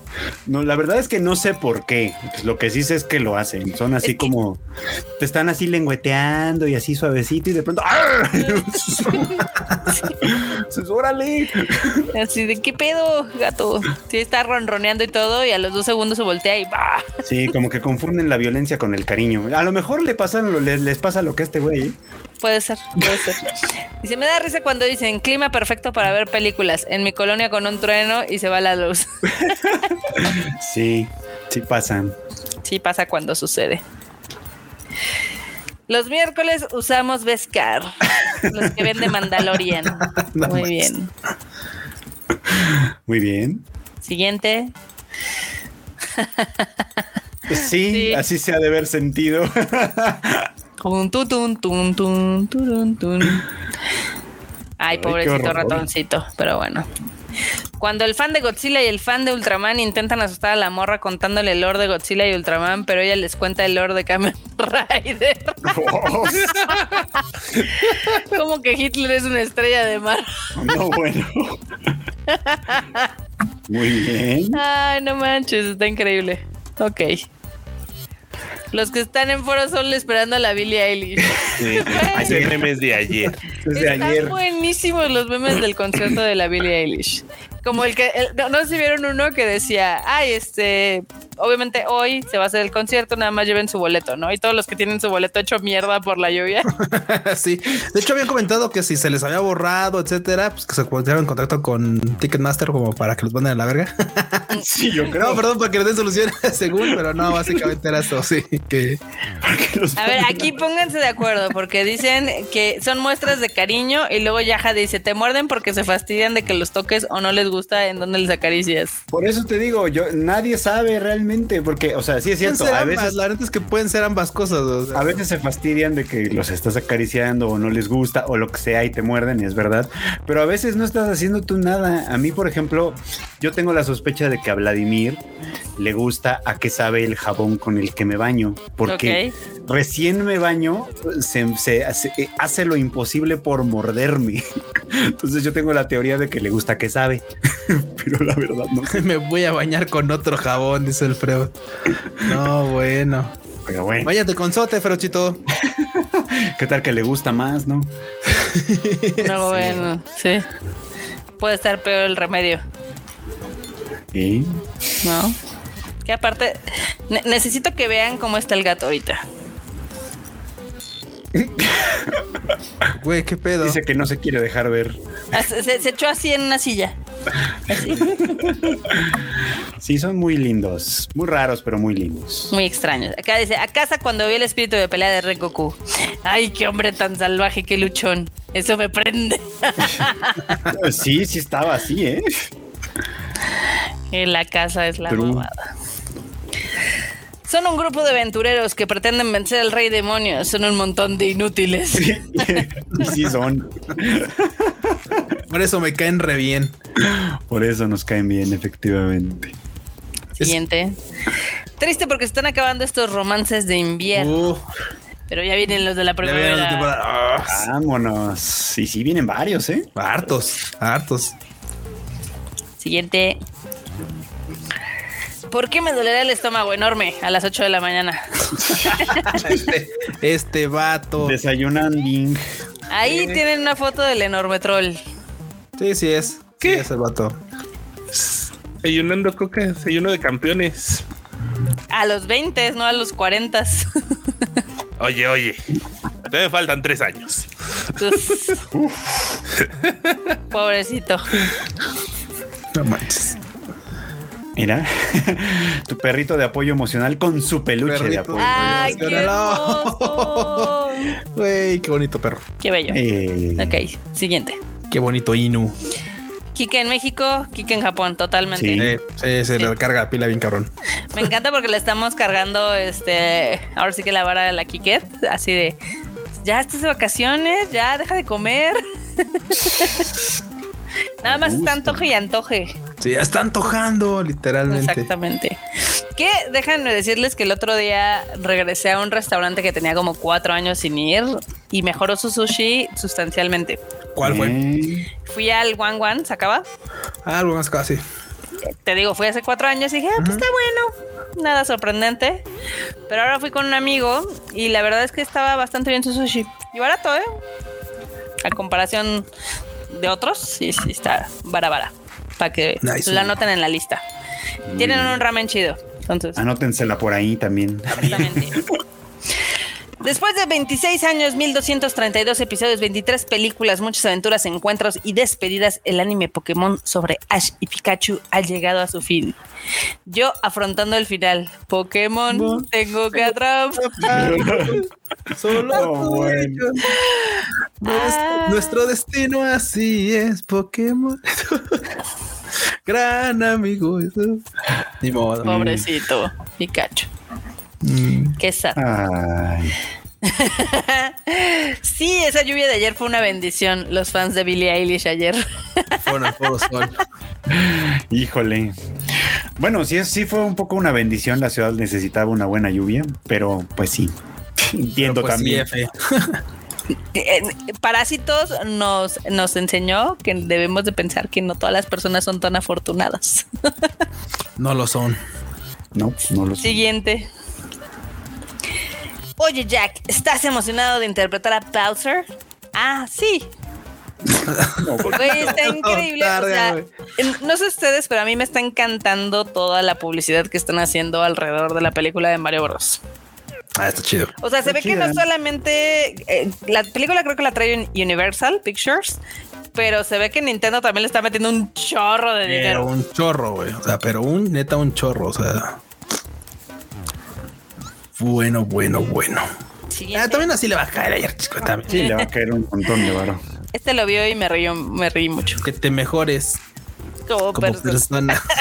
No, la verdad es que no sé por qué. Pues lo que sí sé es que lo hacen. Son así como te están así lengüeteando y así suavecito y de pronto ¡ah! ¡Órale! Así de qué pedo, gato. Sí, está ronroneando y todo, y a los dos segundos se voltea y va. Sí, como que confunden la violencia con el cariño. A lo mejor le pasan, les, les pasa lo que a este güey. Puede ser, puede ser. Y se me da risa cuando dicen clima perfecto para ver películas. En mi colonia con un trueno y se va la luz. sí, sí pasan. Sí pasa cuando sucede. Los miércoles usamos Vescar, los que venden Mandalorian. Muy bien. Muy bien. Siguiente. Sí, así se ha de ver sentido. Ay, pobrecito ratoncito, pero bueno. Cuando el fan de Godzilla y el fan de Ultraman intentan asustar a la morra contándole el lore de Godzilla y Ultraman, pero ella les cuenta el lore de Kamen Rider. Como que Hitler es una estrella de mar. no, bueno. Muy bien. Ay, no manches, está increíble. Ok. Los que están en Foro Sol esperando a la Billie Eilish. Sí, hay memes de ayer. Están buenísimos los memes del concierto de la Billie Eilish. Como el que, no, sé si vieron uno que decía, ay, este, obviamente hoy se va a hacer el concierto, nada más lleven su boleto, ¿no? Y todos los que tienen su boleto hecho mierda por la lluvia. sí, de hecho habían comentado que si se les había borrado, etcétera, pues que se pusieran en contacto con Ticketmaster como para que los manden a la verga. sí, yo creo. No, perdón, para que les den soluciones según, pero no, básicamente era eso, sí. Que... A ver, aquí pónganse de acuerdo, porque dicen que son muestras de cariño y luego Yaja dice, te muerden porque se fastidian de que los toques o no les gusta en donde les acaricias. Por eso te digo, yo nadie sabe realmente, porque, o sea, sí es cierto. A veces, la verdad es que pueden ser ambas cosas. A veces se fastidian de que los estás acariciando o no les gusta o lo que sea y te muerden, y es verdad. Pero a veces no estás haciendo tú nada. A mí, por ejemplo, yo tengo la sospecha de que a Vladimir le gusta a qué sabe el jabón con el que me baño, porque recién me baño, se, hace, lo imposible por morderme. Entonces yo tengo la teoría de que le gusta que sabe, pero la verdad no. me voy a bañar con otro jabón, dice el Freud. No, bueno. Pero bueno. Váyate con sote, Ferochito. ¿Qué tal que le gusta más, no? No, bueno, sí. Puede estar peor el remedio. ¿Y? No. Que aparte, necesito que vean cómo está el gato ahorita. Güey, qué pedo. Dice que no se quiere dejar ver. Ah, se, echó así en una silla. Sí, son muy lindos. Muy raros, pero muy lindos. Muy extraños. Acá dice, a casa cuando vi el espíritu de pelea de Rengoku. Ay, qué hombre tan salvaje, qué luchón. Eso me prende. sí, sí estaba así, ¿eh? En la casa es la mamada. Son un grupo de aventureros que pretenden vencer al rey demonio. Son un montón de inútiles. Sí, sí son. Por eso me caen re bien. Por eso nos caen bien, efectivamente. Siguiente. Triste porque están acabando estos romances de invierno. Pero ya vienen los de la primavera. Vámonos. Y sí, vienen varios, ¿eh? Hartos, hartos. Siguiente. ¿Por qué me dolerá el estómago enorme a las 8 de la mañana? este, este vato. Desayunando. Ahí tienen una foto del enorme troll. Sí, sí es. ¿Qué? Sí es el vato. Desayunando coca, desayuno de campeones. A los 20, no a los 40. Oye, oye, me faltan tres años. Pobrecito. No manches. Mira, tu perrito de apoyo emocional con su peluche de apoyo. ¡Ay, qué hermoso! Güey, qué bonito perro. Qué bello. Eh. Ok, siguiente. Qué bonito Inu. Kike en México, Kike en Japón, totalmente. Sí, se le carga la pila bien cabrón. Me encanta porque le estamos cargando, este, ahora sí que la vara de la Kiket, así de, ya estás de vacaciones, ya deja de comer. Nada más está antoje y antoje. Sí, ya está antojando, literalmente. Exactamente. Que déjenme decirles que el otro día regresé a un restaurante que tenía como cuatro años sin ir y mejoró su sushi sustancialmente. ¿Cuál fue? Fui al Wan Wan, ¿se acaba? Ah, Wan casi. Te digo, fui hace cuatro años y dije, ah, pues está bueno. Nada sorprendente. Pero ahora fui con un amigo y la verdad es que estaba bastante bien su sushi. Y barato, ¿eh? A comparación de otros, sí, sí, está bara Para que la anoten en la lista. Tienen un ramen chido. Entonces. Anótensela por ahí también. Exactamente. Después de 26 años, 1232 episodios, 23 películas, muchas aventuras, encuentros y despedidas, el anime Pokémon sobre Ash y Pikachu ha llegado a su fin. Yo afrontando el final. Pokémon, tengo que atrapar. Solo oh, nuestro, destino así es, Pokémon. Gran amigo. Ni modo. Pobrecito, Pikachu. Mm. Qué sad. sí, esa lluvia de ayer fue una bendición. Los fans de Billie Eilish ayer. Fueron sol. Híjole. Bueno, sí, sí fue un poco una bendición. La ciudad necesitaba una buena lluvia, pero pues sí. Entiendo pues también. Parásitos nos, nos enseñó que debemos de pensar que no todas las personas son tan afortunadas. no lo son. No, no lo son. Oye, Jack, ¿estás emocionado de interpretar a Bowser? Ah, sí. está increíble. no sé ustedes, pero a mí me está encantando toda la publicidad que están haciendo alrededor de la película de Mario Bros. Ah, está chido. O sea, se ve que no solamente eh, la película creo que la trae Universal Pictures, pero se ve que Nintendo también le está metiendo un chorro de dinero. Un chorro, güey. O sea, pero un neta un chorro. O sea, bueno, bueno, bueno. Ah, también así le va a caer ayer, chico. También. Sí, le va a caer un montón de varo. Este lo vio y me reí, me reí mucho. Que te mejores. Como, persona.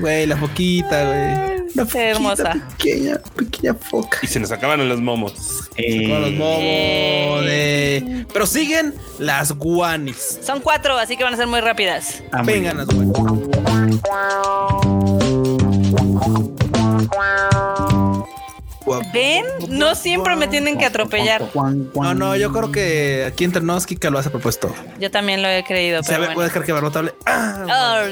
Güey, la foquita, güey. La foquita hermosa. Pequeña, pequeña foca. Y se nos acaban los momos. Se los momos. Eh. Pero siguen las guanis. Son cuatro, así que van a ser muy rápidas. Ah, Vengan las guanis. ¿Ven? No siempre me tienen que atropellar. No, no, yo creo que aquí entre nos Kika lo hace propuesto. Yo también lo he creído. Se pero puede que Barrotable. Ah,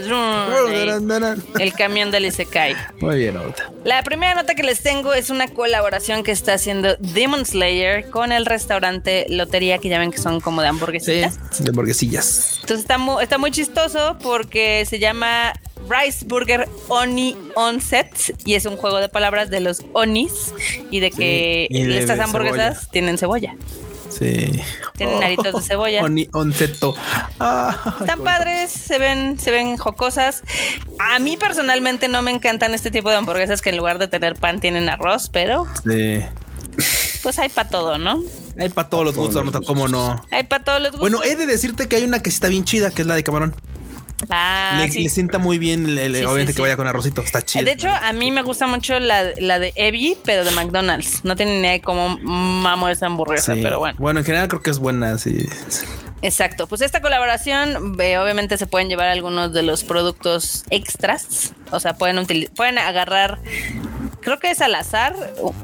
el camión del Isekai. Muy bien, ahorita. La primera nota que les tengo es una colaboración que está haciendo Demon Slayer con el restaurante Lotería, que ya ven que son como de hamburguesillas. Sí, de hamburguesillas. Entonces está muy chistoso porque se llama Rice Burger Oni Onset y es un juego de palabras de los Onis y de que estas hamburguesas tienen cebolla. Sí. Tienen aritos de cebolla. Oni onceto. Ah, Están padres, se ven, se ven jocosas. A mí personalmente no me encantan este tipo de hamburguesas que en lugar de tener pan tienen arroz, pero. Sí. Pues hay para todo, ¿no? Hay para todos los gustos, ¿cómo no? Hay para todos los gustos. Bueno, he de decirte que hay una que está bien chida, que es la de camarón. Ah, le, sienta muy bien, obviamente que vaya con arrocito, está chido. De hecho, a mí me gusta mucho la, de Evie, pero de McDonald's. No tiene ni idea de cómo mamo esa hamburguesa, pero bueno. Bueno, en general creo que es buena, sí. Exacto, pues esta colaboración obviamente se pueden llevar algunos de los productos extras, o sea, pueden pueden agarrar, creo que es al azar,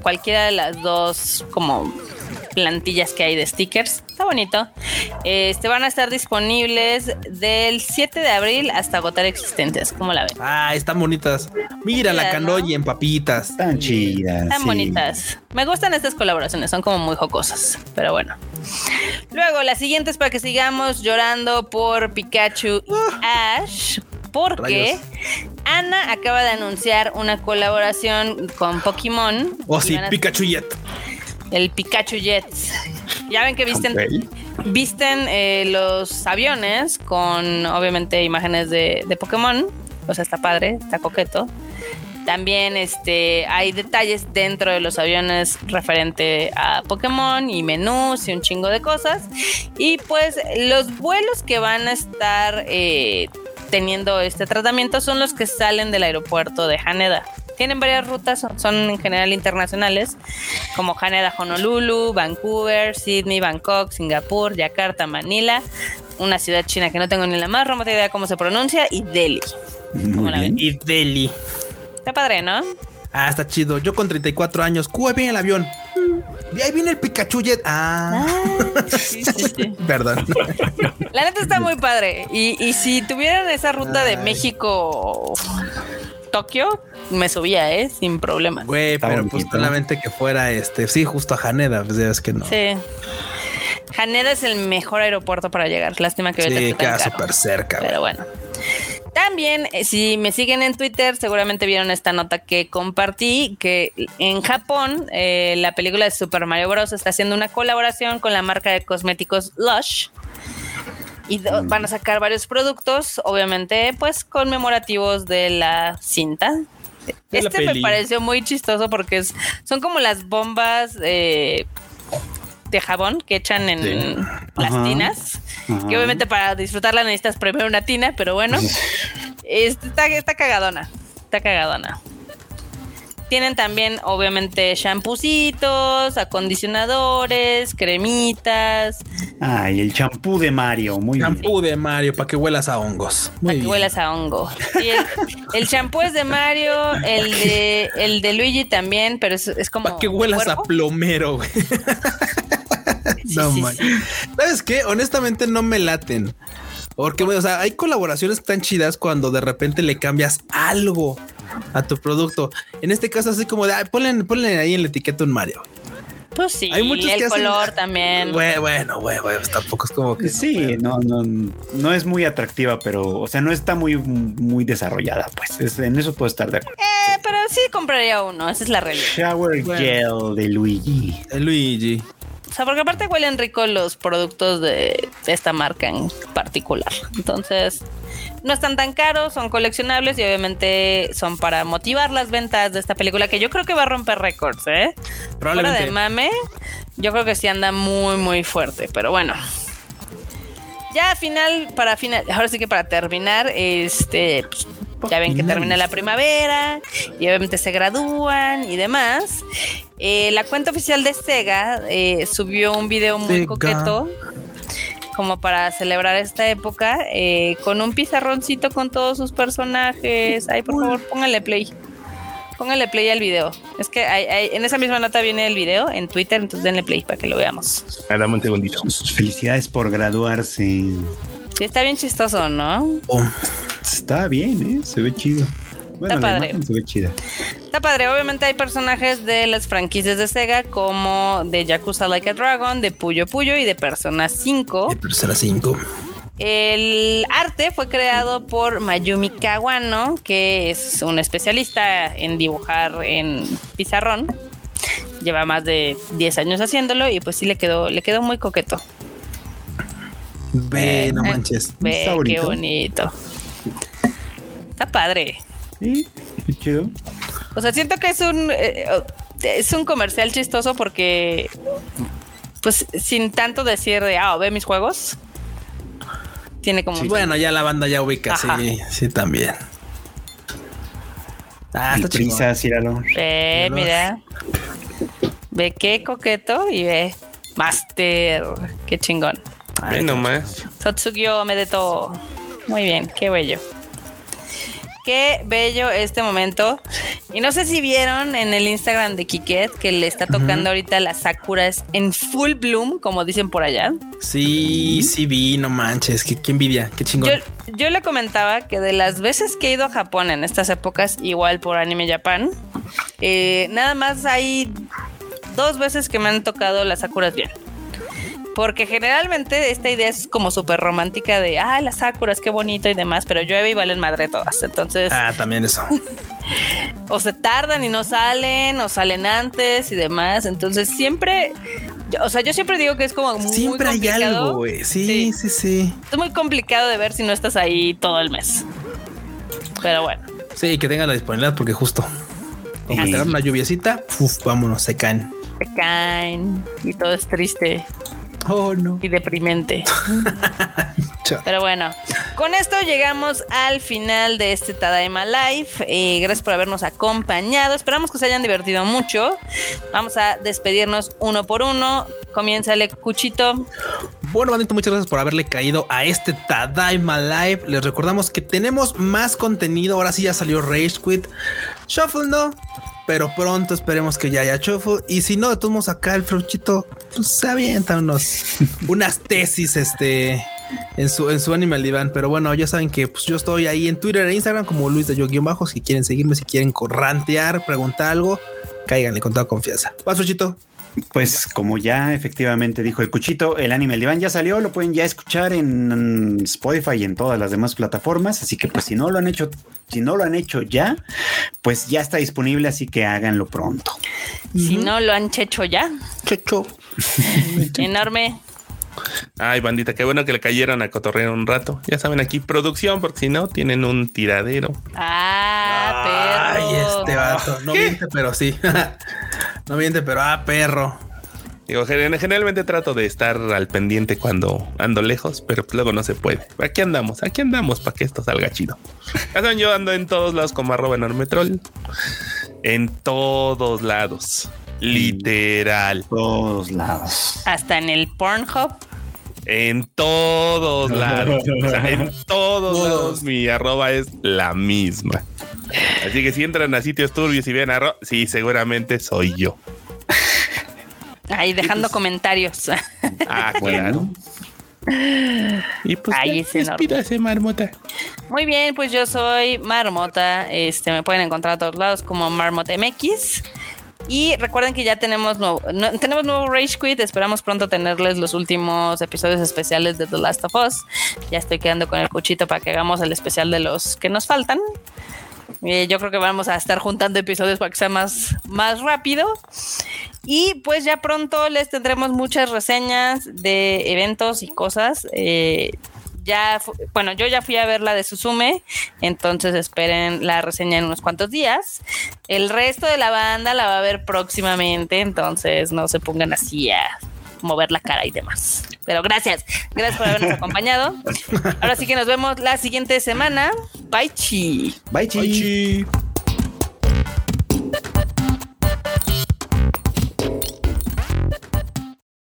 cualquiera de las dos como plantillas que hay de stickers. Está bonito. Este van a estar disponibles del 7 de abril hasta agotar existentes. ¿Cómo la ven? Ah, están bonitas. Mira la canoya en papitas. Están chidas. Están bonitas. Me gustan estas colaboraciones, son como muy jocosas. Pero bueno. Luego, las siguientes para que sigamos llorando por Pikachu y ah. Ash. Porque Ana acaba de anunciar una colaboración con Pokémon. Oh, sí, Pikachu Jet el Pikachu Jets. Ya ven que visten, visten eh, los aviones con obviamente imágenes de, de, Pokémon. O sea, está padre, está coqueto. También este, hay detalles dentro de los aviones referente a Pokémon y menús y un chingo de cosas. Y pues los vuelos que van a estar eh, teniendo este tratamiento son los que salen del aeropuerto de Haneda. Tienen varias rutas, son en general internacionales, como Haneda, Honolulu, Vancouver, Sydney, Bangkok, Singapur, Yakarta, Manila, una ciudad china que no tengo ni la más remota idea cómo se pronuncia, y Delhi. Y Delhi. Está padre, ¿no? Ah, está chido. Yo con 34 años, Cuba bien el avión. Y ahí viene el Pikachu Jet. Ah, ah Perdón. La neta está muy padre. Y, y si tuvieran esa ruta de México Tokio, me subía, ¿eh? Sin problema. Güey, pero pues solamente que fuera este, sí, justo a Haneda, pues ya es que no. Sí. Haneda es el mejor aeropuerto para llegar. Lástima que sí, queda súper cerca. Pero bueno. También, eh, si me siguen en Twitter, seguramente vieron esta nota que compartí, que en Japón eh, la película de Super Mario Bros. está haciendo una colaboración con la marca de cosméticos Lush y van a sacar varios productos, obviamente, pues conmemorativos de la cinta. Este me pareció muy chistoso porque es, son como las bombas de jabón que echan en las tinas. Que obviamente para disfrutarla necesitas primero una tina, pero bueno. está, está cagadona. Está cagadona. Tienen también, obviamente, champucitos, acondicionadores, cremitas. Ah, y el champú de Mario, muy champú de Mario, para que huelas a hongos. Para que huelas a hongo. el champú es de Mario, el de, el de Luigi también, pero es, como. Para que huelas a plomero, güey. no, ¿Sabes qué? Honestamente no me laten. Porque, o sea, hay colaboraciones tan chidas cuando de repente le cambias algo a tu producto. En este caso, así como de ponle, ahí en la etiqueta un Mario. Pues sí, hay muchos el color también. Bueno, bueno, bueno, tampoco es como que. Sí, no, no, no es muy atractiva, pero, o sea, no está muy, muy desarrollada, pues. en eso puedo estar de acuerdo. Eh, pero sí compraría uno, esa es la realidad. Shower Gel de Luigi. De Luigi. O sea, porque aparte huelen rico los productos de esta marca en particular. Entonces, no están tan caros, son coleccionables y obviamente son para motivar las ventas de esta película que yo creo que va a romper récords, ¿eh? Probablemente. Fuera de mame, yo creo que sí anda muy, muy fuerte, pero bueno. Ya final, para final, ahora sí que para terminar, este, pues, ya ven que termina la primavera y obviamente se gradúan y demás. Eh, la cuenta oficial de Sega eh, subió un video muy coqueto como para celebrar esta época eh, con un pizarroncito con todos sus personajes. Ay, por favor, póngale play. Póngale play al video. Es que en esa misma nota viene el video en Twitter, entonces denle play para que lo veamos. Dame un segundito. Felicidades por graduarse. Sí, está bien chistoso, ¿no? Oh, está bien, ¿eh? Se ve chido. Está padre. Está padre. Obviamente hay personajes de las franquicias de Sega como de Yakuza Like a Dragon, de Puyo Puyo y de Persona 5. De Persona 5. El arte fue creado por Mayumi Kawano, que es un especialista en dibujar en pizarrón. Lleva más de 10 años haciéndolo y pues sí le quedó, le quedó muy coqueto. Ve, no manches. Ve, qué bonito. Está padre. Sí, qué chido. O sea, siento que es un eh, es un comercial chistoso porque pues sin tanto decir de ah, ve mis juegos. Tiene como. Bueno, ya la banda ya ubica, sí, sí, también. Ah, está prisa, Ve, mira. Ve qué coqueto y ve Master. Qué chingón. Ve nomás. Sotsugyo me de todo. Muy bien, qué bello. Qué bello este momento. Y no sé si vieron en el Instagram de Kiket que le está tocando ahorita las sakuras en full bloom, como dicen por allá. Sí, sí vi, no manches, qué, envidia, qué chingón. Yo, le comentaba que de las veces que he ido a Japón en estas épocas, igual por Anime Japan, eh, nada más hay dos veces que me han tocado las sakuras bien. Porque generalmente esta idea es como súper romántica de, ah, las sakuras, qué bonito y demás, pero llueve y valen madre todas. Entonces. Ah, también eso. o se tardan y no salen, o salen antes y demás. Entonces siempre. O sea, yo siempre digo que es como muy Siempre hay algo, güey. Sí, sí, sí, Es muy complicado de ver si no estás ahí todo el mes. Pero bueno. Sí, que tengan la disponibilidad porque justo. Como una lluviecita, uf, vámonos, se caen. Se caen y todo es triste. Oh, no. Y deprimente. Pero bueno, con esto llegamos al final de este Tadaima Live. Eh, gracias por habernos acompañado. Esperamos que se hayan divertido mucho. Vamos a despedirnos uno por uno. Comienza el Cuchito. Bueno, bandito, muchas gracias por haberle caído a este Tadaima Live. Les recordamos que tenemos más contenido. Ahora sí ya salió Rage Quit. Shuffle no, pero pronto esperemos que ya haya chofo. Y si no, de todos acá el fruchito pues, se avienta unos, unas tesis este, en su, en su Animal Divan. Pero bueno, ya saben que pues, yo estoy ahí en Twitter e Instagram como Luis de yo bajo. Si quieren seguirme, si quieren corrantear, preguntar algo, cáiganle con toda confianza. Vas, fruchito. Pues como ya efectivamente dijo el Cuchito, el anime El Diván ya salió, lo pueden ya escuchar en Spotify y en todas las demás plataformas, así que pues si no lo han hecho, si no lo han hecho ya, pues ya está disponible, así que háganlo pronto. Si no lo han hecho ya, checho. Enorme. Ay, bandita, qué bueno que le cayeron a cotorrear un rato. Ya saben, aquí producción, porque si no, tienen un tiradero. Ah, perro. Ay, este vato. No miente, pero sí. no miente, pero ah, perro. Digo, generalmente trato de estar al pendiente cuando ando lejos, pero luego no se puede. Aquí andamos, aquí andamos para que esto salga chido. yo ando en todos lados como arroba enorme troll. En todos lados. Literal. Todos lados. Hasta en el Pornhub. En todos lados. en todos lados mi arroba es la misma. Así que si entran a sitios turbios y ven arroba, sí, seguramente soy yo. Ahí dejando comentarios. Ah, claro. Y pues Ahí despídase, Marmota. Muy bien, pues yo soy Marmota. Este me pueden encontrar a todos lados como Marmota MX. Y recuerden que ya tenemos nuevo, tenemos nuevo Rage Quit. Esperamos pronto tenerles los últimos episodios especiales de The Last of Us. Ya estoy quedando con el cuchito para que hagamos el especial de los que nos faltan. Eh, yo creo que vamos a estar juntando episodios para que sea más, más rápido. Y pues ya pronto les tendremos muchas reseñas de eventos y cosas. Eh, ya, bueno, yo ya fui a ver la de Suzume, entonces esperen la reseña en unos cuantos días. El resto de la banda la va a ver próximamente, entonces no se pongan así a mover la cara y demás. Pero gracias, gracias por habernos acompañado. Ahora sí que nos vemos la siguiente semana. Bye chi. Bye chi.